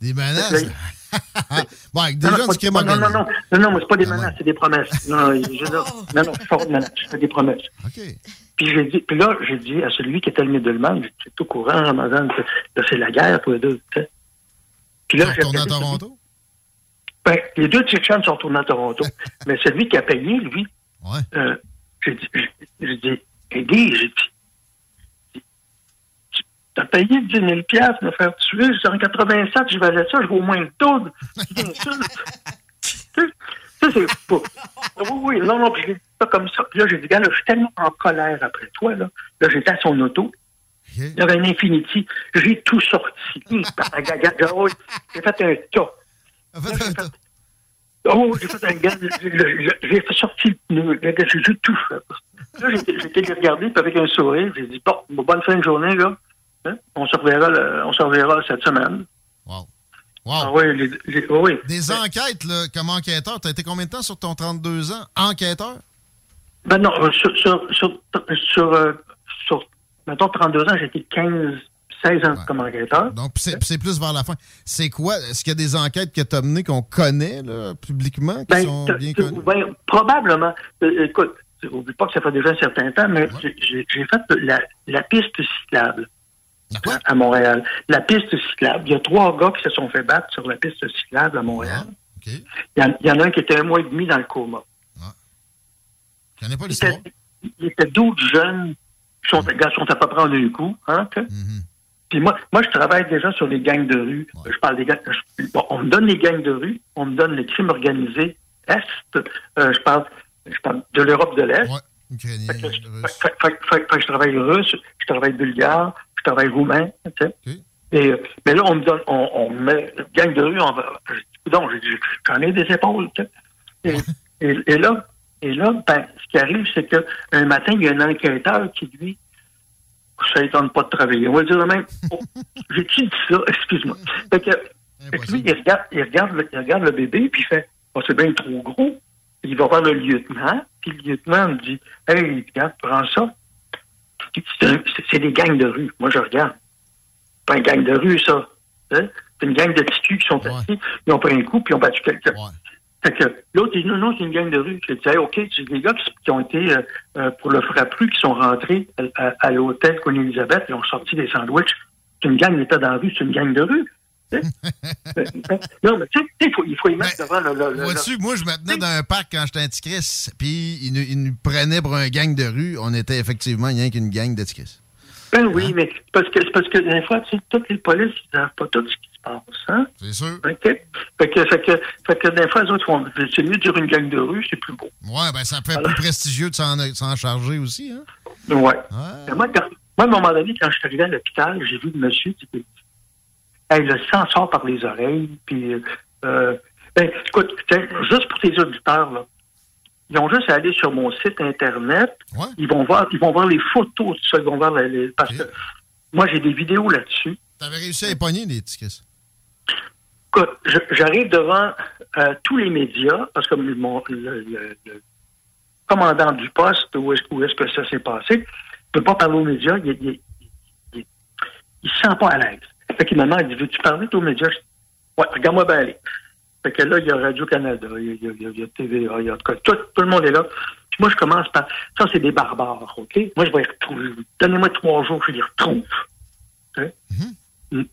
Des menaces. bon, avec des Non, gens non, du non, non, non, non, non, c'est pas des menaces, c'est des promesses. Non, je, je- non, non, c'est pas des menaces, c'est des promesses. Puis, j'ai dit, puis là, j'ai dit à celui qui était le musulman, j'étais tout courant, Ramadan, que c'est la guerre, tous les deux. Puis là, j'ai Retourné à Toronto? Ben, les deux Tchétchènes sont retournés à Toronto. mais celui qui a payé, lui, euh, j'ai dit, j'ai dit, Aidé, j'ai dit, t'as payé 10 000 piastres me faire tuer. Je dis, en 87, je valais ça, je vaux au moins le double. Ça, c'est pas. Oui, oui, non, non, puis pas comme ça. Puis là, j'ai dit, gars, là, je suis tellement en colère après toi, là. Là, j'étais à son auto. Il y avait un Infinity. J'ai tout sorti. J'ai fait un tas. Là, j'ai fait- Oh, j'ai fait un gars. J'ai fait sortir le pneu. Là, J'ai j'ai tout fait. Là, j'étais les regarder, puis avec un sourire, j'ai dit, bon, bonne fin de journée, là. Hein? On se reverra, le- on se reverra cette semaine. Wow. Ah oui, les- les- oui. Des enquêtes, là, comme enquêteur. T'as été combien de temps sur ton 32 ans? Enquêteur? Ben non, euh, sur, sur, sur, sur, euh, sur, mettons, 32 ans, j'étais 15, 16 ans comme enquêteur. Donc, c'est plus vers la fin. C'est quoi? Est-ce qu'il y a des enquêtes que tu as menées qu'on connaît là, publiquement, qui Ben, sont bien connues? ben, probablement. Euh, écoute, oublie pas que ça fait déjà un certain temps, mais j'ai- fait la, la piste cyclable à, à Montréal. La piste cyclable. Il y a trois gars qui se sont fait battre sur la piste cyclable à Montréal. Il, y en, il y en a un qui était un mois et demi dans le coma. Je connais pas Il l'histoire. était, il était 12 jeunes qui sont, gars, sont à peu près en un coup. Hein, tu. Mm-hmm. Puis moi, moi, je travaille déjà sur les gangs de rue. Je parle des gangs. je- bon, on me donne les gangs de rue, on me donne les crimes organisés Est. Euh, je parle, je parle de l'Europe de l'Est. Ukrainien, Fait que, fait- fait- fait- fait que je travaille russe, je travaille bulgare, je travaille roumain. tu sais. Et, euh, mais là, on me donne, on, on me met gang de rue, on va. Donc, j'en ai des épaules. tu sais. Et, et- et là, et là, ben, ce qui arrive, c'est que un matin, il y a un enquêteur qui, lui, ça ne tente pas de travailler. On va dire même, oh, j'ai-tu dit ça? Excuse-moi. Fait que, fait que lui, il regarde, il, regarde le, il regarde le bébé, puis il fait, oh, c'est bien trop gros. Il va voir le lieutenant, puis le lieutenant me dit, hey, regarde, prends ça. C'est des gangs de rue. Moi, je regarde. Pas une gang de rue, ça. Hein? C'est une gang de petits culs qui sont assis, ils ont pris un coup, puis ils ont battu quelqu'un. Fait que l'autre dit non, non, c'est une gang de rue. J'ai dit, Hey, OK, c'est des gars qui, qui ont été euh, euh, pour le frappru, qui sont rentrés à, à- à l'hôtel Queen-Elizabeth, ils ont sorti des sandwichs. C'est une gang qui était dans la rue, c'est une gang de rue. Sais? non, mais tu sais, il faut, il faut y mettre devant le. Vois-tu, moi, je me tenais dans un parc quand j'étais un puis ils nous, prenaient pour un gang de rue. On était effectivement rien qu'une gang de. Ben oui, mais c'est parce que parce que des fois, tu sais, toutes les polices, ils savent pas tout ce qui passe, hein? C'est sûr. OK? Fait que, fait que, fait que des fois, les autres font, c'est mieux de dire une gang de rue, c'est plus beau. Ouais, ben ça fait plus prestigieux de s'en charger aussi, hein? Ouais. Moi, quand- moi, à un moment donné, quand je suis arrivé à l'hôpital, j'ai vu le monsieur qui était hey, le sang sort par les oreilles, puis euh, ben, écoute, juste pour tes auditeurs, là, ils ont juste à aller sur mon site internet, ils vont voir, ils vont voir les photos de ça, ils vont voir les, les- parce que moi j'ai des vidéos là-dessus. T'avais réussi à Chris. Écoute, je- j'arrive devant euh, tous les médias, parce que mon, le, le- commandant du poste, où est-ce, que ça s'est passé, ne peut pas parler aux médias, il, il se sent pas à l'aise. Fait qu'il il dit, veux-tu parler aux médias? Ouais, regarde-moi bien aller. Fait que là, il y a Radio-Canada, il y a, il TVA, il y a tout, tout le monde est là. Puis moi, je commence par, ça, c'est des barbares, OK? Moi, je vais les retrouver. Donnez-moi trois jours, je les retrouve. Hein?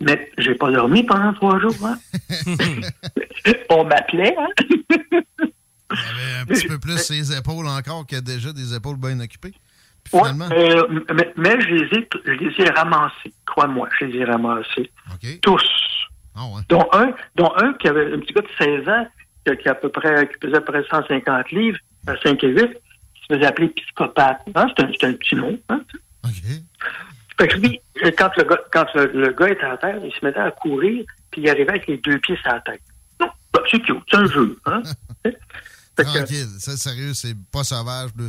Mais j'ai pas dormi pendant trois jours, hein? On m'appelait, hein? Un petit peu plus ses épaules encore que déjà des épaules bien occupées. Puis Ouais, finalement, euh, mais, mais je, les ai, je les ai ramassés. Crois-moi, je les ai ramassés. Tous. Ah Dont un, dont un qui avait un petit gars de 16 ans, qui, qui à peu près, qui pesait à peu près 150 livres, à 5 et 8, qui se faisait appeler psychopathe. Hein? C'est un, un petit nom. Hein? Fait que lui, quand le gars, quand le, le gars était à terre, il se mettait à courir, puis il arrivait avec les deux pieds sur la tête. Non, ben, c'est cute, c'est un jeu. Hein? tranquille. Ça, sérieux, c'est pas sauvage. bleu.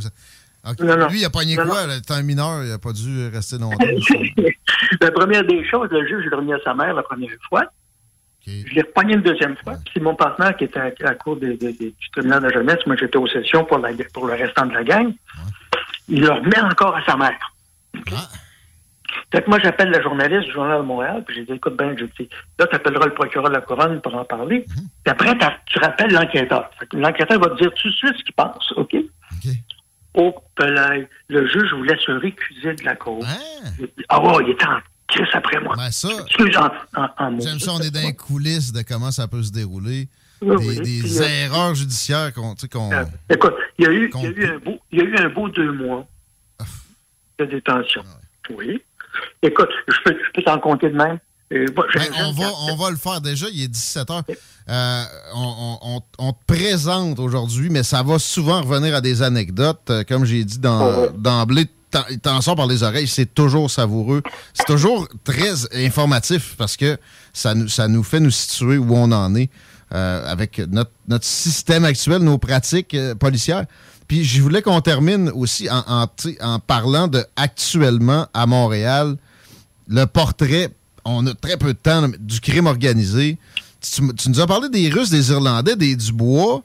Non, non. Lui, il a pogné Non, quoi? là? C'était un mineur, il a pas dû rester longtemps. la première des choses, le juge l'a remis à sa mère la première fois. Je l'ai repogné une deuxième fois. Puis C'est mon partenaire qui était à, la cour des- des- des- du tribunal de la jeunesse. Moi, j'étais aux sessions pour, la, pour le restant de la gang. Il le remet encore à sa mère. Fait que moi, j'appelle la journaliste du Journal de Montréal, puis j'ai dit, écoute bien, je dis, là, tu appelleras le procureur de la couronne pour en parler. Puis après, tu rappelles l'enquêteur. L'enquêteur va te dire tout de suite ce qu'il pense, OK? Oh, Pelay, le juge voulait se récuser de la cause. Ah ouais, il était en crise après moi. Ben ça, en, en, en j'aime ça, on est dans les coulisses de comment ça peut se dérouler. Oui, des oui. des Puis, euh, erreurs judiciaires qu'on. tu sais, qu'on- Écoute, il y, a eu, il, y a eu un beau, il y a eu un beau deux mois. de détention. Oui. Écoute, je peux, je peux t'en compter de même. Euh, moi, Ben, on, va, on va le faire déjà. Il est 17 h. on, on- on te présente aujourd'hui, mais ça va souvent revenir à des anecdotes. Euh, Comme j'ai dit dans- d'emblée, t'en- sort par les oreilles. C'est toujours savoureux. C'est toujours très informatif parce que ça nous, ça nous fait nous situer où on en est euh, avec notre, notre système actuel, nos pratiques euh, policières. Puis je voulais qu'on termine aussi en, en, en parlant de actuellement à Montréal le portrait, on a très peu de temps, du crime organisé. Tu, tu nous as parlé des Russes, des Irlandais, des Dubois.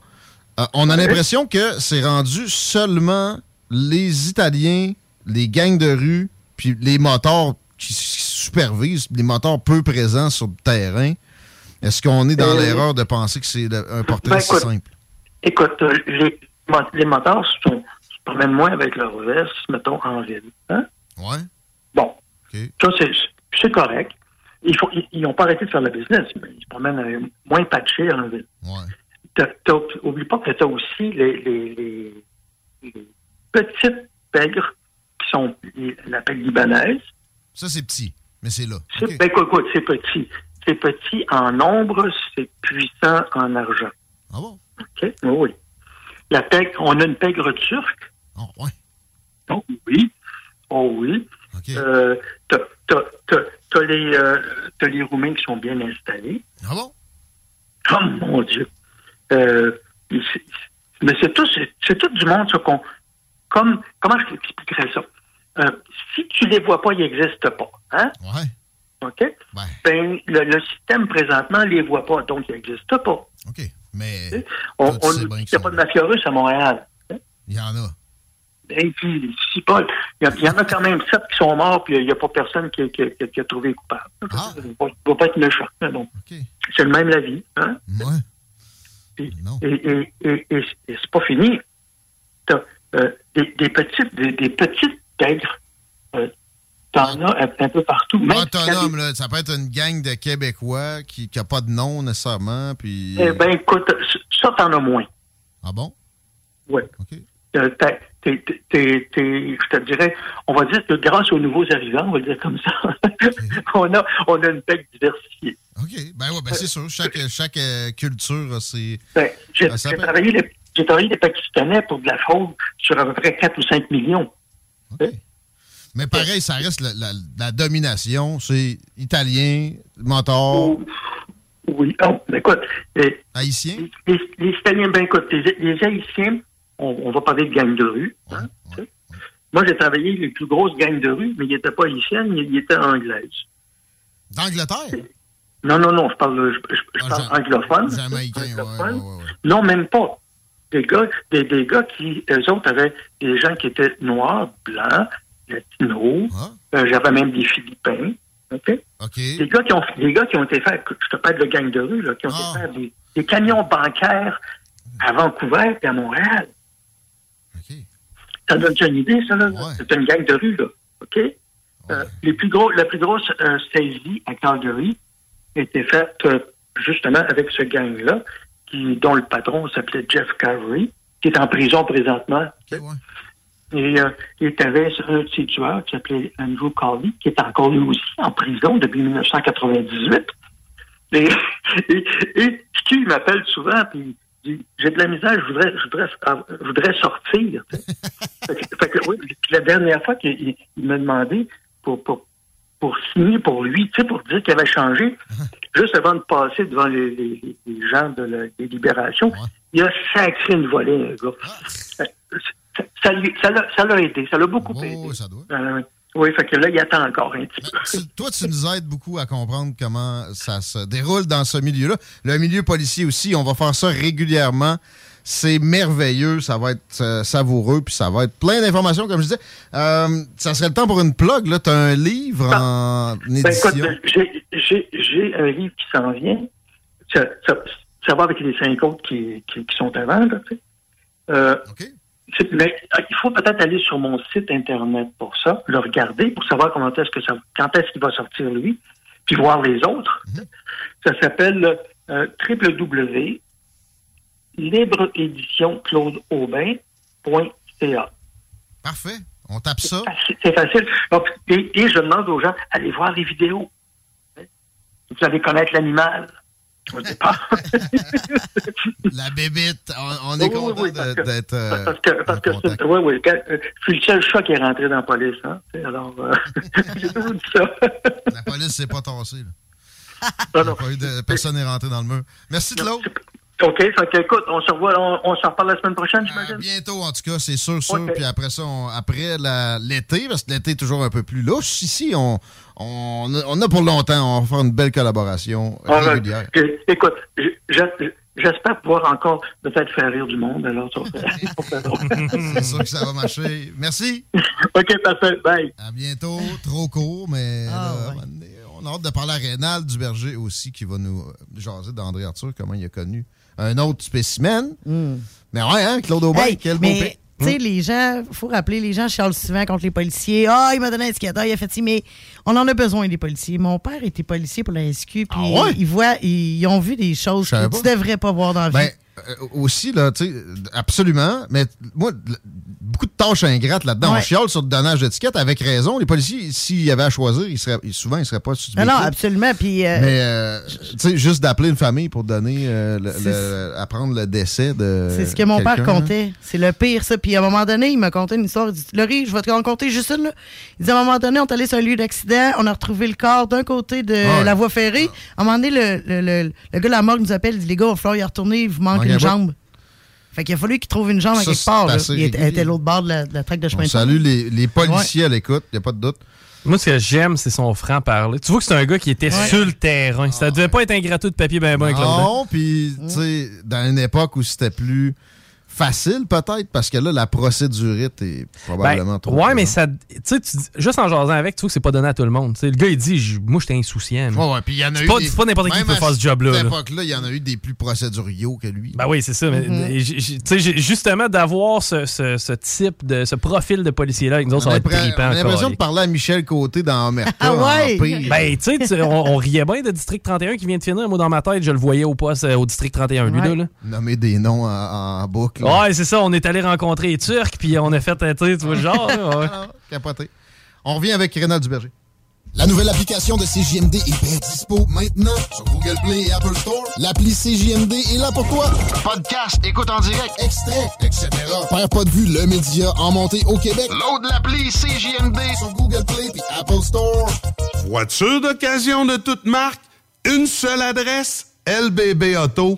Euh, on a l'impression que c'est rendu seulement les Italiens, les gangs de rue, puis les motards qui supervisent, les motards peu présents sur le terrain. Est-ce qu'on est dans Euh, l'erreur de penser que c'est un portrait Ben, si simple? Écoute, euh, les, mo- les motards sont, se promènent moins avec leur veste, mettons, en ville. Hein? Ouais. Bon. Ça, c'est, correct. Ils n'ont pas arrêté de faire le business, mais ils se promènent euh, moins patchés en ville. T'as- t'as- oublie pas que tu as aussi les, les- les- les petites pègres qui sont la pègre libanaise. Ça, c'est petit, mais c'est là. C'est, ben, écoute, écoute, c'est petit. C'est petit en nombre, c'est puissant en argent. Ah bon? OK? Oui. La pègre, on a une pègre turque. Oh, ouais. Oh, oui. Oh, oui. Euh, t'as, t'as, t'as, t'as les, euh, t'as les Roumains qui sont bien installés. Ah bon? Oh, mon Dieu. Euh, c'est- mais c'est tout, c'est, c'est tout du monde, ça, qu'on, comme, comment je t'expliquerais ça? Euh, si tu les vois pas, ils n'existent pas. Hein? Ouais. OK? Ben, le, le système, présentement, les voit pas, donc ils n'existent pas. OK. Mais tu on- n'y a pas de mafia russe à Montréal. il y en a. Et puis, si Paul, il y, en a quand même sept qui sont morts, puis il n'y a pas personne qui, qui- qui- qui a trouvé coupable. Ah. Il ne va pas être méchant. C'est le même la vie. Hein? Et, et, et, et, et c'est pas fini. T'as euh, des, des petites des, des petites pègres. Euh, T'en as un, peu partout. Même Autonome, là, ça peut être une gang de Québécois qui n'a pas de nom nécessairement. Puis... Eh ben, écoute, ça, t'en as moins. Ah bon? Oui. Euh, t'as- t'es- t'es- t'es- t'es- je te dirais, on va dire que grâce aux nouveaux arrivants, on va le dire comme ça, on, a, on a une pègre diversifiée. OK. Ben ouais, ben c'est sûr. Chaque, chaque euh, culture a ses. Ben, j'ai travaillé, les- j'ai travaillé les Pakistanais pour de la fraude sur à peu près 4 ou 5 millions. Mais pareil, ça reste la, la- la domination. C'est italien, mentor. Oui. Oh, ben, écoute. euh, Haïtien? Les, les Italiens, ben écoute, les, les Haïtiens, on, on va parler de gangs de rue. hein. Moi, j'ai travaillé les plus grosses gangs de rue, mais ils n'étaient pas haïtiennes, ils étaient anglaises. D'Angleterre? Non, non, non, je parle, je, je- je parle anglophone. Jamaïcain, Anglophone. Non, même pas. Des gars, des, des gars qui, eux autres, avaient des gens qui étaient noirs, blancs, latinos. Euh, J'avais même des Philippins. OK? Des, gars qui ont, des gars qui ont été faire, je te parle de gang de rue, là, qui ont été faire des, des camions bancaires à Vancouver et à Montréal. Ça donne une idée, ça, là? C'est une gang de rue, là. OK? Euh, les plus gros, la plus grosse euh, saisie à Calgary était faite euh, justement avec ce gang-là, qui, dont le patron s'appelait Jeff Carey, qui est en prison présentement. Et euh, il y avait un de ses tueurs qui s'appelait Andrew Carley, qui est encore lui aussi en prison depuis 1998. Et, et, et Stu m'appelle souvent, puis il dit J'ai de la misère, je voudrais, je voudrais, je voudrais sortir. fait que, fait que, oui, la dernière fois qu'il il- il m'a demandé pour, pour, pour signer pour lui, tu sais, pour dire qu'il avait changé, juste avant de passer devant les, les- les gens de la des libérations, il a sacré une volée, un gars. Ça- Ça lui- ça l'a ça l'a aidé, ça l'a beaucoup aidé. Euh, oui, fait que là, il attend encore un petit peu. Tu- toi, tu nous aides beaucoup à comprendre comment ça se déroule dans ce milieu-là. Le milieu policier aussi, on va faire ça régulièrement. C'est merveilleux, ça va être euh, savoureux, puis ça va être plein d'informations, comme je disais. Euh, ça serait le temps pour une plug, là. Tu as un livre en Ben, édition. écoute, j'ai- j'ai j'ai un livre qui s'en vient. Ça, ça- ça va avec les cinq autres qui, qui, qui sont à vendre. tu sais. Euh, mais, euh, il faut peut-être aller sur mon site internet pour ça, le regarder pour savoir comment est-ce que ça, quand est-ce qu'il va sortir lui, puis voir les autres. Ça s'appelle euh, www libreédition Claude Aubin.ca. Parfait. On tape ça. C'est facile. Donc, et, et je demande aux gens, allez voir les vidéos. Vous allez connaître l'animal. Au départ. La bébite. On, on est Oui, content oui, de- parce que- d'être. euh, Parce que, parce que c'est- oui, oui. quand- euh, Je suis le seul chat qui est rentré dans la police. Hein? Alors, euh, j'ai toujours dit ça. La police s'est pas tassée. là. Non, pas eu de- personne n'est rentré dans le mur. Merci de l'autre. OK, fait écoute, on se revoit, on, on s'en reparle la semaine prochaine, j'imagine? Bientôt, en tout cas, c'est sûr, sûr. Ok. Puis après ça, on- après l'été, parce que l'été est toujours un peu plus louche, ici, on, on, a- on a pour longtemps. On va faire une belle collaboration Ah, ouais. régulière. Écoute, j'espère pouvoir encore peut-être faire rire du monde. Alors, c'est sûr que ça va marcher. Merci. OK, parfait. Bye. À bientôt. Trop court, mais là, à un moment donné, on a hâte de parler à Rénal Duberger aussi, qui va nous euh, jaser d'André Arthur, comment il a connu un autre spécimen. Mais ouais, hein, Claude Aubin, Hey, quel beau mais, pic. Tu sais, les gens, faut rappeler, les gens chialent souvent contre les policiers. Ah, il m'a donné un éducateur, il a fait ci, mais on en a besoin des policiers. Mon père était policier pour la SQ, puis Ah ouais? ils voient, ils, ils ont vu des choses que tu devrais pas voir dans la vie. Ben, euh, aussi, là, tu sais, absolument, mais moi, beaucoup de tâches ingrates là-dedans. Ouais. On chiale sur le donnage d'étiquette avec raison. Les policiers, s'il y avait à choisir, ils seraient, souvent, ils ne seraient pas sur non, non, absolument. Puis, euh, Mais, euh, tu sais, juste d'appeler une famille pour donner, euh, le- apprendre le décès de. C'est ce que mon père comptait. C'est le pire, ça. Puis à un moment donné, il m'a conté une histoire. Il dit Laurie, je vais te raconter juste une. Là. Il dit à un moment donné, on est allé sur un lieu d'accident. On a retrouvé le corps d'un côté de Ah ouais. la voie ferrée. À un moment donné, le, le, le- le gars de la morgue nous appelle. Il dit Les gars, il va falloir y retourner. Il vous Manque une bout. jambe. Fait qu'il a fallu qu'il trouve une jambe à Ça, quelque c'est part. là. Il était, à l'autre bord de la, de la traque de chemin On de fer. salue les, les policiers à l'écoute, il n'y a pas de doute. Moi, ce que j'aime, c'est son franc-parler. Tu vois que c'est un gars qui était Ouais. sur le terrain. Ça devait pas être un gratteux de papier ben ben avec Non, puis, tu sais, dans une époque où c'était plus facile, peut-être, parce que là, la procédurite est probablement Ben, trop. ouais, mais ça. Tu sais, dis- juste en jasant avec, tu vois que c'est pas donné à tout le monde. Tu sais, le gars, il dit, je- moi, j'étais insouciant. Ouais, ouais, puis il y en a C'est eu. pas, des- pas n'importe qui qui peut à faire ce job-là. cette là. époque-là, il y en a eu des plus procéduriaux que lui. Ben oui, c'est ça. mais, Mhm. j- tu sais, justement, d'avoir ce, ce- ce type de ce profil de policier-là avec nous autres, ça va être a l'impression de parler à Michel Côté dans Omerta. Ah ouais? en pire. Ben, tu sais, on, on riait bien de District 31 qui vient de finir. Moi, dans ma tête, je le voyais au poste euh, au District 31, lui, là. là. Nommer des noms en, en boucle. Ouais, c'est ça. On est allé rencontrer les Turcs, puis on a fait, euh, tu vois, le genre. ouais. Capoté. On revient avec Rénal Duberger. La nouvelle application de CJMD est bien dispo maintenant sur Google Play et Apple Store. L'appli CJMD est là pour toi. Podcast, écoute en direct, extrait, etc. Père pas de vue, le média en montée au Québec. Load l'appli CJMD sur Google Play et Apple Store. Voiture d'occasion de toute marque, une seule adresse, lbbauto.com.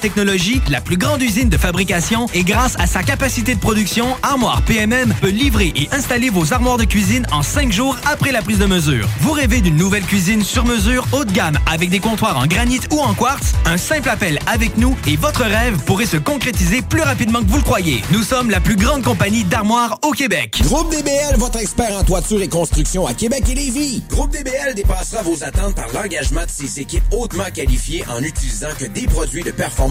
technologie, la plus grande usine de fabrication et grâce à sa capacité de production, Armoire PMM peut livrer et installer vos armoires de cuisine en cinq jours après la prise de mesure. Vous rêvez d'une nouvelle cuisine sur mesure haut de gamme avec des comptoirs en granit ou en quartz? Un simple appel avec nous et votre rêve pourrait se concrétiser plus rapidement que vous le croyez. Nous sommes la plus grande compagnie d'armoires au Québec. Groupe DBL, votre expert en toiture et construction à Québec et Lévis. Groupe DBL dépassera vos attentes par l'engagement de ses équipes hautement qualifiées en utilisant que des produits de performance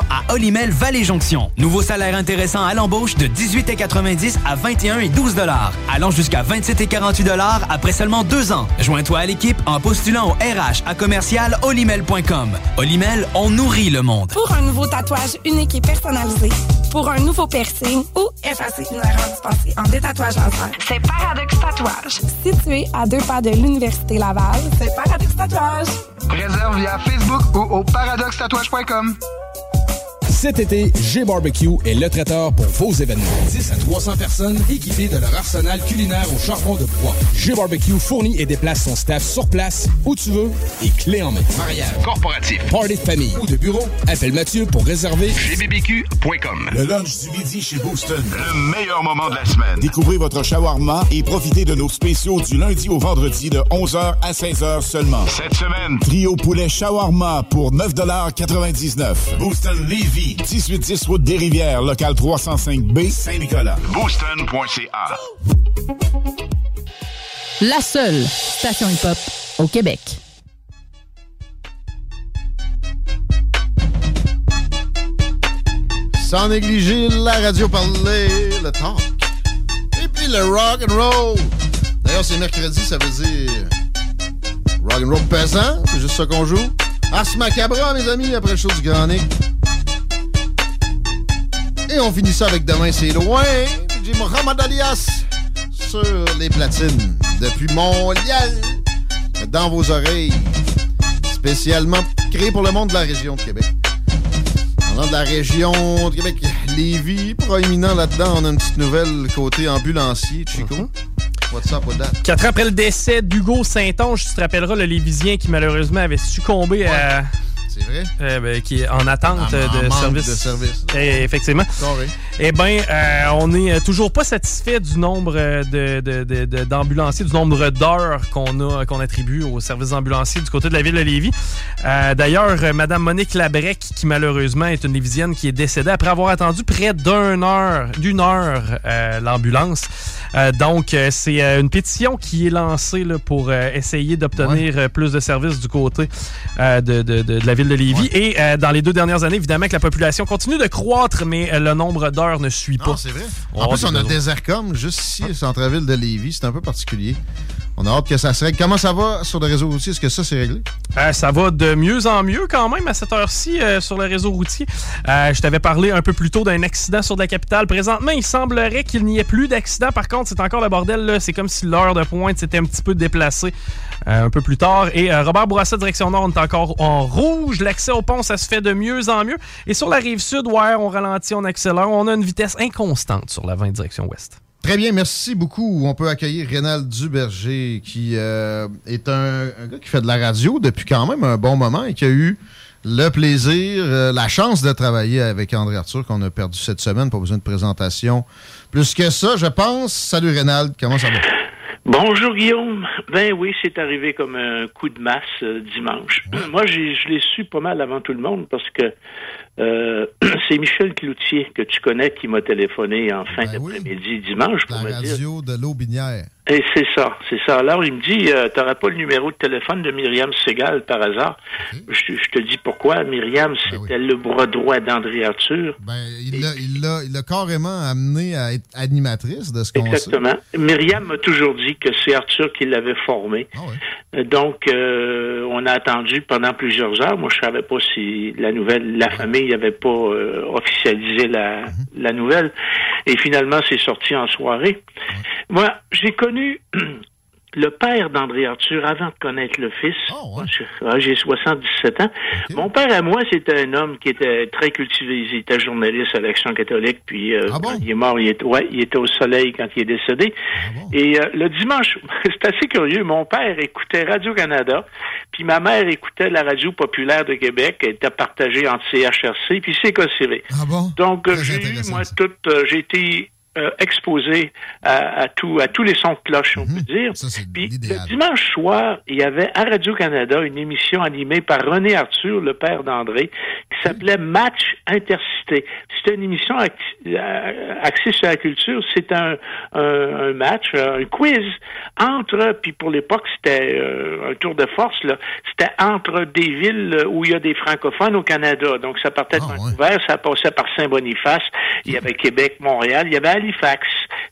à Olimel Valley Jonction. Nouveau salaire intéressant à l'embauche de 18,90 à 21 et 12 dollars, allant jusqu'à 27 et 48 dollars après seulement deux ans. Joins-toi à l'équipe en postulant au RH à commercial olimel.com. Olimel, on nourrit le monde. Pour un nouveau tatouage unique et personnalisé, pour un nouveau piercing ou effacer une erreur dispensée en détatouage laser, c'est Paradox Tatouage. Situé à deux pas de l'Université Laval, c'est Paradox Tatouage. Réserve via Facebook ou au paradoxtatouage.com. Cet été, G-Barbecue est le traiteur pour vos événements. 10 à 300 personnes équipées de leur arsenal culinaire au charbon de bois. G-Barbecue fournit et déplace son staff sur place, où tu veux, et clé en main. Mariage, corporatif, party de famille ou de bureau, appelle Mathieu pour réserver. GBBQ.com. Le lunch du midi chez Booston. Le meilleur moment de la semaine. Découvrez votre shawarma et profitez de nos spéciaux du lundi au vendredi de 11h à 16h seulement. Cette semaine, Trio poulet shawarma pour 9,99 Booston Levy, 1810 route des Rivières, local 305B, Saint-Nicolas. booston.ca. La seule station hip-hop au Québec. Sans négliger la radio parler, le talk. Et puis le rock and roll. D'ailleurs, c'est mercredi, ça veut dire rock and roll pesant. C'est juste ça qu'on joue. Ars Macabra, mes amis, après le show du Grand. Et on finit ça avec Demain, c'est loin. DJ Mohamed Alias sur les platines depuis Montréal, dans vos oreilles. Spécialement créé pour le monde de la région de Québec. Parlant de la région de Québec, Lévis, proéminent là-dedans, on a une petite nouvelle côté ambulancier, Chico. What's up with that? Quatre ans après le décès d'Hugo Saint-Onge, tu te rappelleras le Lévisien qui malheureusement avait succombé à. C'est vrai? Euh, ben, qui est en attente En- euh, en de, manque service. de service. Eh, effectivement. Sorry. Eh bien, on n'est toujours pas satisfait du nombre euh, de- d'ambulanciers, du nombre d'heures qu'on qu'on attribue aux services ambulanciers du côté de la ville de Lévis. Euh, D'ailleurs, euh, Madame Monique Labrec, qui malheureusement est une Lévisienne qui est décédée après avoir attendu près d'une heure, d'une heure euh, l'ambulance. Euh, donc, euh, c'est euh, une pétition qui est lancée là, pour euh, essayer d'obtenir euh, plus de services du côté euh, de, de- de- de la ville de Lévis. Et euh, dans les deux dernières années, évidemment que la population continue de croître, mais euh, le nombre d'heures ne suit pas. Non, c'est vrai. On En plus, on a des Desercom juste ici, au centre-ville de Lévis. C'est un peu particulier. On a hâte que ça se règle. Comment ça va sur le réseau routier? Est-ce que ça, c'est réglé? Euh, ça va de mieux en mieux quand même à cette heure-ci euh, sur le réseau routier. Euh, je t'avais parlé un peu plus tôt d'un accident sur la capitale. Présentement, il semblerait qu'il n'y ait plus d'accident. Par contre, c'est encore le bordel. C'est comme si l'heure de pointe s'était un petit peu déplacée un peu plus tard. Et Robert Bourassa, direction nord, on est encore en rouge. L'accès au pont, ça se fait de mieux en mieux. Et sur la rive sud, ouais, on ralentit, on accélère. On a une vitesse inconstante sur la 20 direction ouest. Très bien, merci beaucoup. On peut accueillir Rénal Duberger, qui euh, est un, un gars qui fait de la radio depuis quand même un bon moment et qui a eu le plaisir, euh, la chance de travailler avec André Arthur, qu'on a perdu cette semaine. Pas besoin de présentation. Plus que ça, je pense. Salut Rénal, comment ça va? Bonjour Guillaume. Ben oui, c'est arrivé comme un coup de masse euh, dimanche. Moi, je l'ai su pas mal avant tout le monde parce que euh, c'est Michel Cloutier que tu connais qui m'a téléphoné en fin d'après-midi dimanche pour La me dire. radio de l'Aubinière. Et c'est ça, c'est ça. Alors, il me dit, euh, t'aurais pas le numéro de téléphone de Myriam Segal par hasard? Je, je te dis pourquoi. Myriam, c'était le bras droit d'André Arthur. Ben, il l'a- il il carrément amené à être animatrice de ce qu'on. Exactement. Myriam m'a toujours dit que c'est Arthur qui l'avait formé. Euh, Donc, euh, on a attendu pendant plusieurs heures. Moi, je savais pas si la nouvelle, la famille n'avait pas euh, officialisé la, la nouvelle. Et finalement, c'est sorti en soirée. Moi, j'ai connu le père d'André Arthur, avant de connaître le fils, Oh, moi, j'ai 77 ans, mon père à moi, c'était un homme qui était très cultivé. Il était journaliste à l'Action catholique, puis euh, quand il est mort, il était, ouais, il était au soleil quand il est décédé. Et euh, le dimanche, c'est assez curieux, mon père écoutait Radio-Canada, puis ma mère écoutait la radio populaire de Québec, elle était partagée entre CHRC, puis CKCV. Donc, euh, j'ai eu, moi, toute, euh, j'ai été euh, exposé à, à, tout, à tous les sons de cloche, on peut dire. Puis le dimanche soir, il y avait à Radio-Canada une émission animée par René Arthur, le père d'André, qui s'appelait Match Intercité. C'était une émission euh, axée sur la culture. C'était un, un, un match, un quiz entre, puis pour l'époque, c'était euh, un tour de force, là. C'était entre des villes où il y a des francophones au Canada. Donc, ça partait de Vancouver, ça passait par Saint-Boniface, il y avait Québec, Montréal, il y avait Halifax.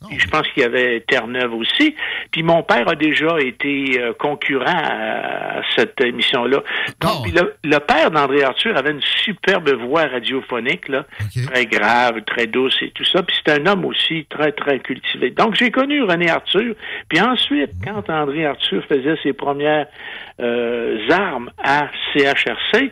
Puis je pense qu'il y avait Terre-Neuve aussi. Puis mon père a déjà été euh, concurrent à, à cette émission-là. Donc, puis le, le père d'André Arthur avait une superbe voix radiophonique, là, très grave, très douce et tout ça. Puis c'est un homme aussi très, très cultivé. Donc, j'ai connu René Arthur. Puis ensuite, quand André Arthur faisait ses premières euh, armes à CHRC,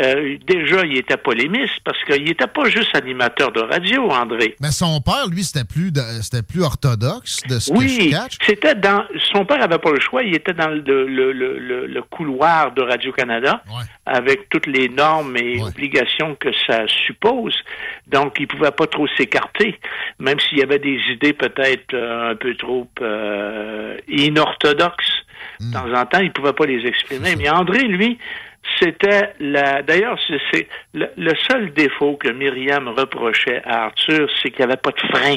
euh, déjà, il était polémiste parce qu'il n'était pas juste animateur de radio, André. Mais son père, lui, c'était plus, c'était plus orthodoxe de ce que je Oui, catch. c'était dans. Son père avait pas le choix. Il était dans le, le, le, le- le couloir de Radio Canada avec toutes les normes et obligations que ça suppose. Donc, il pouvait pas trop s'écarter, même s'il y avait des idées peut-être euh, un peu trop euh, inorthodoxes. De temps en temps, il pouvait pas les exprimer. Mais André, lui, c'était la. D'ailleurs, c'est- le, le seul défaut que Myriam reprochait à Arthur, c'est qu'il n'y avait pas de frein.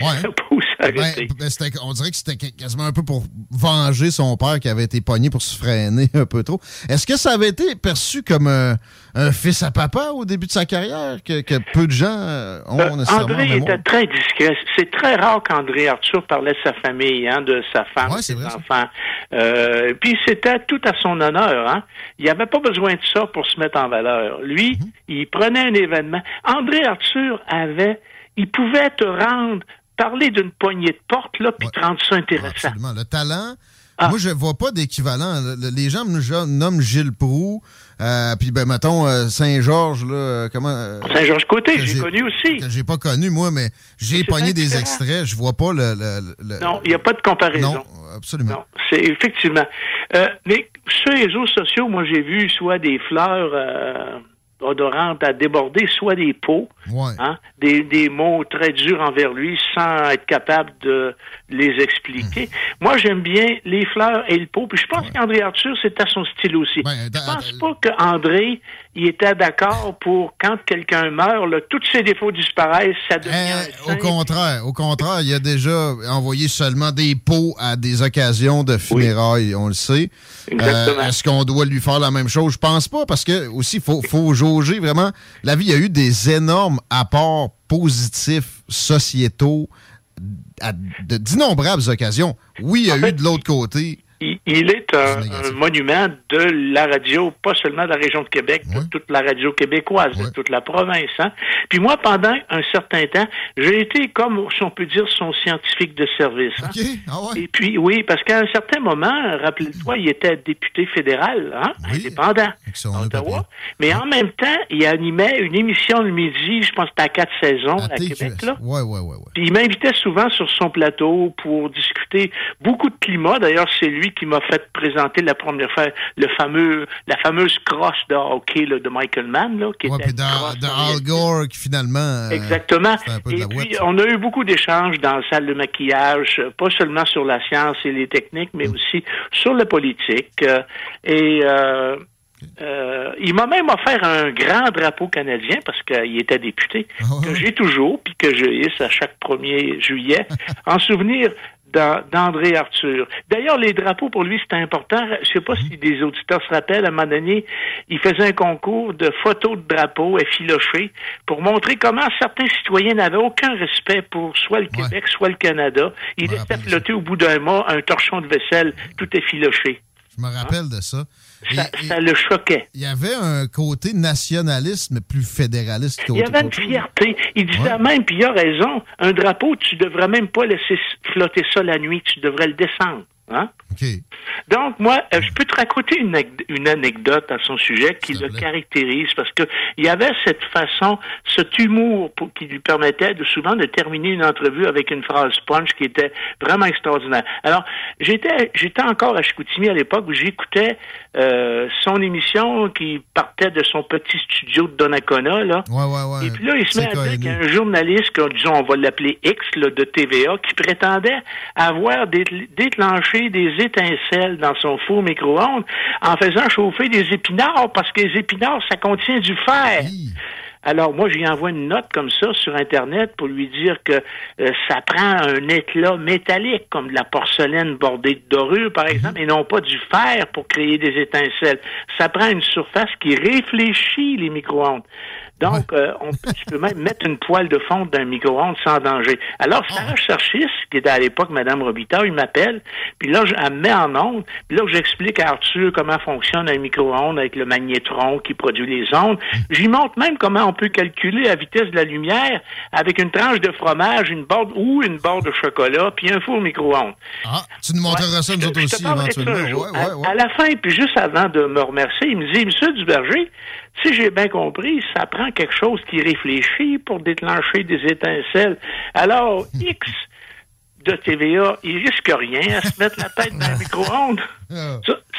Pour s'arrêter. Ben, ben, on dirait que c'était quasiment un peu pour venger son père qui avait été pogné pour se freiner un peu trop. Est-ce que ça avait été perçu comme un, un fils à papa au début de sa carrière que, que peu de gens euh, ont Euh, nécessairement André était très discret. C'est très rare qu'André Arthur parlait de sa famille, hein, de sa femme, de ses enfants. Euh, puis c'était tout à son honneur. Hein. Il n'y avait pas besoin de ça pour se mettre en valeur. Lui, Mhm. il prenait un événement. André Arthur avait, il pouvait te rendre, parler d'une poignée de porte là, puis te rendre ça intéressant. Absolument. Le talent, Ah. moi, je vois pas d'équivalent. Le- le- Les gens me nomment Gilles Proux, euh, puis, ben, mettons, euh, Saint-Georges, là, euh, comment... euh, Saint-Georges Côté, j'ai connu aussi. J'ai pas connu, moi, mais j'ai pogné des extraits, je vois pas le... le- le- Non, il n'y a pas de comparaison. Non, absolument. Non, c'est effectivement. Mais sur les réseaux sociaux, moi, j'ai vu soit des fleurs euh, odorantes à déborder, soit des pots, hein, des, des mots très durs envers lui sans être capable de les expliquer. Moi, j'aime bien les fleurs et le pot. Puis je pense qu'André Arthur, c'était son style aussi. je pense pas qu'André, il était d'accord pour quand quelqu'un meurt, là, tous ses défauts disparaissent, ça devient un Au contraire, au contraire, il a déjà envoyé seulement des pots à des occasions de funérailles, on le sait. Exactement. Euh, Est-ce qu'on doit lui faire la même chose? Je pense pas, parce que aussi, il faut, faut jauger vraiment. La vie, il y a eu des énormes apports positifs sociétaux à d'innombrables occasions. Oui, il y a eu de l'autre côté. Il, est un, un monument de la radio, pas seulement de la région de Québec, de toute la radio québécoise, de toute la province. hein. Puis moi, pendant un certain temps, j'ai été comme, si on peut dire, son scientifique de service. hein. Et puis, oui, parce qu'à un certain moment, rappelle-toi, il était député fédéral, hein, indépendant, à Ottawa. Mais en même temps, il animait une émission le midi, je pense que à quatre saisons à, Québec, là. Ouais, ouais, ouais, ouais. Puis il m'invitait souvent sur son plateau pour discuter beaucoup de climat. D'ailleurs, c'est lui qui m'a fait présenter la première fois le fameux, la fameuse crosse de hockey là, de Michael Mann, là, qui Ouais, était puis dans, dans Al Gore, qui finalement. euh, Exactement. de Et puis, on a eu beaucoup d'échanges dans la salle de maquillage, pas seulement sur la science et les techniques, Mm. mais aussi sur la politique. Euh, Et euh, euh, il m'a même offert un grand drapeau canadien parce qu'il était député, Ah que j'ai toujours, puis que je hisse à chaque 1er juillet, en souvenir d'André Arthur. D'ailleurs, les drapeaux, pour lui, c'était important. Je sais pas si des auditeurs se rappellent, à un moment donné, il faisait un concours de photos de drapeaux effilochés pour montrer comment certains citoyens n'avaient aucun respect pour soit le Québec, soit le Canada. Il laissait flotter au bout d'un mois un torchon de vaisselle tout effiloché. Je me rappelle de ça. Ça, ça le choquait. Il y avait un côté nationaliste, mais plus fédéraliste Il y avait une fierté. Il disait même, puis il a raison, un drapeau, tu devrais même pas laisser flotter ça la nuit, tu devrais le descendre. Hein? Donc, moi, euh, je peux te raconter une, une anecdote à son sujet qui le caractérise parce que il y avait cette façon, cet humour pour, qui lui permettait de souvent de terminer une entrevue avec une phrase punch qui était vraiment extraordinaire. Alors, j'étais j'étais encore à Chicoutimi à l'époque où j'écoutais euh, son émission qui partait de son petit studio de Donnacona, là. Ouais, ouais, ouais. Et puis là, il se met à dire qu'il y a un journaliste, que, disons, on va l'appeler X, là, de TVA, qui prétendait avoir déclenché des étincelles dans son four micro-ondes en faisant chauffer des épinards parce que les épinards, ça contient du fer. Alors moi, je lui envoie une note comme ça sur Internet pour lui dire que euh, ça prend un éclat métallique, comme de la porcelaine bordée de dorure, par exemple, et non pas du fer pour créer des étincelles. Ça prend une surface qui réfléchit les micro-ondes. Donc, euh, on peut, tu peux même mettre une poêle de fonte d'un micro-ondes sans danger. Alors, Sarah Charchis, qui était à l'époque Madame Robitaille, il m'appelle, puis là, je, elle me met en onde, puis là, j'explique à Arthur comment fonctionne un micro-ondes avec le magnétron qui produit les ondes. J'y montre même comment on peut calculer la vitesse de la lumière avec une tranche de fromage, une borde ou une borde de chocolat, puis un four micro-ondes. Ah, tu nous montreras ça nous autres aussi, éventuellement. Ouais, ouais, à, à, la fin, puis juste avant de me remercier, il me dit, Monsieur Duberger, si j'ai bien compris, ça prend quelque chose qui réfléchit pour déclencher des étincelles. Alors, X de TVA, il risque rien à se mettre la tête dans le micro-ondes.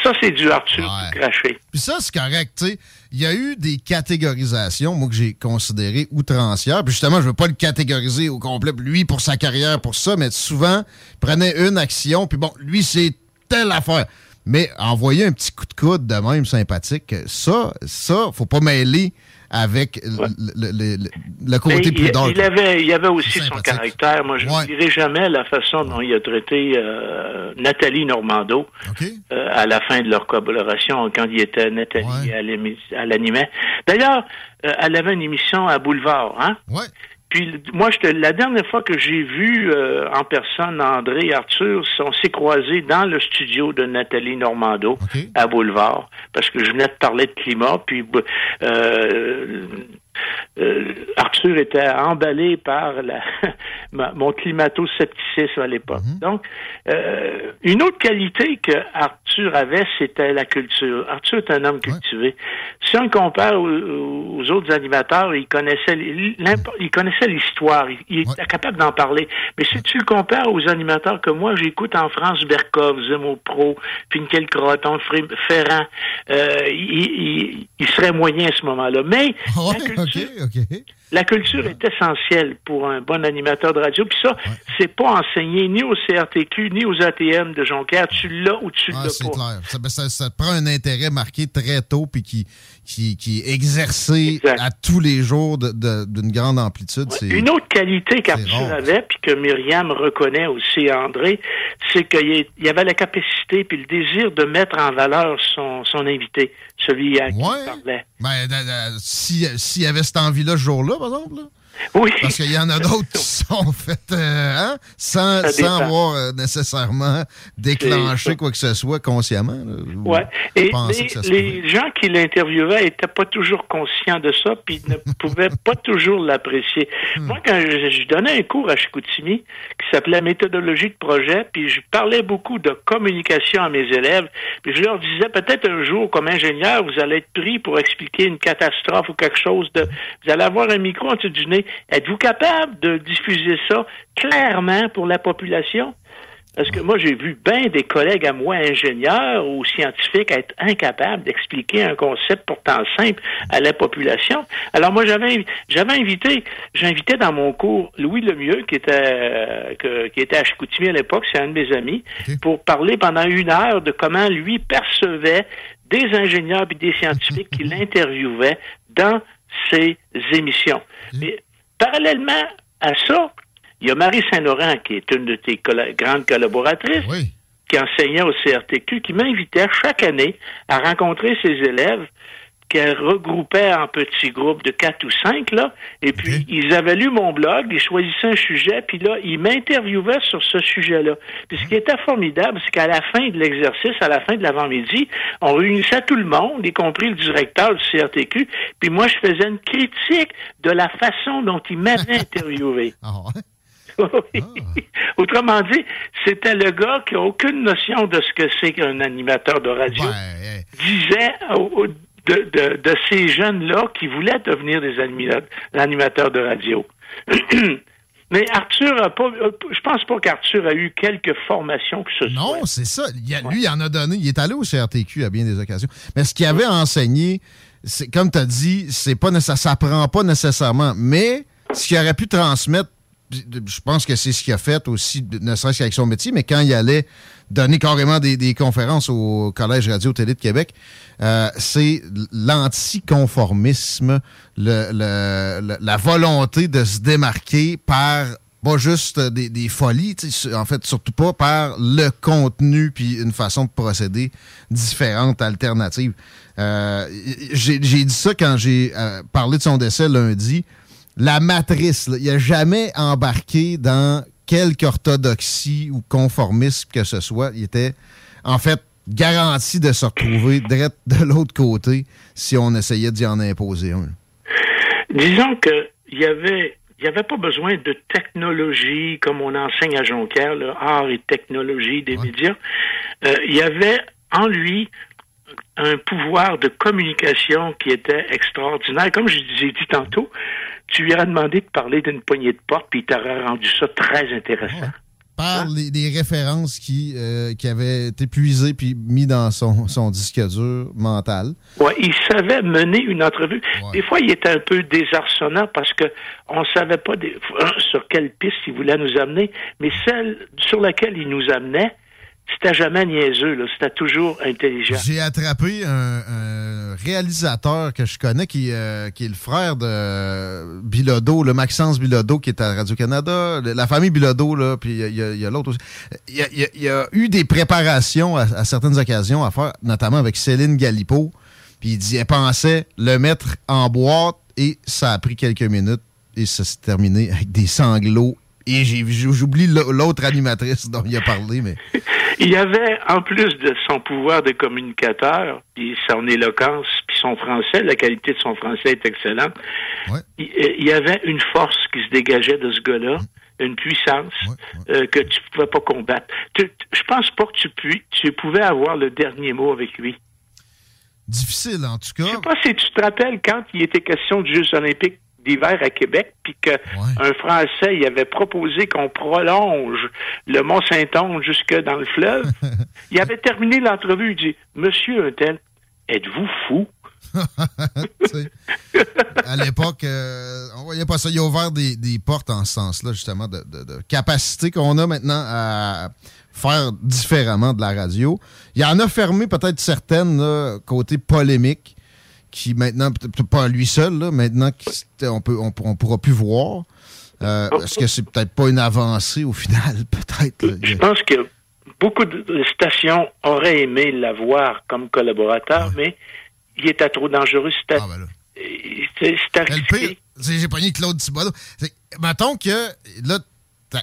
Ça, c'est du Arthur ouais. craché. Puis ça, c'est correct, tu sais. Il y a eu des catégorisations, moi, que j'ai considérées outrancières. Puis justement, je veux pas le catégoriser au complet, lui, pour sa carrière, pour ça, mais souvent, il prenait une action, puis bon, lui, c'est telle affaire. Mais envoyer un petit coup de coude de même sympathique, ça, ça, faut pas mêler avec le, côté plus dark. Il avait, il avait aussi son caractère. Moi, je ne dirai jamais la façon dont il a traité euh, Nathalie Normando euh, à la fin de leur collaboration, quand il était Nathalie à l'animé. D'ailleurs, euh, elle avait une émission à Boulevard, hein? Puis moi, je la dernière fois que j'ai vu euh, en personne André et Arthur, on s'est croisés dans le studio de Nathalie Normando à Boulevard, parce que je venais de parler de climat, puis euh, euh, Arthur était emballé par la, mon climato-scepticisme à l'époque. Mhm. Donc, euh, une autre qualité que Arthur avait, c'était la culture. Arthur est un homme cultivé. Si on le compare aux, autres animateurs, il connaissait il connaissait l'histoire, il, était capable d'en parler. Mais si tu le compares aux animateurs que moi j'écoute en France, Berkov, Zemo Pro, Pinkel Croton, Ferrand, euh, il, serait moyen à ce moment-là. Mais ah la culture est essentielle pour un bon animateur de radio. Puis ça, c'est pas enseigné ni au CRTQ ni aux ATM de Jonquière. Tu l'as ou tu ah, l'as pas. Clair. Ben, ça, ça, prend un intérêt marqué très tôt puis qui, qui, qui est exercé à tous les jours d'une grande amplitude. Une autre qualité qu'Arthur avait, puis que Myriam reconnaît aussi André, c'est qu'il y avait la capacité puis le désir de mettre en valeur son, son invité, celui à qui il parlait. Ben, s'il si y avait cette envie-là ce jour-là, par exemple, là. Oui. Parce qu'il y en a d'autres qui sont faites euh, hein, sans, sans avoir euh, nécessairement déclenché quoi que ce soit consciemment. Oui. Et les, gens qui l'interviewaient n'étaient pas toujours conscients de ça, puis ne pouvaient pas toujours l'apprécier. Hmm. Moi, quand je, donnais un cours à Chicoutimi qui s'appelait Méthodologie de projet, puis je parlais beaucoup de communication à mes élèves, puis je leur disais peut-être un jour, comme ingénieur, vous allez être pris pour expliquer une catastrophe ou quelque chose de... Vous allez avoir un micro en dessous du nez Êtes-vous capable de diffuser ça clairement pour la population? Parce que moi, j'ai vu bien des collègues à moi, ingénieurs ou scientifiques, être incapables d'expliquer un concept pourtant simple à la population. Alors moi, j'avais j'avais invité, j'invitais dans mon cours Louis Lemieux, qui était qui était à Chicoutimi à l'époque, c'est un de mes amis, pour parler pendant une heure de comment lui percevait des ingénieurs et des scientifiques qui l'interviewaient dans ses émissions. Mais Parallèlement à ça, il y a Marie Saint-Laurent, qui est une de tes grandes collaboratrices, qui enseignait au CRTQ, qui m'invitait chaque année à rencontrer ses élèves qu'elle regroupait en petits groupes de quatre ou cinq, là. Et puis, ils avaient lu mon blog, ils choisissaient un sujet, puis là, ils m'interviewaient sur ce sujet-là. Puis ce qui était formidable, c'est qu'à la fin de l'exercice, à la fin de l'avant-midi, on réunissait tout le monde, y compris le directeur du CRTQ, puis moi, je faisais une critique de la façon dont il m'avait interviewé. Ah Autrement dit, c'était le gars qui n'a aucune notion de ce que c'est qu'un animateur de radio. Disait de, de, ces jeunes-là qui voulaient devenir des animateurs de radio. Mais Arthur a pas. Je pense pas qu'Arthur a eu quelques formations que ce soit. Non, c'est ça. Lui, il en a donné. Il est allé au CRTQ à bien des occasions. Mais ce qu'il avait enseigné, c'est comme tu as dit, c'est pas ça s'apprend pas nécessairement. Mais ce qu'il aurait pu transmettre je pense que c'est ce qu'il a fait aussi, ne serait-ce qu'avec son métier, mais quand il allait donner carrément des, conférences au Collège Radio-Télé de Québec, euh, c'est l'anticonformisme, la volonté de se démarquer par pas juste des, folies, en fait, surtout pas par le contenu puis une façon de procéder différente, alternative. Euh, j'ai dit ça quand j'ai euh, parlé de son décès lundi la matrice. Il n'a jamais embarqué dans quelque orthodoxie ou conformisme que ce soit. Il était, en fait, garanti de se retrouver de l'autre côté si on essayait d'y en imposer un. Disons qu'il y avait il n'y avait pas besoin de technologie comme on enseigne à Jonquière, le art et technologie des médias. Euh, il y avait en lui un pouvoir de communication qui était extraordinaire. Comme je disais dit tantôt, tu lui as demandé de parler d'une poignée de porte, puis il t'aurait rendu ça très intéressant. Par hein? les, références qui, euh, qui avaient été puisées puis mis dans son, son disque dur mental. Oui, il savait mener une entrevue. Des fois, il était un peu désarçonnant parce que on savait pas sur quelle piste il voulait nous amener, mais celle sur laquelle il nous amenait, c'était jamais niaiseux, c'était toujours intelligent. J'ai attrapé un, réalisateur que je connais qui, euh, qui est le frère de Bilodeau, le Maxence Bilodeau qui est à Radio-Canada, la famille Bilodeau, là, puis il y a, l'autre aussi. Il y, a, eu des préparations à, certaines occasions à faire, notamment avec Céline Galipo, puis il dit, elle pensait le mettre en boîte et ça a pris quelques minutes et ça s'est terminé avec des sanglots et j'oublie l'autre animatrice dont il a parlé, mais. il y avait, en plus de son pouvoir de communicateur, puis son éloquence, puis son français, la qualité de son français est excellente. Il, y avait une force qui se dégageait de ce gars-là. une puissance euh, que tu ne pouvais pas combattre. je pense pas que tu, tu pouvais avoir le dernier mot avec lui. Difficile, en tout cas. Je sais pas si tu te rappelles quand il était question du Jeux olympiques d'hiver à Québec, puis qu'un Français il avait proposé qu'on prolonge le Mont-Saint-Onge jusque dans le fleuve. il avait terminé l'entrevue, il dit Monsieur Untel, êtes-vous fou? à l'époque, euh, on voyait pas ça. Il a ouvert des, portes en ce sens-là, justement, de, capacité qu'on a maintenant à faire différemment de la radio. Il en a fermé peut-être certaines, côté polémique qui maintenant, peut-être pas lui seul, là, maintenant on peut on, pourra plus voir. Euh, est-ce que c'est peut-être pas une avancée au final, peut-être? Je pense que beaucoup de stations auraient aimé l'avoir comme collaborateur, mais il était trop dangereux. C'était ah, ben J'ai pogné Claude Thibodeau. Mettons que là,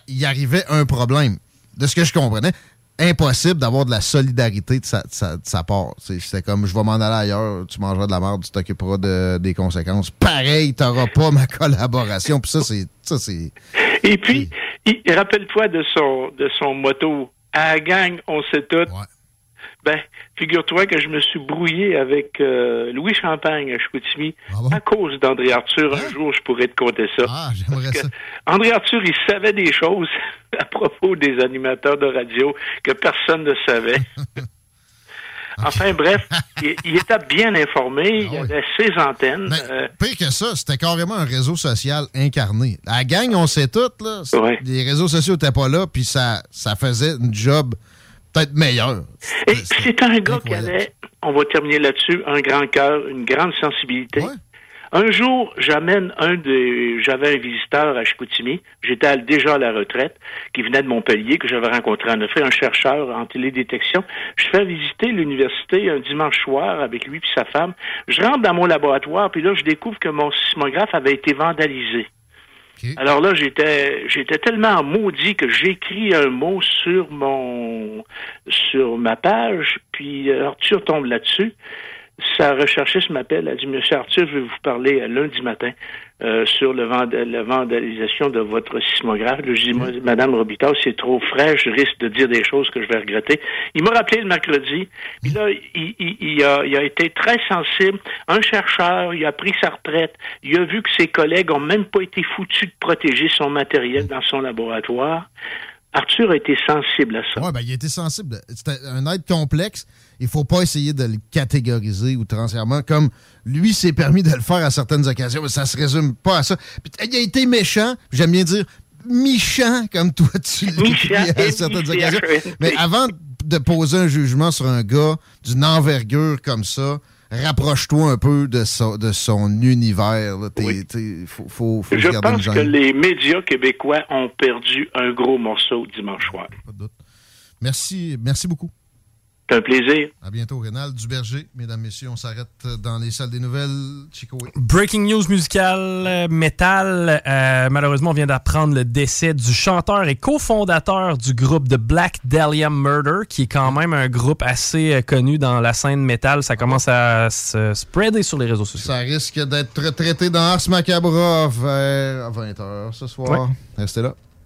il arrivait un problème. De ce que je comprenais, impossible d'avoir de la solidarité de sa, part. C'était comme je vais m'en aller ailleurs, tu mangeras de la merde, tu t'occuperas des conséquences. Pareil, tu n'auras pas ma collaboration. Puis ça, c'est. Ça, c'est Et puis, rappelle-toi de son de son motto. À la gang, on sait tout. Ben, figure-toi que je me suis brouillé avec euh, Louis Champagne à Chicoutimi ah à cause d'André Arthur. Un hein? jour, je pourrais te compter ça. Ah, j'aimerais ça. André Arthur, il savait des choses à propos des animateurs de radio que personne ne savait. Enfin, bref, il, était bien informé, il ah avait ses antennes. Mais, euh, pire que ça, c'était carrément un réseau social incarné. La gang, on sait tout, là. Les réseaux sociaux n'étaient pas là, puis ça, ça faisait une job peut-être meilleur. c'est un gars qui avait, on va terminer là-dessus, un grand cœur, une grande sensibilité. Un jour, j'amène un des, j'avais un visiteur à Chicoutimi, j'étais déjà à la retraite, qui venait de Montpellier, que j'avais rencontré en effet, un chercheur en télédétection. Je fais visiter l'université un dimanche soir avec lui et sa femme. Je rentre dans mon laboratoire, puis là, je découvre que mon sismographe avait été vandalisé. Alors là, j'étais j'étais tellement maudit que j'écris un mot sur mon sur ma page, puis Arthur tombe là-dessus. sa recherchiste m'appelle, elle dit, Monsieur Arthur, je vais vous parler euh, lundi matin euh, sur le la vandalisation de votre sismographe. Je dis, Madame Robitaille, c'est trop frais, je risque de dire des choses que je vais regretter. Il m'a rappelé le mercredi, puis là, il, a, été très sensible. Un chercheur, il a pris sa retraite, il a vu que ses collègues ont même pas été foutus de protéger son matériel dans son laboratoire. Arthur a été sensible à ça. Oui, ben, il a été sensible. C'est un être complexe. Il faut pas essayer de le catégoriser outrancièrement comme lui s'est permis de le faire à certaines occasions, mais ça se résume pas à ça. il a été méchant, j'aime bien dire méchant comme toi tu l'as à certaines occasions. Mais avant de poser un jugement sur un gars d'une envergure comme ça, rapproche-toi un peu de, de son univers. Je pense que les médias québécois ont perdu un gros morceau dimanche soir. Pas de doute. Merci, merci beaucoup. C'est un plaisir. À bientôt, Rénal Duberger. Mesdames, Messieurs, on s'arrête dans les salles des nouvelles. Chico. Breaking news musical euh, metal. Euh, malheureusement, on vient d'apprendre le décès du chanteur et cofondateur du groupe The Black Dahlia Murder, qui est quand même un groupe assez euh, connu dans la scène metal. Ça commence à se spreader sur les réseaux sociaux. Ça risque d'être traité dans Ars Macabra vers 20h ce soir. Restez là.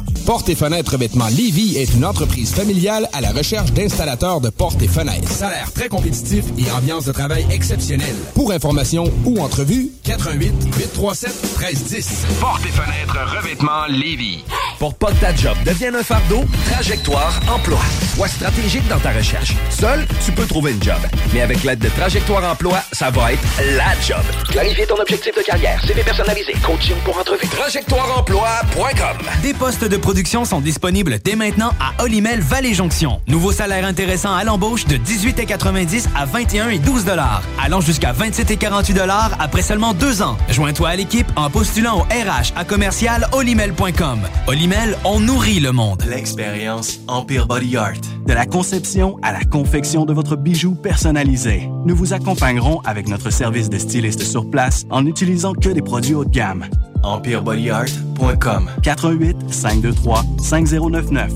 about you. Porte et fenêtres revêtement Lévis est une entreprise familiale à la recherche d'installateurs de portes et fenêtres. Salaire très compétitif et ambiance de travail exceptionnelle. Pour information ou entrevue, 88 837 1310. Porte et fenêtres revêtement Lévis. Pour pas que ta job devienne un fardeau, Trajectoire Emploi. Sois stratégique dans ta recherche. Seul, tu peux trouver une job. Mais avec l'aide de Trajectoire Emploi, ça va être la job. Clarifier ton objectif de carrière, CV personnalisé, coaching pour entrevue. TrajectoireEmploi.com Des postes de production sont disponibles dès maintenant à Olimel Valley Jonction. Nouveau salaire intéressant à l'embauche de 18,90 à 21 et 12 dollars, allant jusqu'à 27 et 48 dollars après seulement deux ans. Joins-toi à l'équipe en postulant au RH à commercial olimel.com. Olimel, on nourrit le monde. L'expérience Empire Body Art. De la conception à la confection de votre bijou personnalisé. Nous vous accompagnerons avec notre service de styliste sur place en n'utilisant que des produits haut de gamme. EmpireBodyArt.com 418 523 5099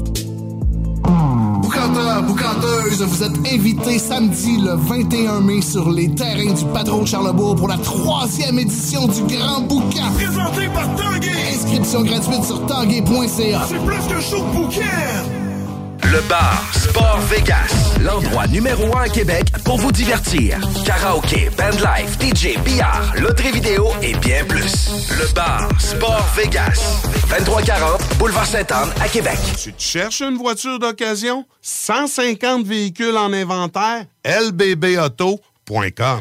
Boucanteur, boucanteuse, vous êtes invités samedi le 21 mai sur les terrains du Patron Charlebourg pour la troisième édition du Grand Boucan. Présenté par Tanguay. Inscription gratuite sur tanguay.ca. C'est plus que chaud de bouquin. Le bar Sport Vegas, l'endroit numéro un à Québec pour vous divertir. Karaoke, bandlife, DJ, billard, loterie vidéo et bien plus. Le bar Sport Vegas, 2340 Boulevard Sainte-Anne à Québec. Tu te cherches une voiture d'occasion? 150 véhicules en inventaire? lbbauto.com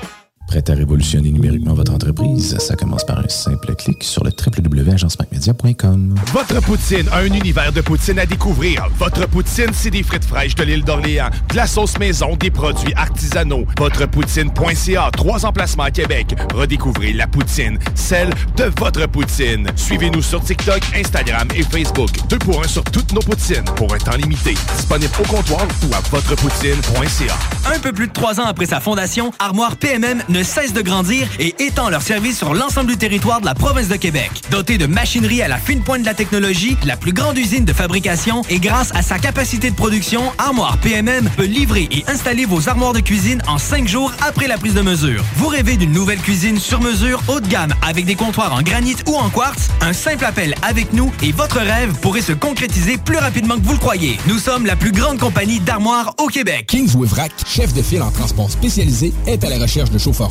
Prêt à révolutionner numériquement votre entreprise? Ça commence par un simple clic sur le www.agencemacmedia.com. Votre poutine, un univers de poutine à découvrir. Votre poutine, c'est des frites fraîches de l'île d'Orléans, de la sauce maison, des produits artisanaux. Votrepoutine.ca, trois emplacements à Québec. Redécouvrez la poutine, celle de votre poutine. Suivez-nous sur TikTok, Instagram et Facebook. Deux pour un sur toutes nos poutines, pour un temps limité. Disponible au comptoir ou à votrepoutine.ca. Un peu plus de trois ans après sa fondation, Armoire PMM ne cesse de grandir et étend leur service sur l'ensemble du territoire de la province de Québec. Dotée de machinerie à la fine pointe de la technologie, la plus grande usine de fabrication et grâce à sa capacité de production, Armoire PMM peut livrer et installer vos armoires de cuisine en cinq jours après la prise de mesure. Vous rêvez d'une nouvelle cuisine sur mesure haut de gamme avec des comptoirs en granit ou en quartz? Un simple appel avec nous et votre rêve pourrait se concrétiser plus rapidement que vous le croyez. Nous sommes la plus grande compagnie d'armoires au Québec. Kingsway Vrac, chef de file en transport spécialisé, est à la recherche de chauffeurs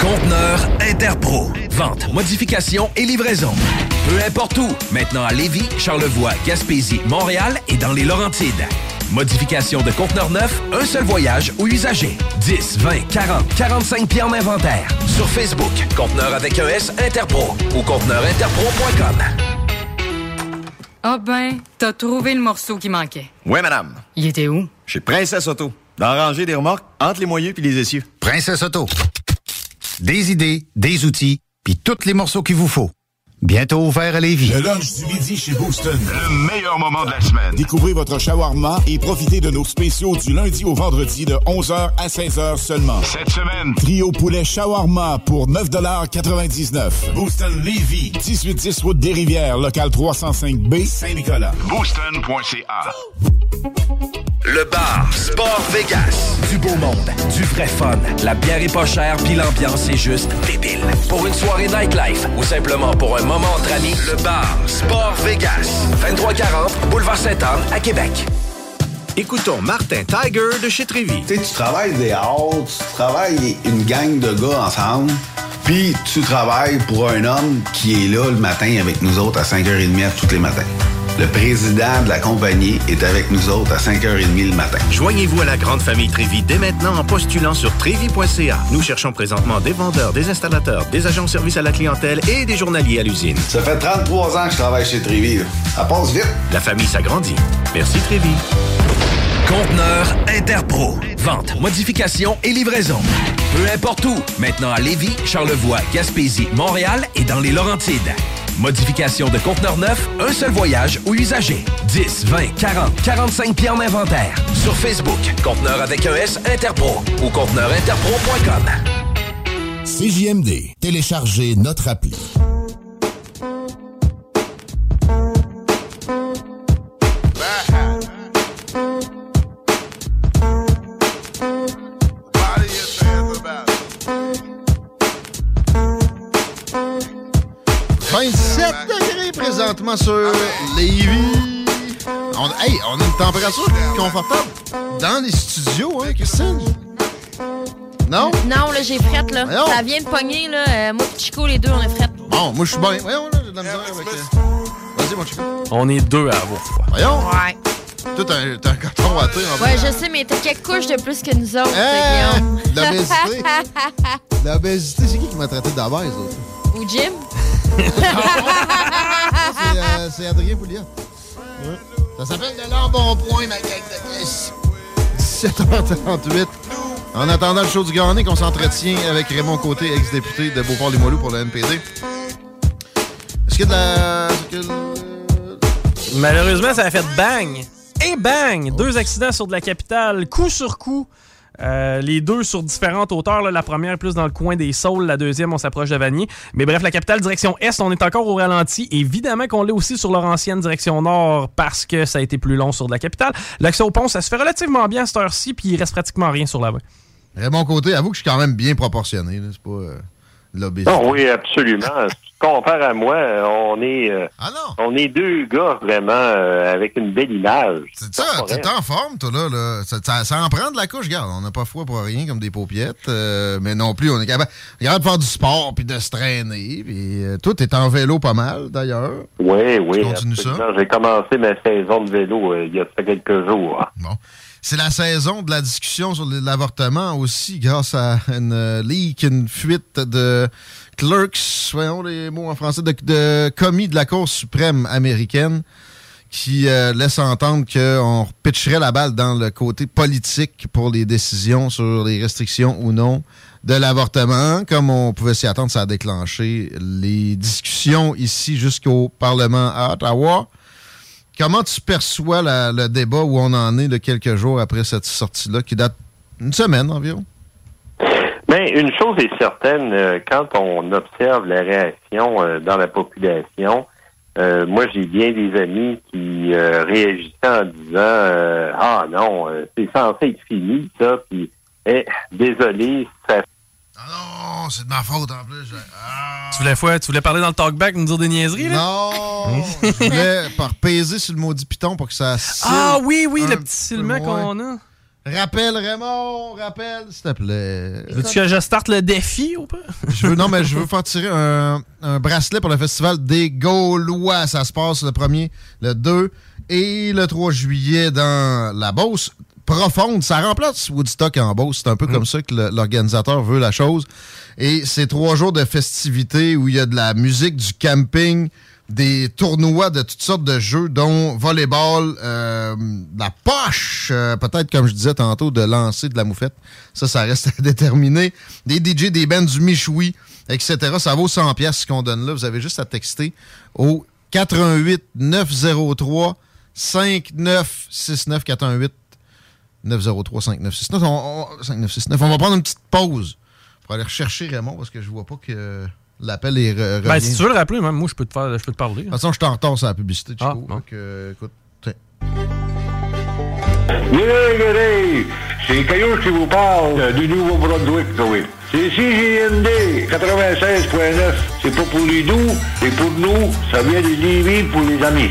Conteneur Interpro. Vente, modification et livraison. Peu importe où. Maintenant à Lévis, Charlevoix, Gaspésie, Montréal et dans les Laurentides. Modification de conteneur neuf, un seul voyage ou usager. 10, 20, 40, 45 pieds en inventaire. Sur Facebook, Conteneur avec un S Interpro ou conteneurinterpro.com. Ah ben, t'as trouvé le morceau qui manquait. Oui, madame. Il était où? Chez Princesse Auto. Dans la rangée des remorques, entre les moyeux puis les essieux. Princesse Auto. Des idées, des outils, puis tous les morceaux qu'il vous faut. Bientôt ouvert à Lévis. Le lunch du midi chez Booston. Le meilleur moment de la semaine. Découvrez votre shawarma et profitez de nos spéciaux du lundi au vendredi de 11h à 16h seulement. Cette semaine, Trio poulet shawarma pour 9,99 Booston Lévis. 1810 route des Rivières, local 305B, Saint-Nicolas. booston.ca. Le bar Sport Vegas. Du beau monde, du vrai fun. La bière est pas chère, puis l'ambiance est juste débile. Pour une soirée nightlife ou simplement pour un moment entre amis, le bar Sport Vegas. 2340 Boulevard Sainte-Anne à Québec. Écoutons Martin Tiger de chez Trévy. Tu sais, tu travailles des heures, tu travailles une gang de gars ensemble, puis tu travailles pour un homme qui est là le matin avec nous autres à 5h30 tous les matins. Le président de la compagnie est avec nous autres à 5h30 le matin. Joignez-vous à la grande famille Trévi dès maintenant en postulant sur trévi.ca. Nous cherchons présentement des vendeurs, des installateurs, des agents de service à la clientèle et des journaliers à l'usine. Ça fait 33 ans que je travaille chez Trévi. Ça passe vite. La famille s'agrandit. Merci Trévi. Conteneur Interpro. Vente, modification et livraison. Peu importe où. Maintenant à Lévis, Charlevoix, Gaspésie, Montréal et dans les Laurentides. Modification de conteneur neuf, un seul voyage ou usager. 10, 20, 40, 45 pieds en inventaire. Sur Facebook, Conteneur avec un S Interpro ou conteneurinterpro.com. CJMD. Téléchargez notre appli. Présentement sur Lévis. On, hey, on a une température confortable dans les studios, hein, Christine? Non? Non, là, j'ai frette, là. Voyons. Ça vient de pogner, là. Euh, moi et Chico, les deux, on est frette. Bon, moi, je suis bien. Voyons, là, j'ai de la misère avec... euh, Vas-y, mon Chico. On est deux à avoir froid. Voyons. Ouais. Toi, t'as un, t'as un carton à en Ouais, je sais, mais t'as quelques couches de plus que nous autres? Guillaume. L'obésité. L'obésité, c'est qui qui m'a traité d'obèse, l'autre? Ou Jim. C'est euh, c'est Adrien Pouliot. Ça s'appelle de l'embonpoint, ma gang de Chris. 17h38. En attendant le show du Garnic, on s'entretient avec Raymond Côté, ex-député de Beauport-les-Moilous pour le NPD. Est-ce a de la... que Malheureusement, ça a fait bang et bang. Deux accidents sur de la capitale, coup sur coup. Euh, les deux sur différentes hauteurs. là. La première plus dans le coin des Saules, la deuxième, on s'approche de Vanier. Mais bref, la capitale direction Est, on est encore au ralenti. Évidemment qu'on l'est aussi sur leur ancienne direction Nord parce que ça a été plus long sur de la capitale. L'accès au pont, ça se fait relativement bien à cette heure-ci, puis il reste pratiquement rien sur la voie. Raymond Côté, avoue que je suis quand même bien proportionné. C'est pas euh, l'obésité. Non, oui, absolument. Compares à moi, on est, euh, on est deux gars vraiment euh, avec une belle image. C'est ça, t'es en forme, toi, là. là. Ça, ça- ça en prend de la couche, regarde. On n'a pas froid pour rien, comme des paupiettes. euh, mais non plus, on est capable, capable de faire du sport puis de se traîner. Puis, euh, toi, t'es en vélo pas mal, d'ailleurs. Oui, oui. J'ai commencé ma saison de vélo euh, il y a quelques jours. Bon. C'est la saison de la discussion sur l'avortement aussi, grâce à une euh, leak, une fuite de clerks, voyons les mots en français, de, commis de la Cour suprême américaine qui euh, laisse entendre qu'on pitcherait la balle dans le côté politique pour les décisions sur les restrictions ou non de l'avortement. Comme on pouvait s'y attendre, ça a déclenché les discussions ici jusqu'au Parlement à Ottawa. Comment tu perçois le débat où on en est de quelques jours après cette sortie-là, qui date une semaine environ? Mais une chose est certaine, euh, quand on observe la réaction euh, dans la population, euh, moi j'ai bien des amis qui euh, réagissaient en disant euh, Ah non, euh, c'est censé être fini, ça, puis eh, désolé, ça Non, c'est de ma faute en plus. Tu voulais, fois- tu voulais parler dans le talkback, nous dire des niaiseries, là? Non! Je voulais par peser sur le maudit piton pour que ça Ah oui, oui, le petit moins. qu'on a. Rappelle, Raymond, rappelle, s'il te plaît. Veux-tu que je starte le défi ou pas? Je veux, non, mais je veux faire tirer un, un bracelet pour le festival des Gaulois. Ça se passe le 1er, le 2 et le 3 juillet dans la Beauce. Profonde, ça remplace Woodstock en Beauce. C'est un peu comme ça que l'organisateur veut la chose. Et c'est trois jours de festivités où il y a de la musique, du camping, des tournois de toutes sortes de jeux, dont volleyball, euh, la poche, euh, peut-être, comme je disais tantôt, de lancer de la moufette. Ça, ça reste à déterminer. Des DJ, des bands, du Michoui, etc. Ça vaut 100 pièces ce qu'on donne là. Vous avez juste à texter au 88 903 5969 418 903 5969. On, on- 5969. On va prendre une petite pause pour aller rechercher Raymond parce que je vois pas que l'appel est re- Ben, si tu veux le rappeler, même moi, je peux te, faire, je peux te parler. De toute façon, je suis en retard sur la publicité, Chico. Ah, bon. Fait que, écoute, tiens. Grégory, c'est Caillou qui vous parle euh, du Nouveau-Brunswick, oui. C'est CJND 96.9. C'est pas pour les doux, c'est pour nous. Ça vient de Lévis pour les amis.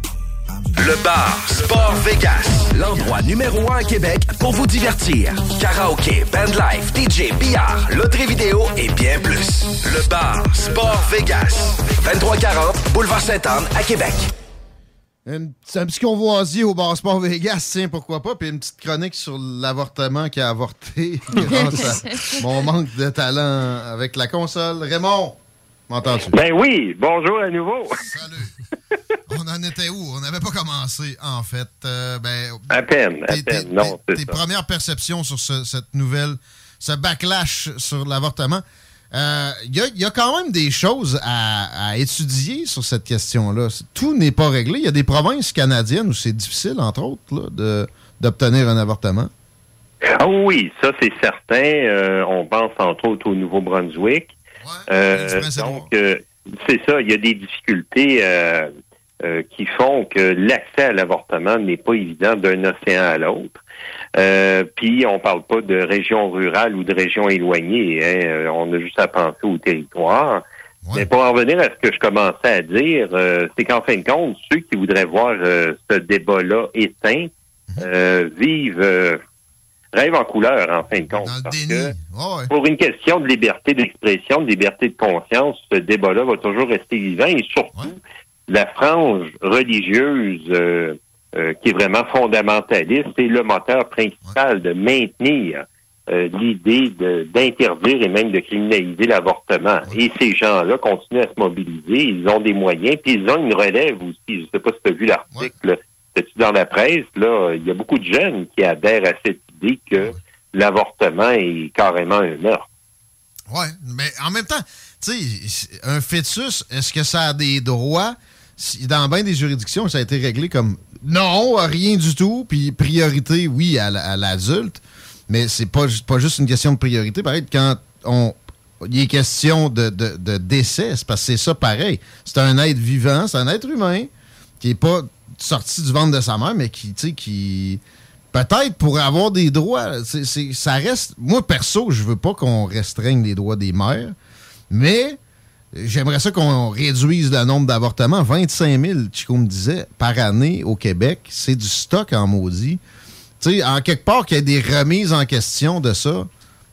Le bar Sport Vegas, l'endroit numéro un à Québec pour vous divertir. Karaoke, bandlife, DJ, billard, loterie vidéo et bien plus. Le bar Sport Vegas, 2340 Boulevard Sainte-Anne à Québec. Une- C'est un petit convoisier au bar Sport Vegas, tiens, pourquoi pas. Puis une petite chronique sur l'avortement qui a avorté grâce à mon manque de talent avec la console. Raymond, m'entends-tu? Ben oui, bonjour à nouveau. On en était où? On n'avait pas commencé, en fait. Euh, ben, À peine, à peine, tes- non, tes- premières perceptions sur ce- cette nouvelle, ce backlash sur l'avortement. Euh, Il y, a, il y a quand même des choses à, à étudier sur cette question-là. Tout n'est pas réglé. Il y a des provinces canadiennes où c'est difficile, entre autres, d'obtenir un avortement. Ah oui, ça c'est certain. Euh, on pense entre autres au Nouveau-Brunswick. Euh, donc, euh, c'est ça, il y a des difficultés euh, qui font que l'accès à l'avortement n'est pas évident d'un océan à l'autre. Euh, puis on parle pas de régions rurales ou de régions éloignées. hein. On a juste à penser au territoire. Mais pour en revenir à ce que je commençais à dire, euh, c'est qu'en fin de compte, ceux qui voudraient voir euh, ce débat-là éteint euh, vivent rêvent en couleur en fin de compte. Parce que pour une question de liberté d'expression, de liberté de conscience, ce débat-là va toujours rester vivant et surtout la frange religieuse euh, euh, qui est vraiment fondamentaliste est le moteur principal de maintenir euh, l'idée d'interdire et même de criminaliser l'avortement. Et ces gens-là continuent à se mobiliser, ils ont des moyens, puis ils ont une relève aussi. Je ne sais pas si tu as vu l'article, c'est dans la presse, là, il y a beaucoup de jeunes qui adhèrent à cette idée que l'avortement est carrément un meurtre. Ouais, mais en même temps, tu sais, un fœtus, est-ce que ça a des droits? dans bien des juridictions, ça a été réglé comme non, rien du tout, puis priorité, oui, à, la- à l'adulte, mais c'est pas, pas juste une question de priorité. Pareil, quand on. Il est question de, de- décès, c'est parce que c'est ça pareil. C'est un être vivant, c'est un être humain qui est pas sorti du ventre de sa mère, mais qui, qui peut-être pourrait avoir des droits. C'est- ça reste. Moi, perso, je veux pas qu'on restreigne les droits des mères, mais j'aimerais ça qu'on réduise le nombre d'avortements. 25 000, Chico me disait, par année au Québec. C'est du stock en maudit. Tu sais, en quelque part, qu'il y ait des remises en question de ça,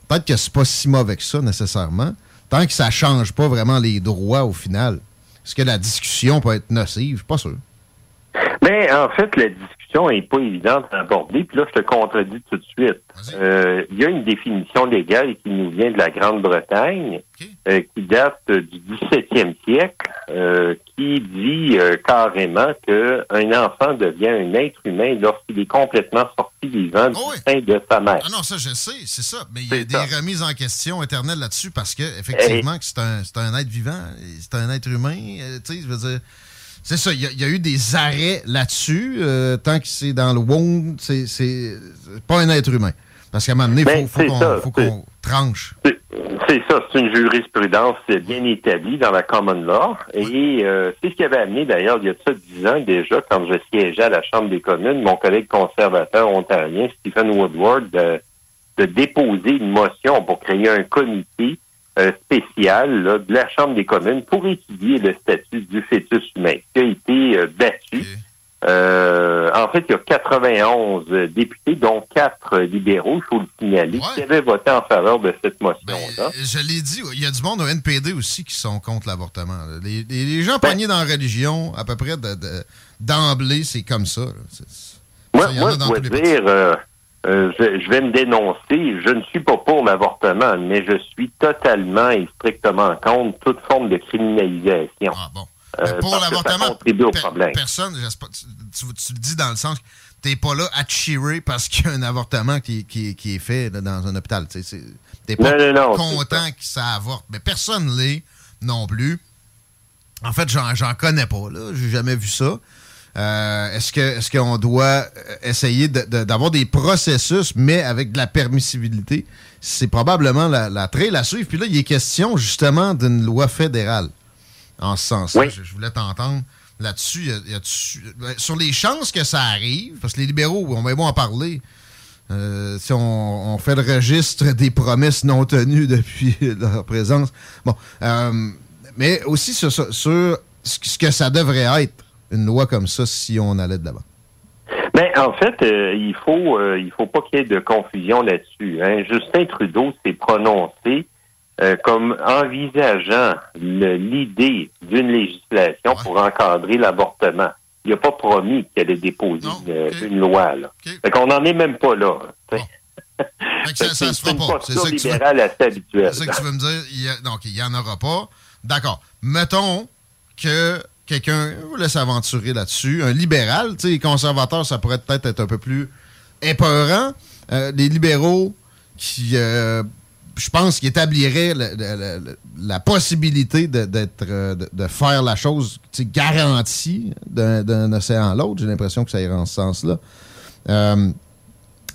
peut-être que c'est pas si mauvais que ça, nécessairement, tant que ça change pas vraiment les droits au final. Est-ce que la discussion peut être nocive? Pas sûr. Mais en fait, la discussion est pas évidente à aborder. Puis là, je te contredis tout de suite. Euh, Il y a une définition légale qui nous vient de la Grande-Bretagne, euh, qui date du 17e siècle, euh, qui dit carrément que un enfant devient un être humain lorsqu'il est complètement sorti vivant du sein de sa mère. Ah non, ça, je sais, c'est ça. Mais il y a des ça. remises en question éternelles là-dessus parce que, effectivement, que c'est un, un être vivant, c'est un être humain. tu sais, je veux dire. C'est ça, il y, a- il y a eu des arrêts là-dessus. euh, tant que c'est dans le womb, c'est pas un être humain. Parce qu'à un moment donné, il Ben, faut, qu'on tranche. C'est ça, c'est une jurisprudence bien établie dans la common law. Et euh, c'est ce qui avait amené, d'ailleurs, il y a de ça dix ans déjà, quand je siégeais à la Chambre des communes, mon collègue conservateur ontarien, Stephen Woodward, de, de déposer une motion pour créer un comité euh, spécial là, de la Chambre des communes pour étudier le statut du fœtus humain, qui a été euh, battu. Euh, en fait, il y a 91 députés, dont quatre libéraux, il faut le signaler, qui avaient voté en faveur de cette motion-là. Je l'ai dit, il y a du monde au NPD aussi qui sont contre l'avortement. Les, les- les gens pognés dans la religion, à peu près de- de- d'emblée, c'est comme ça. Moi, ça, moi je dois dire, euh, je, je vais me dénoncer. Je ne suis pas pour l'avortement, mais je suis totalement et strictement contre toute forme de criminalisation. Ah bon. Euh, pour l'avortement, per- personne, tu, le dis dans le sens que t'es pas là à te cheerer parce qu'il y a un avortement qui, qui- qui est fait là, dans un hôpital. T'es pas Non, non, non, c'est content que ça avorte. Mais personne l'est non plus. En fait, j'en, connais pas. J'ai jamais vu ça. Euh, est-ce que est-ce qu'on doit euh, essayer de- de- d'avoir des processus, mais avec de la permissibilité? C'est probablement la, la trail à suivre. Puis là, il est question justement d'une loi fédérale en ce sens-là. Je, je voulais t'entendre là-dessus. Y a- y ben, sur les chances que ça arrive, parce que les libéraux, on va en parler. Euh, si on, on fait le registre des promesses non tenues depuis leur présence. Bon, euh, mais aussi sur, sur- sur ce ce que ça devrait être, une loi comme ça, si on allait de l'avant? Ben, en fait, euh, il faut euh, il faut pas qu'il y ait de confusion là-dessus. hein. Justin Trudeau s'est prononcé euh, comme envisageant l'idée d'une législation pour encadrer l'avortement. Il n'a pas promis qu'il allait déposer une, une loi. Là. Fait qu'on n'en est même pas là. hein. ça, ça se fera pas. C'est ça que tu veux-. C'est ça que tu veux me dire. Il y a- donc, il n'y en aura pas. D'accord. Mettons que quelqu'un voulait s'aventurer là-dessus. Un libéral, tu sais, les conservateurs, ça pourrait peut-être être un peu plus épeurant. Euh, les libéraux qui, euh, je pense, qui établiraient la possibilité de, d'être, euh, de, faire la chose garantie d'un, d'un océan à l'autre. J'ai l'impression que ça ira en ce sens-là. Euh,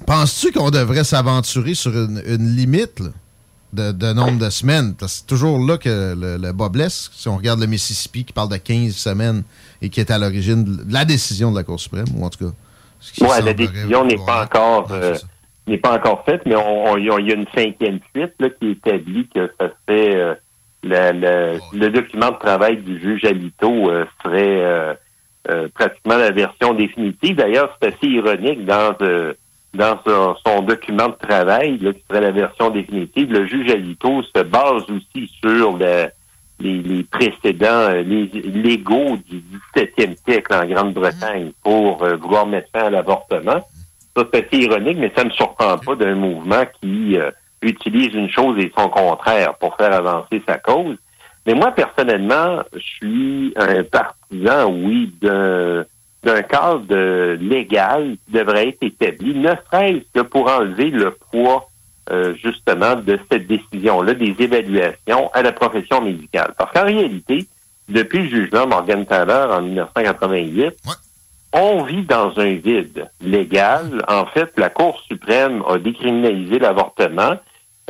Penses-tu qu'on devrait s'aventurer sur une, limite de, de nombre de semaines? C'est toujours là que le, le bas blesse. Si on regarde le Mississippi qui parle de 15 semaines et qui est à l'origine de la décision de la Cour suprême, ou en tout cas. Ouais, la décision n'est pas encore euh, n'est pas encore faite, mais on, il y a une cinquième suite là, qui établit que ça serait euh, la- la- le document de travail du juge Alito euh, serait pratiquement la version définitive. D'ailleurs, c'est assez ironique dans dans son, son document de travail, là, qui serait la version définitive, le juge Alito se base aussi sur le- les, les précédents euh, les, légaux du 17e siècle en Grande-Bretagne pour euh, vouloir mettre fin à l'avortement. Ça, c'est assez ironique, mais ça ne me surprend pas d'un mouvement qui euh, utilise une chose et son contraire pour faire avancer sa cause. Mais moi, personnellement, je suis un partisan, oui, d'un d'un cadre euh, légal qui devrait être établi, ne serait-ce que pour enlever le poids euh, justement de cette décision-là, des évaluations à la profession médicale. Parce qu'en réalité, depuis le jugement Morgan Taylor en 1988, on vit dans un vide légal. En fait, la Cour suprême a décriminalisé l'avortement.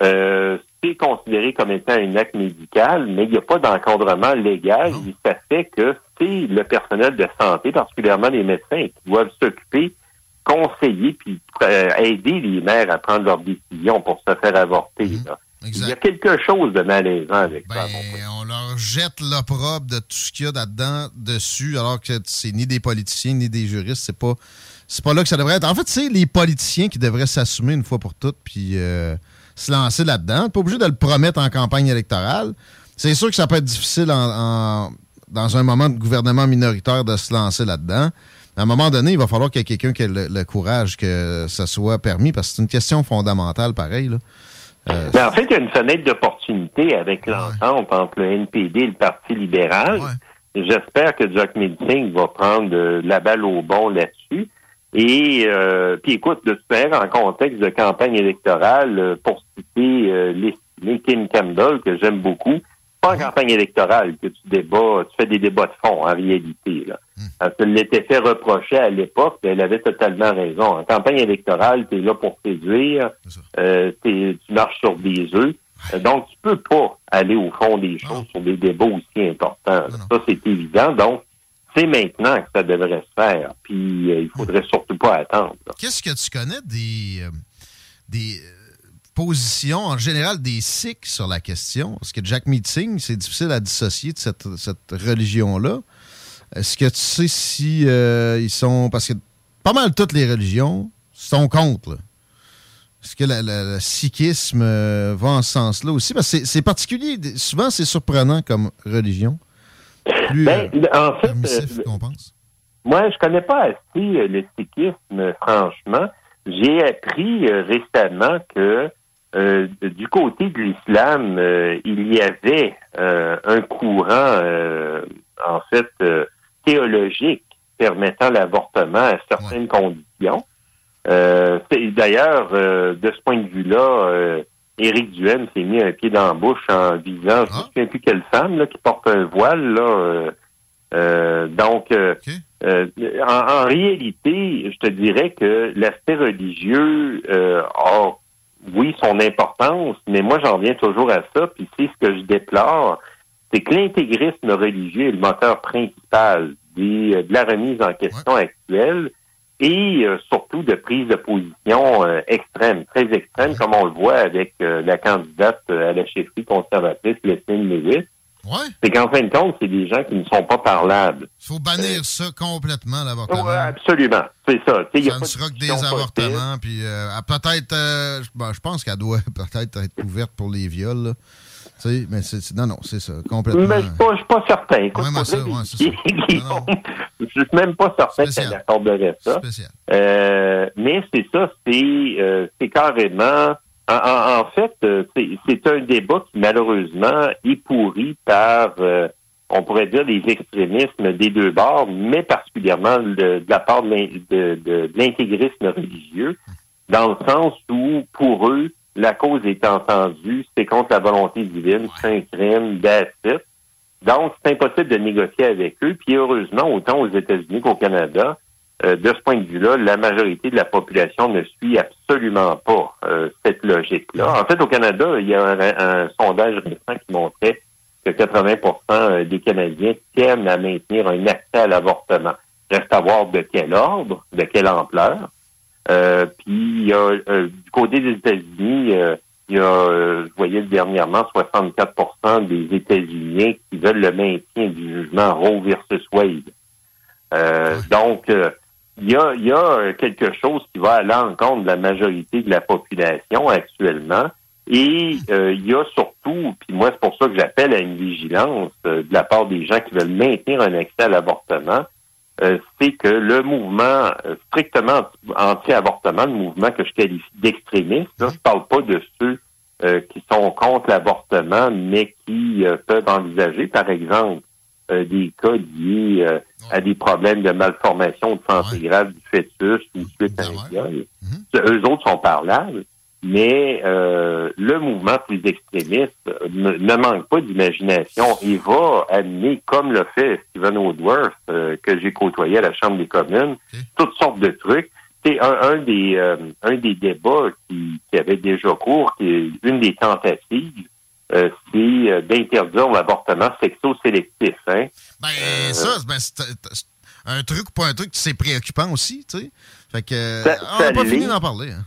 Euh, c'est considéré comme étant un acte médical, mais il n'y a pas d'encadrement légal. Et ça fait que le personnel de santé, particulièrement les médecins, qui doivent s'occuper, conseiller, puis euh, aider les mères à prendre leurs décisions pour se faire avorter. là. Il y a quelque chose de malaisant avec ça. On leur jette l'opprobre de tout ce qu'il y a là-dedans dessus, alors que c'est ni des politiciens ni des juristes. C'est pas, c'est pas là que ça devrait être. En fait, c'est les politiciens qui devraient s'assumer une fois pour toutes, puis euh, se lancer là-dedans. Pas obligé de le promettre en campagne électorale. C'est sûr que ça peut être difficile en- en- dans un moment de gouvernement minoritaire de se lancer là-dedans. À un moment donné, il va falloir qu'il y ait quelqu'un qui ait le, le courage que ça soit permis, parce que c'est une question fondamentale, pareil. Là. Euh, Mais en fait, il y a une fenêtre d'opportunité avec l'entente entre le NPD et le Parti libéral. J'espère que Jack Meeting va prendre la balle au bon là-dessus. Et euh, puis écoute, de se faire en contexte de campagne électorale, euh, pour citer euh, l'estimé Kim Campbell, que j'aime beaucoup, pas en campagne électorale que tu débats, tu fais des débats de fond en réalité. Là. Elle se l'était fait reprocher à l'époque, elle avait totalement raison. En campagne électorale, tu es là pour séduire, euh, tu marches sur des œufs. Euh, Donc, tu peux pas aller au fond des choses sur des débats aussi importants. Ça, c'est évident. Donc, c'est maintenant que ça devrait se faire. Puis, euh, il faudrait surtout pas attendre. Qu'est-ce que tu connais des, euh, des positions, en général, des Sikhs sur la question? Parce que Jack Meeting, c'est difficile à dissocier de cette, cette religion-là. Est-ce que tu sais si euh, ils sont... Parce que pas mal toutes les religions sont contre. là. Est-ce que le sikhisme euh, va en ce sens-là aussi? Parce que c'est- c'est particulier. Souvent, c'est surprenant comme religion. Plus Ben, euh, en fait, qu'on pense. Moi, je connais pas assez le sikhisme, franchement. J'ai appris récemment que euh, du côté de l'islam, euh, il y avait euh, un courant, euh, en fait, euh, théologique permettant l'avortement à certaines conditions. Euh, D'ailleurs, euh, de ce point de vue-là, euh, Éric Duhem s'est mis un pied dans la bouche en visant, je ne me souviens plus quelle femme là, qui porte un voile. Là, euh, euh, donc, euh, euh, en, en réalité, je te dirais que l'aspect religieux euh, a, oui, son importance, mais moi, j'en viens toujours à ça, puis c'est ce que je déplore, c'est que l'intégrisme religieux est le moteur principal des, euh, de la remise en question actuelle et euh, surtout de prise de position euh, extrême, très extrême, comme on le voit avec euh, la candidate à la chefferie conservatrice, Leslie Lewis. C'est qu'en fin de compte, c'est des gens qui ne sont pas parlables. Il faut bannir ça complètement, l'avortement. Ouais, absolument. C'est ça. Il y a Ça ne sera que des avortements, puis euh, peut-être, euh, bon, je pense qu'elle doit peut-être être ouverte pour les viols, là. Mais non, non, c'est ça, complètement. Mais je suis pas, je suis pas certain. Écoute, Même ça. Je suis même pas certain qu'elle accorderait ça. Euh, mais c'est ça, c'est euh, c'est carrément. En, en- en fait, euh, c'est un débat qui malheureusement est pourri par, euh, on pourrait dire, les extrémismes des deux bords, mais particulièrement de, de la part de l'in- de- de- de l'intégrisme religieux, dans le sens où, pour eux, la cause est entendue, c'est contre la volonté divine, c'est un crime, that's it. Donc, c'est impossible de négocier avec eux. Puis heureusement, autant aux États-Unis qu'au Canada, euh, de ce point de vue-là, la majorité de la population ne suit absolument pas euh, cette logique-là. En fait, au Canada, il y a un, un sondage récent qui montrait que 80% des Canadiens tiennent à maintenir un accès à l'avortement. Reste à voir de quel ordre, de quelle ampleur. Euh, puis il y a euh, du côté des États-Unis, euh, il y a, euh, je voyais dernièrement, 64% des États-Unis qui veulent le maintien du jugement Roe versus Wade. Euh, Donc, euh, il y a, y a euh, quelque chose qui va à l'encontre de la majorité de la population actuellement. Et euh, il y a surtout, puis moi c'est pour ça que j'appelle à une vigilance euh, de la part des gens qui veulent maintenir un accès à l'avortement, euh, c'est que le mouvement euh, strictement anti- anti-avortement, le mouvement que je qualifie d'extrémiste, là, je parle pas de ceux qui sont contre l'avortement, mais qui peuvent envisager, par exemple, des cas liés à des problèmes de malformation de santé grave du fœtus ou suite à un viol. Eux autres sont parlables. Mais euh, le mouvement plus extrémiste ne, ne manque pas d'imagination et va amener, comme le fait Stephen Woodworth, euh, que j'ai côtoyé à la Chambre des communes, toutes sortes de trucs. C'est un, un des euh, un des débats qui, qui avait déjà cours, qui est une des tentatives, euh, c'est euh, d'interdire l'avortement sexo-sélectif. Hein? Ben, ça, ben, c'est c'est un truc ou pas un truc, c'est préoccupant aussi, tu sais. Fait que, euh, Ça- on n'a pas fini d'en parler. hein.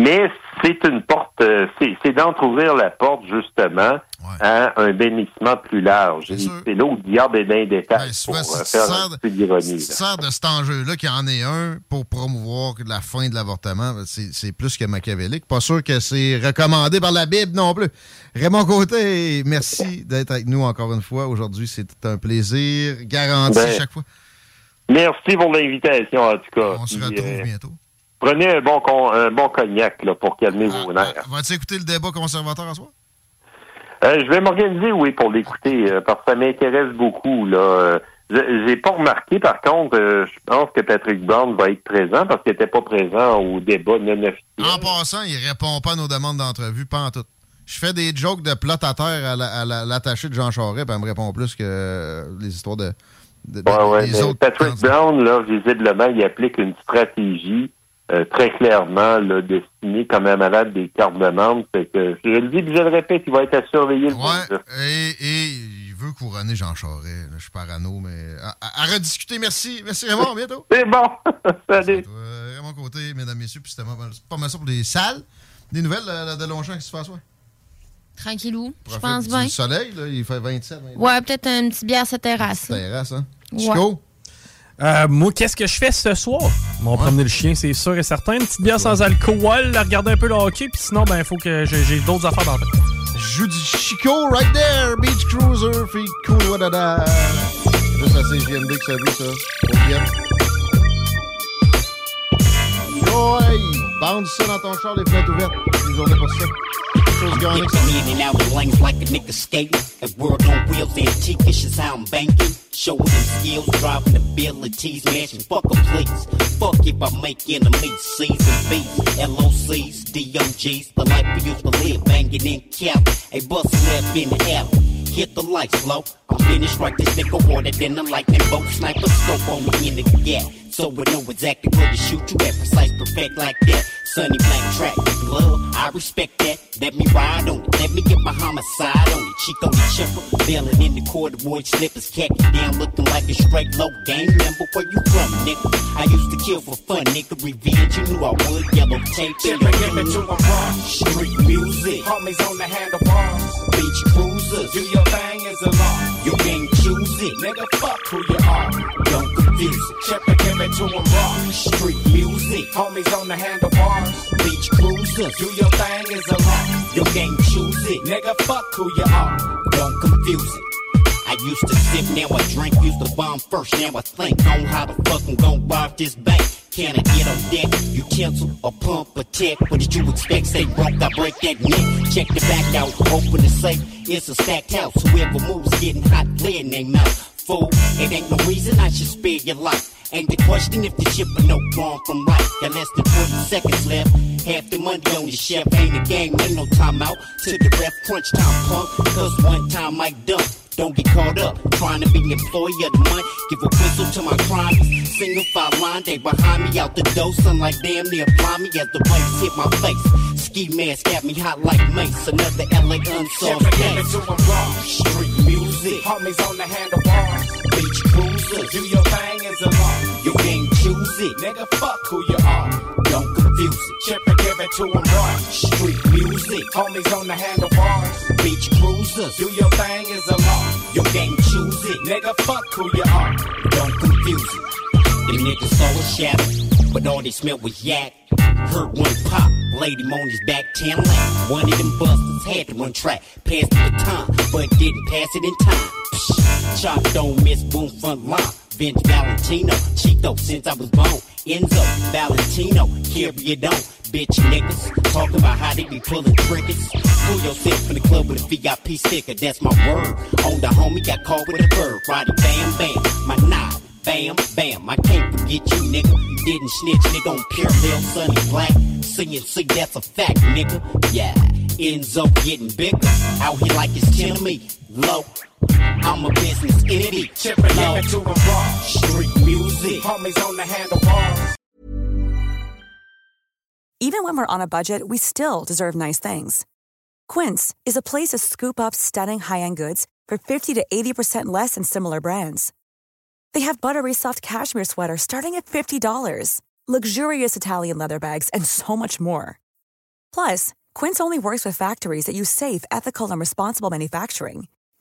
Mais c'est une porte, euh, c'est d'entrouvrir la porte justement à un bénissement plus large. C'est là où le diable est dans les détails pour euh, faire un de- peu d'ironie. là. sert de cet enjeu-là qu'il y en ait un pour promouvoir la fin de l'avortement. C'est c'est plus que machiavélique. Pas sûr que c'est recommandé par la Bible non plus. Raymond Côté, merci d'être avec nous encore une fois. Aujourd'hui, c'est un plaisir garanti Ben, chaque fois. Merci pour l'invitation, en tout cas. On se Puis, retrouve euh, bientôt. Prenez un bon, con- un bon cognac là, pour calmer Ah, vos nerfs. Vas-tu écouter le débat conservateur en soi? Euh, je vais m'organiser, oui, pour l'écouter, euh, parce que ça m'intéresse beaucoup. Là. Euh, je- J'ai pas remarqué, par contre, euh, je pense que Patrick Brown va être présent parce qu'il n'était pas présent au débat non officiel. En passant, il répond pas à nos demandes d'entrevue, pas en tout. Je fais des jokes de plot à terre à la- à la- l'attaché de Jean Charest, puis elle me répond plus que les histoires de, de- de- Ouais, ouais, des mais autres. Patrick Brown, là, visiblement, il applique une stratégie euh, très clairement là, destinée comme un malade des cartes de membres. Fait que je le dis, je le répète, il va être à surveiller le Ouais, et, et il veut couronner Jean Charest. là. Je suis parano, mais à, à- à rediscuter. Merci. Merci Raymond, à bientôt. C'est bon. Salut. Euh, Raymond Côté, mesdames, messieurs, puis c'était pas mal- pas mal ça pour les salles. Des nouvelles euh, de Longchamp qui se passe, ouais? Tranquillou, je pense du bien. soleil, là, il fait 27, 28. Ouais, peut-être une petite bière sur terrasse. Terrasse, hein? Ouais. Chico? Euh, moi, qu'est-ce que je fais ce soir? On va promener le chien, c'est sûr et certain. Une petite bière sans alcool, regarder un peu le hockey, puis sinon, ben, il faut que j'ai d'autres affaires dans le tête. Joue du Chico right there, Beach Cruiser, feed cool, wadada. Juste assez JMD que ça veut, ça. Au bien. Joy! Bounce ça dans ton char, les fenêtres ouvertes. Une journée pour ça. Chose gagnée, ça. In and out of lanes like a nigga skating. That world on wheels, antique-ish is how I'm banking. Showing them skills, driving abilities, matching fuck 'em, please. Fuck if I make enemies, C's and B's, LOC's, DOG's. The life we used to live, banging in cap. A bus left in the alley. Hit the lights low. I'm finished right this nigga water than a lightning bolt. Sniper scope on me in the gap. So we know exactly where to shoot you at. Precise, perfect like that. Sunny black track, love, I respect that. Let me ride on it. Let me get my homicide on it. Chico the chipper, bailing in the corduroy slippers, khaki down, looking like a straight low game member. Where you from, nigga? I used to kill for fun, nigga. Revenge, you knew I would. Yellow tape, Chipper, give it to 'em raw. Street music, Homies on the handlebars. Beach cruisers. Do your thing is a law. You choose it. Nigga, fuck who you are. Don't confuse it. Chipper, give it to 'em raw. Street music, Homies on the handlebars. beach cruisers. Do your thing is a law. You choose it. Nigga, fuck who you are. Don't confuse it. I used to sip, now I drink. Used to bomb first, now I think on how the fuck I'm gon' rob this bank. Can I get on deck? Utensil or pump or tech? What did you expect? Say broke, I break that neck. Check the back out, open the safe. It's a stacked house. Whoever moves getting hot, lead in their mouth. Fool, it ain't no reason I should spare your life. Ain't the question if the ship or no wrong from right. Got less than 40 seconds left. Half the money on the chef. Ain't a game, ain't no timeout. To the ref, crunch time punk. Cause one time I dump. Don't get caught up trying to be employee of the month. Give a whistle to my crimes. Single file line, they behind me out the door. Sunlight damn near blind me as the rays hit my face. Ski mask got me hot like mace. Another LA unsolved Chipper, give it case. to 'em raw. Street music, Homies on the handlebars. beach cruisers. Do your thing is a law. You can't choose it. Nigga, fuck who you are. Don't. Chipper, give it to to 'em raw. Street music, Homies on the handlebars. beach cruisers. Do your thing is a law. You can't choose it. Nigga, fuck who you are. Don't confuse it. Them niggas saw a shadow, but all they smelled was yak. Heard one pop, on his back, ten lap. One of them busters had to run track, passed the baton, but didn't pass it in time. Psh, Chop don't miss, boom front line. Vince Valentino, Chico since I was born. Enzo, Valentino, carry on. Bitch niggas, talking about how they be pulling triggers. Pull yourself from the club with a VIP sticker, that's my word. On the homie, got caught with a bird. Roddy Bam Bam, my knob. Bam, bam, I can't forget you, nigga. You didn't snitch, nigga, on parallel, sunny black. CNC, that's a fact, nigga. Yeah, up getting bigger. Out here like it's 10 of me. Low. I'm a business entity. Chipping to raw. Street music. Homies on the handlebars. Even when we're on a budget, we still deserve nice things. Quince is a place to scoop up stunning high-end goods for 50 to 80% less than similar brands. They have buttery soft cashmere sweaters starting at $50, luxurious Italian leather bags, and so much more. Plus, Quince only works with factories that use safe, ethical, and responsible manufacturing.